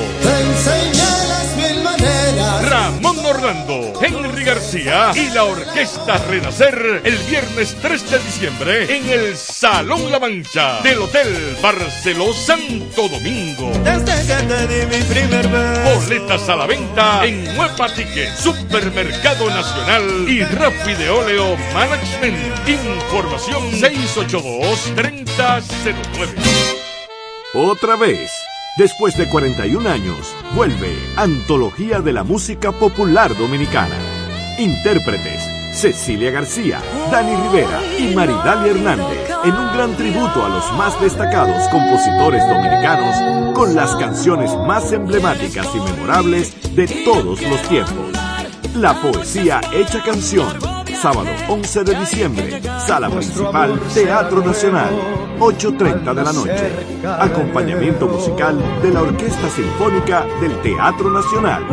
Ramón Orlando, Henry García y la Orquesta Renacer el viernes 3 de diciembre en el Salón La Mancha del Hotel Barceló Santo Domingo. Desde que te di mi primer beso. Boletas a la venta en Nueva Ticket, Supermercado Nacional y Rappi de Óleo Management. Información 682-3009. Otra vez, después de 41 años, vuelve Antología de la Música Popular Dominicana. Intérpretes, Cecilia García, Dani Rivera y Maridalia Hernández, en un gran tributo a los más destacados compositores dominicanos con las canciones más emblemáticas y memorables de todos los tiempos. La poesía hecha canción. Sábado 11 de diciembre, sala principal, Teatro Nacional, 8.30 de la noche. Acompañamiento musical de la Orquesta Sinfónica del Teatro Nacional.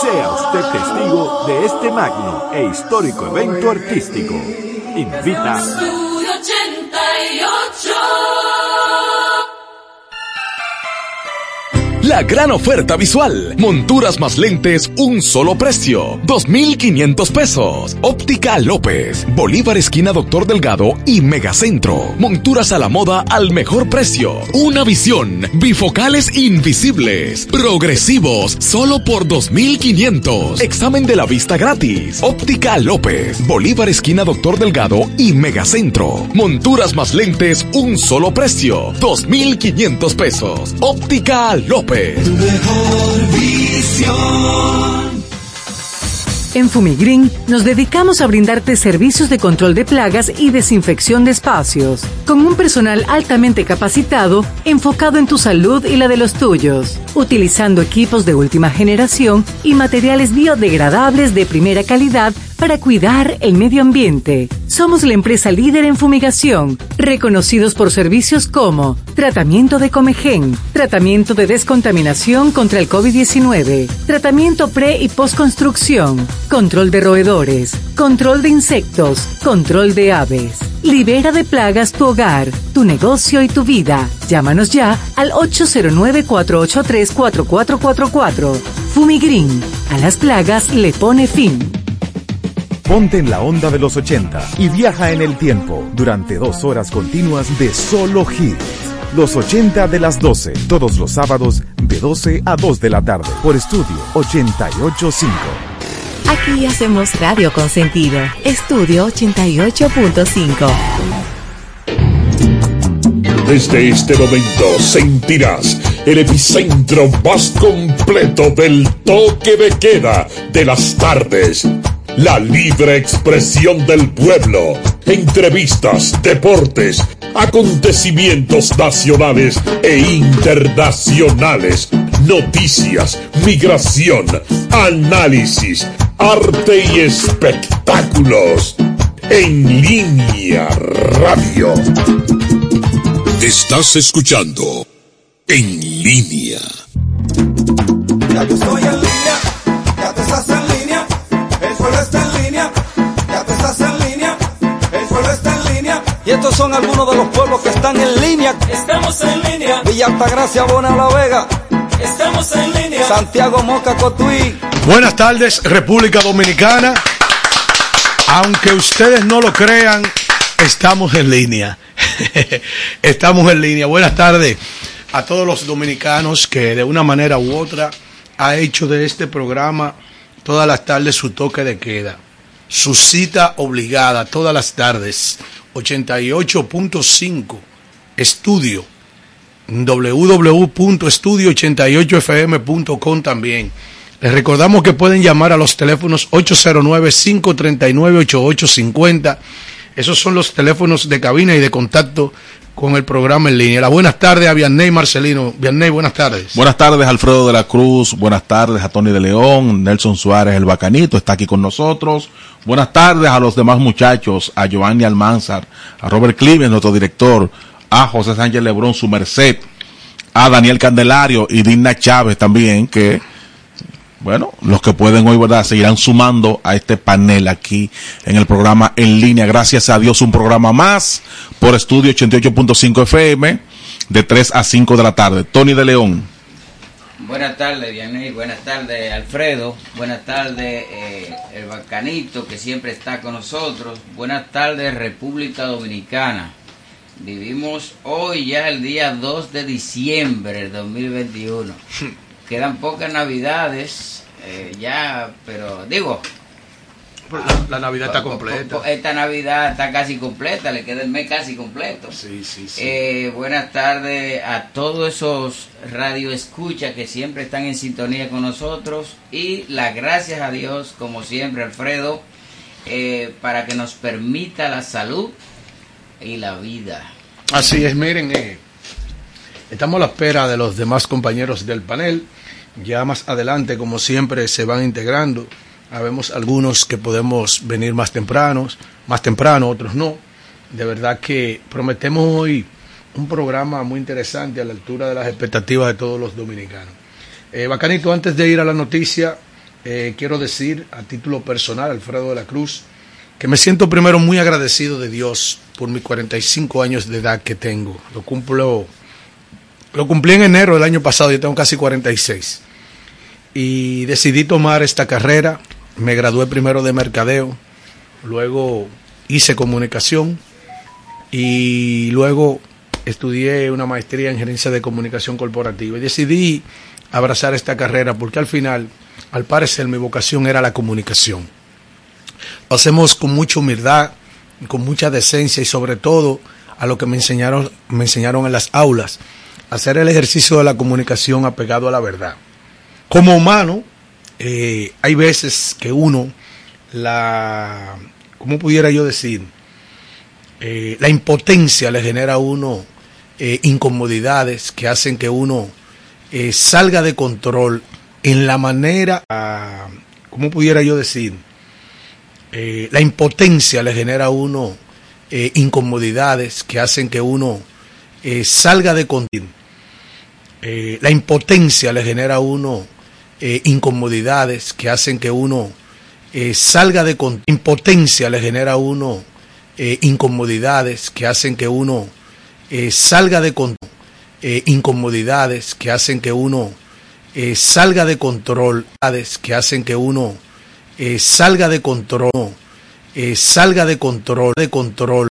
Sea usted testigo de este magno e histórico evento artístico. Invita La gran oferta visual. Monturas más lentes, un solo precio. 2,500 pesos. Óptica López. Bolívar esquina Doctor Delgado y Megacentro. Monturas a la moda al mejor precio. Una visión. Bifocales invisibles. Progresivos. Solo por 2,500. Examen de la vista gratis. Óptica López. Bolívar esquina Doctor Delgado y Megacentro. Monturas más lentes, un solo precio. 2,500 pesos. Óptica López. Tu mejor visión. En Fumigreen nos dedicamos a brindarte servicios de control de plagas y desinfección de espacios, con un personal altamente capacitado enfocado en tu salud y la de los tuyos, utilizando equipos de última generación y materiales biodegradables de primera calidad para cuidar el medio ambiente. Somos la empresa líder en fumigación, reconocidos por servicios como tratamiento de Comegen, tratamiento de descontaminación contra el COVID-19, tratamiento pre y postconstrucción, control de roedores, control de insectos, control de aves. Libera de plagas tu hogar, tu negocio y tu vida. Llámanos ya al 809-483-4444. Fumigreen, a las plagas le pone fin. Ponte en la onda de los 80 y viaja en el tiempo durante dos horas continuas de solo hits. Los 80 de las 12, todos los sábados de 12 a 2 de la tarde por estudio 885. Aquí hacemos radio con sentido. Estudio 88.5. Desde este momento sentirás el epicentro más completo del toque de queda de las tardes. La libre expresión del pueblo. Entrevistas, deportes, acontecimientos nacionales e internacionales. Noticias, migración, análisis, arte y espectáculos. En línea radio. Estás escuchando En línea. Ya yo estoy en línea, ya te estás en línea, el juego está en línea, ya te estás en línea, el juego está en línea. Y estos son algunos de los pueblos que están en línea. Estamos en línea, Villa Altagracia, Bona La Vega, estamos en línea. Santiago Moca Cotuí. Buenas tardes, República Dominicana. Aunque ustedes no lo crean, estamos en línea. estamos en línea. Buenas tardes a todos los dominicanos que de una manera u otra ha hecho de este programa todas las tardes su toque de queda. Su cita obligada todas las tardes. 88.5 estudio www.estudio88fm.com también. Les recordamos que pueden llamar a los teléfonos 809-539-8850. Esos son los teléfonos de cabina y de contacto con el programa en línea. Las buenas tardes a Vianney Marcelino. Vianney, buenas tardes. Buenas tardes, Alfredo de la Cruz. Buenas tardes a Tony de León. Nelson Suárez, el bacanito, está aquí con nosotros. Buenas tardes a los demás muchachos, a Giovanni Almanzar, a Robert Cliven, nuestro director, a José Sánchez Lebrón, su merced, a Daniel Candelario y Dina Chávez también, que, bueno, los que pueden hoy, ¿verdad?, seguirán sumando a este panel aquí en el programa en línea. Gracias a Dios, un programa más por Estudio 88.5 FM de 3 a 5 de la tarde. Tony de León. Buenas tardes, Vianney. Buenas tardes, Alfredo. Buenas tardes, eh, el Bacanito, que siempre está con nosotros. Buenas tardes, República Dominicana. Vivimos hoy ya el día 2 de diciembre del 2021. Quedan pocas navidades, eh, ya, pero digo... La, la Navidad está completa. Esta Navidad está casi completa, le queda el mes casi completo. Sí, sí, sí. Eh, buenas tardes a todos esos radioescuchas que siempre están en sintonía con nosotros y las gracias a Dios, como siempre, Alfredo, eh, para que nos permita la salud y la vida. Así es, miren, eh, estamos a la espera de los demás compañeros del panel. Ya más adelante, como siempre, se van integrando. Habemos algunos que podemos venir más tempranos, más temprano, otros no. De verdad que prometemos hoy un programa muy interesante a la altura de las expectativas de todos los dominicanos. Eh, bacanito, antes de ir a la noticia, eh, quiero decir a título personal, Alfredo de la Cruz, que me siento primero muy agradecido de Dios por mis 45 años de edad que tengo. Lo cumplo lo cumplí en enero del año pasado, yo tengo casi 46. Y decidí tomar esta carrera. Me gradué primero de mercadeo, luego hice comunicación y luego estudié una maestría en gerencia de comunicación corporativa. Y decidí abrazar esta carrera porque al final, al parecer, mi vocación era la comunicación. Lo hacemos con mucha humildad, con mucha decencia y sobre todo a lo que me enseñaron, me enseñaron en las aulas, hacer el ejercicio de la comunicación apegado a la verdad. Como humano, eh, hay veces que uno, la, ¿cómo pudiera yo decir? Eh, la impotencia le genera a uno eh, incomodidades que hacen que uno salga de control en la manera, ah, ¿cómo pudiera yo decir? La impotencia le genera a uno incomodidades que hacen que uno salga de control. Eh, la impotencia le genera a uno eh, incomodidades que hacen que uno eh, salga de control. Impotencia le genera a uno incomodidades que hacen que uno salga de. Eh, incomodidades que hacen que uno salga de control, que hacen que uno salga de control, salga de control, de control,